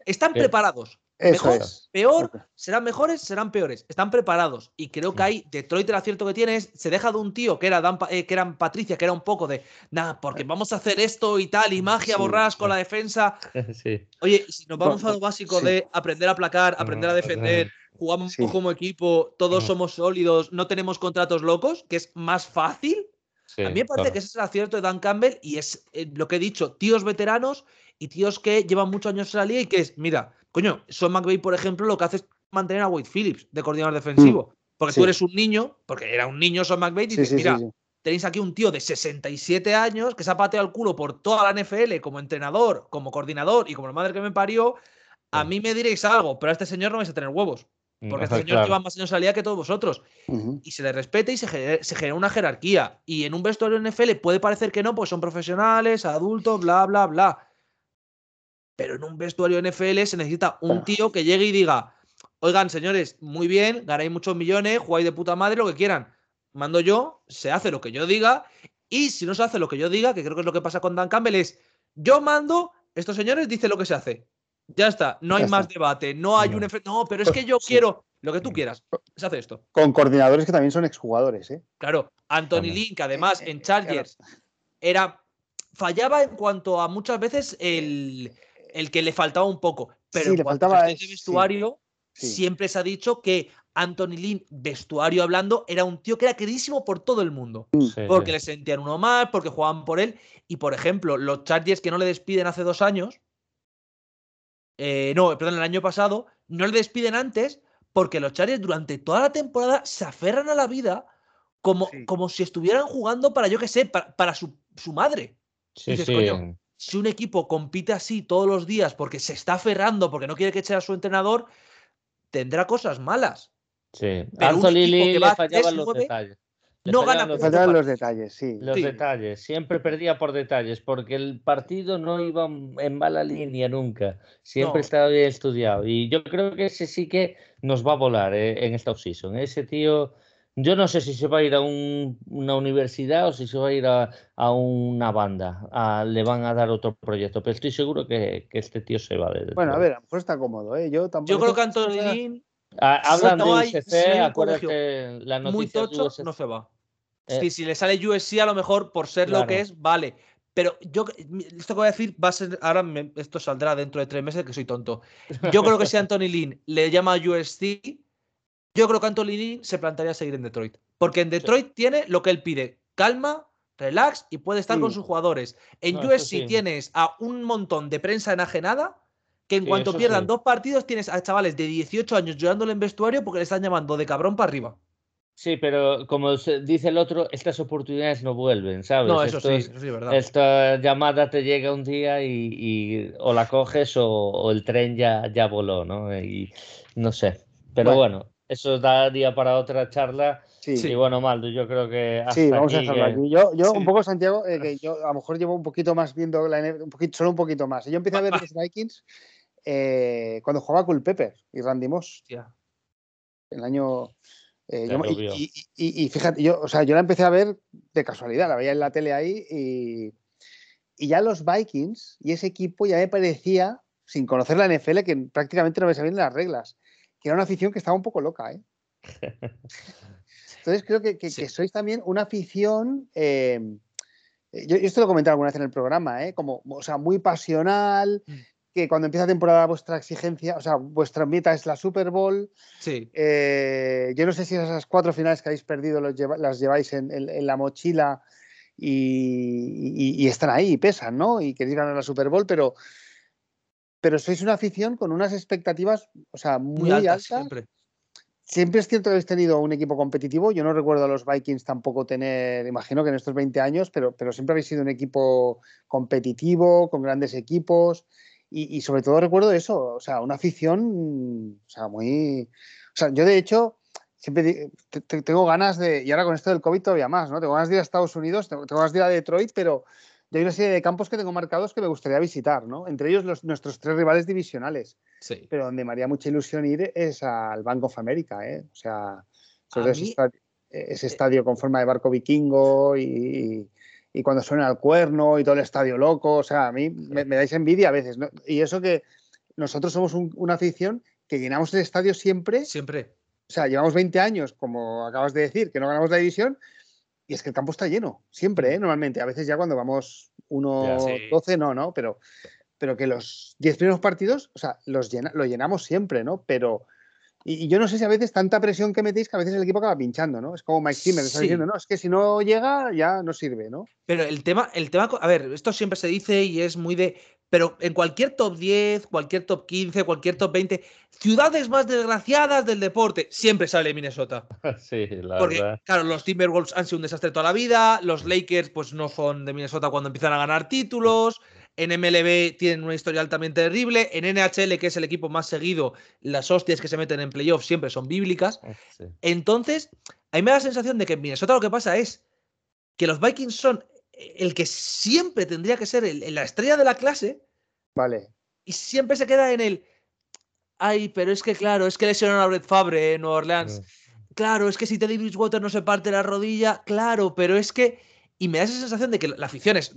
están preparados. Mejor, peor, serán mejores, serán peores. Están preparados. Y creo que ahí Detroit el acierto que tiene es, se deja de un tío que era, Dan, eh, que era Patricia, que era un poco de, nada, porque vamos a hacer esto y tal, y magia borras con la defensa. Oye, si nos vamos a lo básico de aprender a placar, aprender a defender, jugamos como equipo, todos somos sólidos, no tenemos contratos locos, que es más fácil a mí me parece que ese es el acierto de Dan Campbell y es eh, lo que he dicho, tíos veteranos y tíos que llevan muchos años en la liga y que es, mira, coño, Son McVay, por ejemplo, lo que hace es mantener a Wade Phillips de coordinador defensivo. Mm, porque tú eres un niño, porque era un niño Son McVay, y dices, mira, tenéis aquí un tío de 67 años que se ha pateado el culo por toda la NFL como entrenador, como coordinador y como la madre que me parió. A mí me diréis algo, pero a este señor no vais a tener huevos. Porque este señor lleva más años en la liga que todos vosotros. Y se le respeta y se genera, una jerarquía. Y en un vestuario NFL puede parecer que no, pues son profesionales, adultos, bla, bla, bla. Pero en un vestuario NFL se necesita un tío que llegue y diga, oigan, señores, muy bien, ganáis muchos millones, jugáis de puta madre, lo que quieran. Mando yo, se hace lo que yo diga, y si no se hace lo que yo diga, que creo que es lo que pasa con Dan Campbell, es yo mando, estos señores dicen lo que se hace. Ya está, no hay más debate, no hay un efecto. No, pero es que yo quiero lo que tú quieras. Se hace esto. Con coordinadores que también son exjugadores, ¿eh? Claro, Anthony Lynn, que además en Chargers era. Fallaba en cuanto a muchas veces el, el que le faltaba un poco. Pero en cuanto a vestuario, siempre se ha dicho que Anthony Lynn, vestuario hablando, era un tío que era queridísimo por todo el mundo. porque le sentían uno más, porque jugaban por él. Y por ejemplo, los Chargers que no le despiden hace dos años, eh, no, perdón, el año pasado, no le despiden antes porque los Chargers durante toda la temporada se aferran a la vida como, como si estuvieran jugando para, yo qué sé, para, su, madre. Sí, si un equipo compite así todos los días porque se está aferrando, porque no quiere que eche a su entrenador, tendrá cosas malas. Sí, Anthony le fallaban los detalles no gana los, los detalles, sí. Los detalles. Siempre perdía por detalles, porque el partido no iba en mala línea nunca. Siempre estaba bien estudiado. Y yo creo que ese sí que nos va a volar eh, en esta offseason. Ese tío, yo no sé si se va a ir a una universidad o si se va a ir a, una banda. le van a dar otro proyecto, pero estoy seguro que, este tío se va de. Bueno, a ver, a lo mejor está cómodo. ¿eh? Yo, tampoco yo creo que Anthony Ah, hablan de USC, acuérdate la noticia Muy tocho, no se va. Eh, si le sale USC, a lo mejor por ser lo que es, vale. Pero yo, esto que voy a decir va a ser, ahora esto saldrá dentro de tres meses, que soy tonto. Yo creo que si Anthony Lynn le llama a USC, yo creo que Anthony Lynn se plantearía seguir en Detroit. Porque en Detroit tiene lo que él pide, calma, relax y puede estar con sus jugadores. En USC tienes a un montón de prensa enajenada que en cuanto pierdan dos partidos tienes a chavales de 18 años llorándole en vestuario porque le están llamando de cabrón para arriba. Sí, pero como dice el otro, estas oportunidades no vuelven, ¿sabes? No, eso sí, eso sí, verdad. Esta llamada te llega un día y, o la coges o, el tren ya, ya voló, ¿no? Y no sé. Pero bueno, eso da día para otra charla. Sí. Y bueno, Maldo, yo creo que. sí, vamos a dejarlo aquí. Yo, yo un poco, Santiago, eh, que yo a lo mejor llevo un poquito más viendo la un poquito, solo un poquito más. Yo empecé a ver los Vikings eh, cuando jugaba con Pepper y Randy Moss. El año. Eh, y, fíjate, yo, o sea, yo la empecé a ver de casualidad, la veía en la tele ahí y, y ya los Vikings y ese equipo ya me parecía, sin conocer la NFL, que prácticamente no me sabían las reglas, que era una afición que estaba un poco loca. ¿eh? Entonces creo que, que, sois también una afición. Eh, yo, esto lo he comentado alguna vez en el programa, ¿eh? como, o sea, muy pasional, mm que cuando empieza temporada vuestra exigencia, o sea, vuestra meta es la Super Bowl. Sí. Eh, yo no sé si esas cuatro finales que habéis perdido las lleváis en, la mochila y, están ahí y pesan, ¿no? Y queréis ganar la Super Bowl, pero, pero sois una afición con unas expectativas, o sea, muy, altas. Siempre. siempre. es cierto que habéis tenido un equipo competitivo. Yo no recuerdo a los Vikings tampoco tener, imagino que en estos 20 años, pero, pero siempre habéis sido un equipo competitivo, con grandes equipos. Y, sobre todo recuerdo eso, o sea, una afición, o sea, muy... O sea, yo de hecho siempre tengo ganas de, y ahora con esto del COVID todavía más, ¿no? Tengo ganas de ir a Estados Unidos, tengo, ganas de ir a Detroit, pero hay una serie de campos que tengo marcados que me gustaría visitar, ¿no? Entre ellos los, nuestros tres rivales divisionales. Sí. Pero donde me haría mucha ilusión ir es al Bank of America, ¿eh? O sea, sobre ese, estadio, ese, eh estadio, con forma de barco vikingo y, y cuando suena el cuerno y todo el estadio loco, o sea, a mí me, dais envidia a veces, ¿no? Y eso que nosotros somos una afición que llenamos el estadio siempre. Siempre. O sea, llevamos 20 años, como acabas de decir, que no ganamos la división y es que el campo está lleno, siempre, ¿eh? normalmente. A veces ya cuando vamos 1-12, no, ¿no? Pero, pero que los 10 primeros partidos, o sea, los lo llenamos siempre, ¿no? Pero y, yo no sé si a veces tanta presión que metéis que a veces el equipo acaba pinchando, ¿no? Es como Mike Zimmer está diciendo, no, es que si no llega ya no sirve, ¿no? Pero el tema, el tema, a ver, esto siempre se dice y es muy de, pero en cualquier top 10, cualquier top 15, cualquier top 20, ciudades más desgraciadas del deporte, siempre sale Minnesota. Sí, la Porque, claro, los Timberwolves han sido un desastre toda la vida, los Lakers pues no son de Minnesota cuando empiezan a ganar títulos, en MLB tienen una historia altamente terrible. En NHL, que es el equipo más seguido, las hostias que se meten en playoffs siempre son bíblicas. Ah, Entonces, a mí me da la sensación de que en Minnesota lo que pasa es que los Vikings son el que siempre tendría que ser la estrella de la clase. Vale. Y siempre se queda en el. ay, pero es que claro, es que lesionaron a Brett Fabre en Nueva Orleans. Claro, es que si Teddy Bridgewater no se parte la rodilla, claro, pero es que. Y me da esa sensación de que la afición es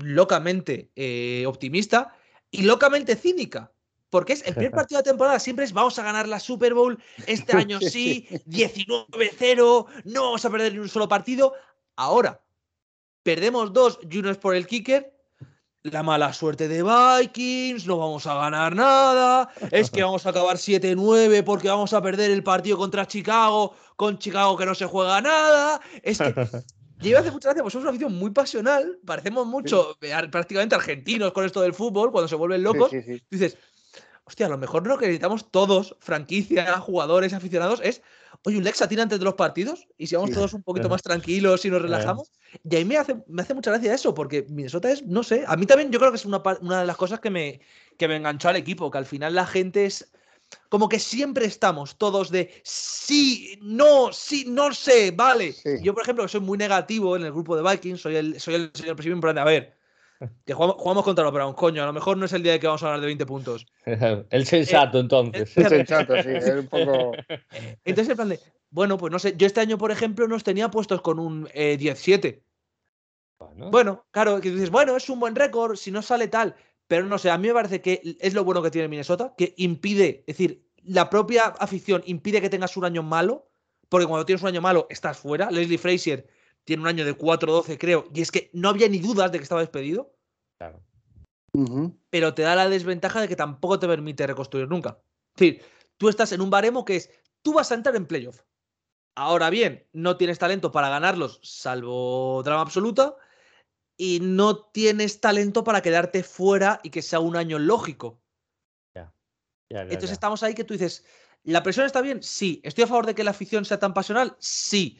locamente eh, optimista y locamente cínica. Porque es el primer partido de temporada, siempre es vamos a ganar la Super Bowl, este año sí, 19-0, no vamos a perder ni un solo partido. Ahora, perdemos dos y uno es por el kicker. La mala suerte de Vikings, no vamos a ganar nada. Es que vamos a acabar 7-9 porque vamos a perder el partido contra Chicago, con Chicago que no se juega nada. Es que yo hace mucha gracia, pues somos una afición muy pasional, parecemos mucho prácticamente argentinos con esto del fútbol, cuando se vuelven locos. dices, hostia, a lo mejor lo que necesitamos todos, franquicia, jugadores, aficionados, es, oye, un Lex tira antes de los partidos y si vamos todos un poquito más tranquilos y nos relajamos. Y ahí me hace, me hace mucha gracia eso, porque Minnesota es, no sé, a mí también yo creo que es una, una de las cosas que me, que me enganchó al equipo, que al final la gente es como que siempre estamos todos de sí, no, sí, no sé, vale. Yo, por ejemplo, soy muy negativo en el grupo de Vikings, soy el, soy el señor presidente, de a ver, que jugamos, contra los Browns, coño, a lo mejor no es el día de que vamos a hablar de 20 puntos. el sensato, eh, entonces. El sensato, sí, es un poco. Entonces, el plan de, bueno, pues no sé, yo este año, por ejemplo, nos tenía puestos con un 17. Eh, bueno. bueno, claro, que dices, bueno, es un buen récord, si no sale tal. Pero no sé, a mí me parece que es lo bueno que tiene Minnesota, que impide, es decir, la propia afición impide que tengas un año malo, porque cuando tienes un año malo estás fuera. Leslie Frazier tiene un año de 4-12, creo, y es que no había ni dudas de que estaba despedido. Claro. Pero te da la desventaja de que tampoco te permite reconstruir nunca. Es decir, tú estás en un baremo que es, tú vas a entrar en playoff. Ahora bien, no tienes talento para ganarlos, salvo drama absoluta, y no tienes talento para quedarte fuera y que sea un año lógico. Entonces estamos ahí que tú dices, ¿la presión está bien? Sí. ¿Estoy a favor de que la afición sea tan pasional? Sí.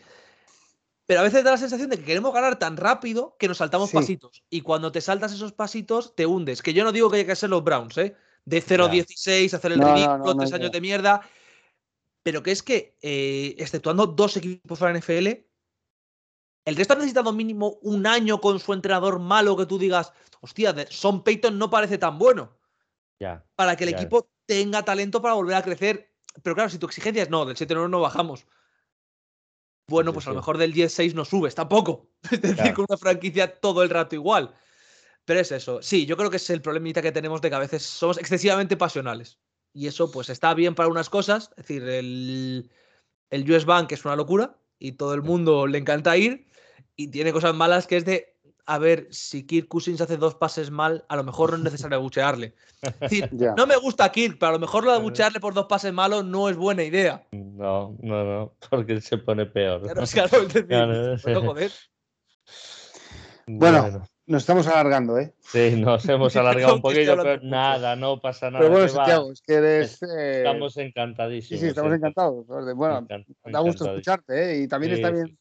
Pero a veces da la sensación de que queremos ganar tan rápido que nos saltamos pasitos. Y cuando te saltas esos pasitos, te hundes. Que yo no digo que hay que ser los Browns, ¿eh? De 0-16, hacer el ridículo, tres años de mierda. Pero que es que, eh, exceptuando dos equipos para la NFL, el resto ha necesitado mínimo un año con su entrenador malo que tú digas, hostia, Son Payton no parece tan bueno. Ya. Para que el equipo tenga talento para volver a crecer. Pero claro, si tu exigencia es no, del 7-9 no bajamos. Bueno, pues a lo mejor del 10-6 no subes tampoco. Es decir, con una franquicia todo el rato igual. Pero es eso. Sí, yo creo que es el problemita que tenemos de que a veces somos excesivamente pasionales. Y eso, pues, está bien para unas cosas. Es decir, el, el US Bank es una locura y todo el mundo le encanta ir y tiene cosas malas que es de, a ver, si Kirk Cousins hace dos pases mal, a lo mejor no es necesario abuchearle. Es decir, no me gusta Kirk, pero a lo mejor lo de abuchearle por dos pases malos no es buena idea. No, no, no, porque se pone peor. Bueno, nos estamos alargando, ¿eh? Sí, nos hemos alargado un poquito, pero nada, no pasa nada. Pero bueno, Santiago, es que eres. Eh, estamos encantadísimos. Sí, sí, estamos encantados. Bueno, da gusto escucharte, ¿eh? Y también está bien.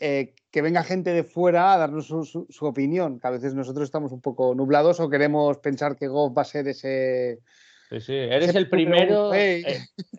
Eh, que venga gente de fuera a darnos su, opinión, que a veces nosotros estamos un poco nublados o queremos pensar que Goff va a ser ese... Sí, sí. Eres el primero, eh,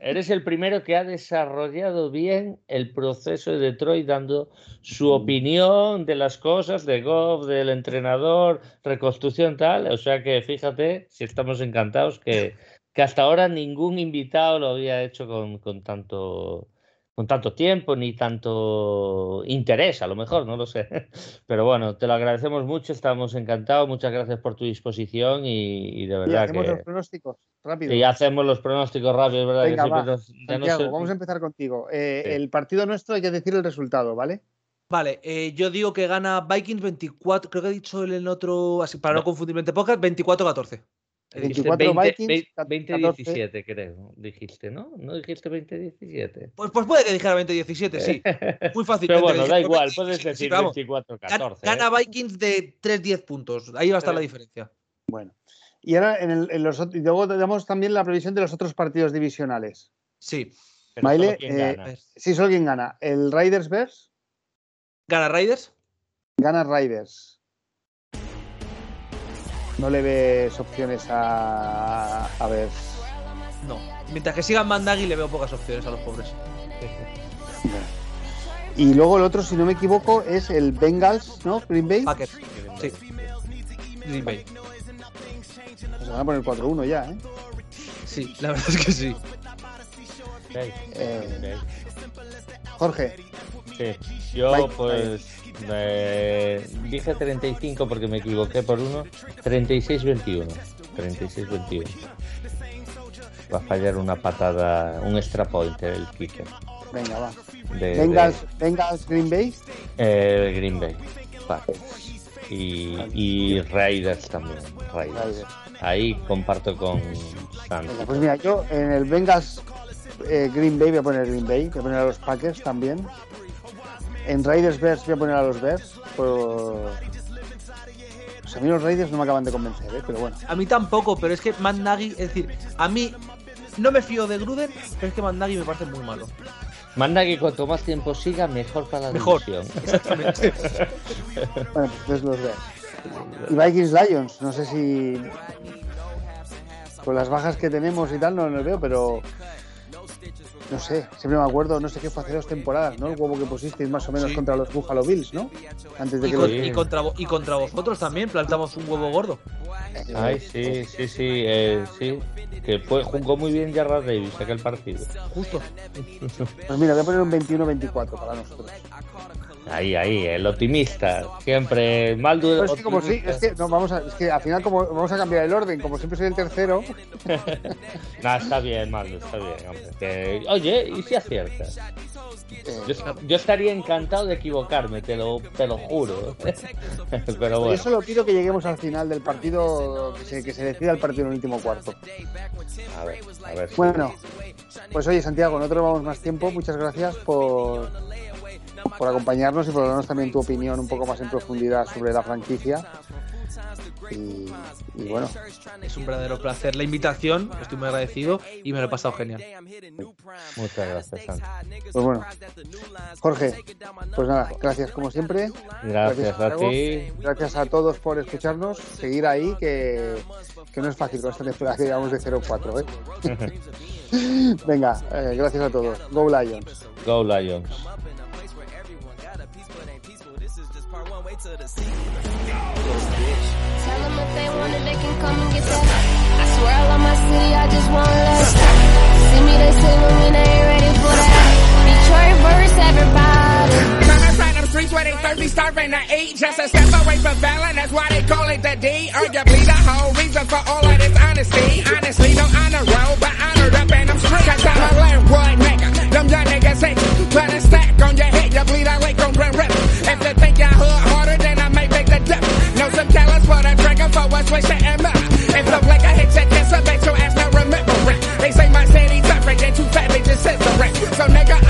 eres el primero que ha desarrollado bien el proceso de Detroit dando su mm. opinión de las cosas, de Goff, del entrenador, reconstrucción tal. O sea que fíjate, si estamos encantados que, que hasta ahora ningún invitado lo había hecho con, con tanto con tanto tiempo ni tanto interés, a lo mejor, no lo sé. Pero bueno, te lo agradecemos mucho, estamos encantados, muchas gracias por tu disposición y, de verdad y hacemos los pronósticos, rápido. Y hacemos los pronósticos rápidos, ¿verdad? Venga, Santiago, vamos a empezar contigo. Eh, el partido nuestro hay que decir el resultado, ¿vale? Vale, eh, yo digo que gana Vikings 24, creo que he dicho el otro, así para no, confundirme entre pocas, 24-14. 24 Vikings, 20-17, creo, dijiste, ¿no? ¿No dijiste 20-17? Pues, pues puede que dijera 20-17, sí. Muy fácil. Pero bueno, da igual, puedes decir 24-14. Gana, ¿eh? Vikings de 3-10 puntos, ahí va a estar la diferencia. Bueno. Y ahora en, el, en los y luego tenemos también la previsión de los otros partidos divisionales. Sí. Maile, eh, sí, solo quien gana. ¿El Riders Bears? ¿Gana Riders? Gana Riders no le ves opciones a, a ver. No, mientras que sigan Mandagi le veo pocas opciones a los pobres. Y luego el otro, si no me equivoco, es el Bengals, ¿no? Green Bay. Packers, sí. Green Bay. Se van a poner 4-1 ya, ¿eh? Sí, la verdad es que sí. Eh, Jorge. Sí, yo pues eh, dije 35 porque me equivoqué por uno. 36-21. 36-21. Va a fallar una patada, un extra pointer el kicker. Venga, va. De, de- Bengals Green Bay. eh, Green Bay. Packers. Y, y Raiders también. Raiders. Raiders. Ahí comparto con Santi. Pues mira, yo en el Bengals eh, Green Bay voy a poner Green Bay, voy a poner a los Packers también. En Raiders Bears voy a poner a los Bears. Por... Pues a mí los Raiders no me acaban de convencer, ¿eh? pero bueno. A mí tampoco, pero es que Matt Nagy, es decir, a mí no me fío de Gruden, pero es que Matt Nagy me parece muy malo. Manda que cuanto más tiempo siga, mejor para la Mejor. división. Exactamente. Bueno, pues entonces los Bears. Y Vikings Lions, no sé si con las bajas que tenemos y tal no los veo, pero no sé, siempre me acuerdo, no sé qué fue hace dos temporadas, ¿no? El huevo que pusisteis más o menos Sí. contra los Buffalo Bills, ¿no? Antes de Y, que con- los... y contra, y contra vosotros también plantamos un huevo gordo. Ay, sí, sí, sí, eh, sí. Que fue, jugó muy bien Jarrah Davis aquel partido. Justo. Pues mira, voy a poner un 21-24 para nosotros. Ahí, ahí, el optimista. Siempre mal duelo. Pues es que como sí, es que, no, vamos a, es que al final como vamos a cambiar el orden, como siempre soy el tercero, Nah, está bien, Maldo, está bien, hombre. Que- oye, ¿y si aciertas? eh, Yo, yo estaría encantado de equivocarme, te lo, te lo juro. Pero bueno. yo solo quiero que lleguemos al final del partido, que se, que se decida el partido en el último cuarto. A ver, a ver. Bueno, pues oye Santiago, no te robamos más tiempo, muchas gracias por, por acompañarnos y por darnos también tu opinión un poco más en profundidad sobre la franquicia. Y, y bueno, Es un verdadero placer la invitación, estoy muy agradecido y me lo he pasado genial. Muchas gracias, Santi. pues bueno. Jorge, pues nada, gracias como siempre. Gracias a ti. Gracias a todos por escucharnos. Seguir ahí, que, que no es fácil con esta temporada que llevamos de 0-4. ¿eh? Venga, eh, gracias a todos. Go Lions. Go Lions. Tell them if they want it, they can come and get that. I swear I love my city, I just won't let it stop. See me, they swimming, they ain't ready for that. Detroit verse, everybody. Tryna ride them streets where they thirsty, starving to eat. Just a step away from violence, that's why they call it the D. Arguably the whole reason for all of this honesty. Honestly, no honor roll, but honored up in them streets. Cause I'm a Linwood nigga. Them young niggas hate you. Put a stack on your head, you bleed out like I was raised to Emma. And look like I hit that cancer, make your ass not remember it. They say my city's suffering, they too fat, they just censoring. So nigga,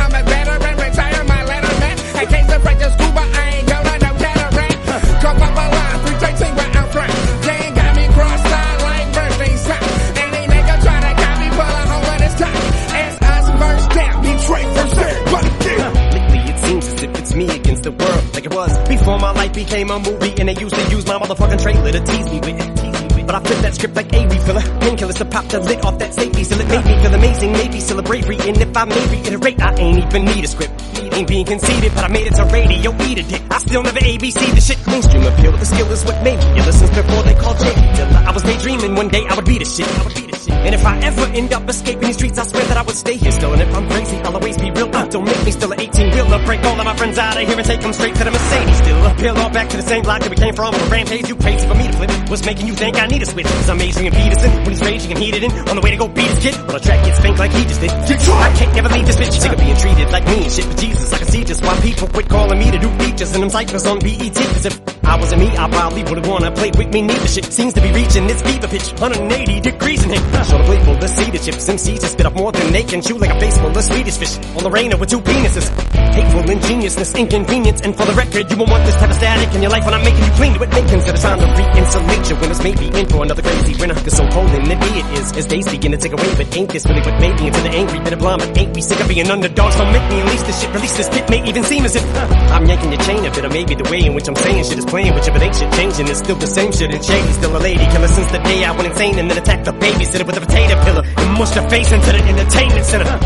my life became a movie And they used to use my motherfucking trailer to tease me with. But I flipped that script like a refiller Painkillers to pop the lid off that safety Still it made me feel amazing, maybe a bravery And if I may reiterate, I ain't even need a script. Ain't being conceited, but I made it to radio, eat dick I still never ABC the shit. Mainstream appeal, the skill is what made me. Ever since before they called Jay I was daydreaming one day I would be the shit. I would be the And if I ever end up escaping these streets I swear that I would stay here still. And if I'm crazy, I'll always be real. Uh, Don't make me still an 18 wheeler Break all of my friends out of here and take them straight to the Mercedes. Still appeal all back to the same block that we came from. A rampage, you crazy for me to flip. What's making you think I need a switch? Cause I'm Adrian Peterson When he's raging and heated in On the way to go beat his kid. On a track gets spanked like he just did. Detroit! I can't never leave this bitch. Sick of being treated like me and shit. But Jesus, I can see just why people quit calling me to do features And them cyphers on BET Cause if I wasn't me, I probably wouldn't wanna play with me. Neither shit Seems to be reaching its fever pitch. 180 degrees in here Show the playful, the cedar chips. MCs just spit up more than they can chew Like a face full of Swedish fish. On the rainer with two penises. Hateful ingeniousness, inconvenience. And for the record, you won't want this type of static in your life When I'm making you clean to it. Make consider time to re-insulate your winners Maybe in for another crazy winter. Cause so cold the day it is As days begin to take away But ain't this really what made me. Into the angry bit of blind ain't we sick of being underdogs? Don't make me unleash this shit. Release this pit may even seem as if uh, I'm yanking your chain a bit Or maybe the way in which I'm saying shit is playing with you But ain't shit changing It's still the same shit And Shady's still a lady killer Since the day I went insane And then attacked the babysitter with a potato pillar And mushed her face into the entertainment center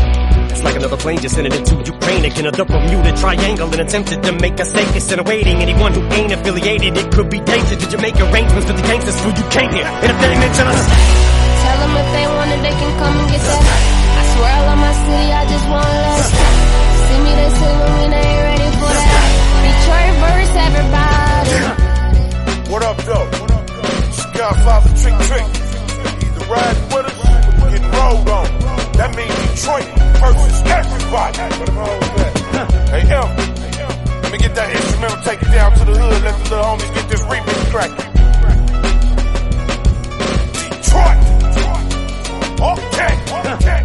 it's like another plane just sending into Ukraine Again, the Bermuda Triangle and attempted to make a safe instead of. Anyone who ain't affiliated, it could be dangerous. Did you make arrangements with the gangsters who you came here? And if they mention Tell them if they want it, they can come and get that. I swear I love my city, I just want love. See me, they say when we ain't ready for that. Detroit verse, everybody. What up, though? What up, for Trick Trick. Either ride with us or get rolled on. That means Detroit versus everybody. Hey, M. Let me get that instrumental, take it down to the hood, let the little homies get this remix cracking. Detroit! Okay! Okay!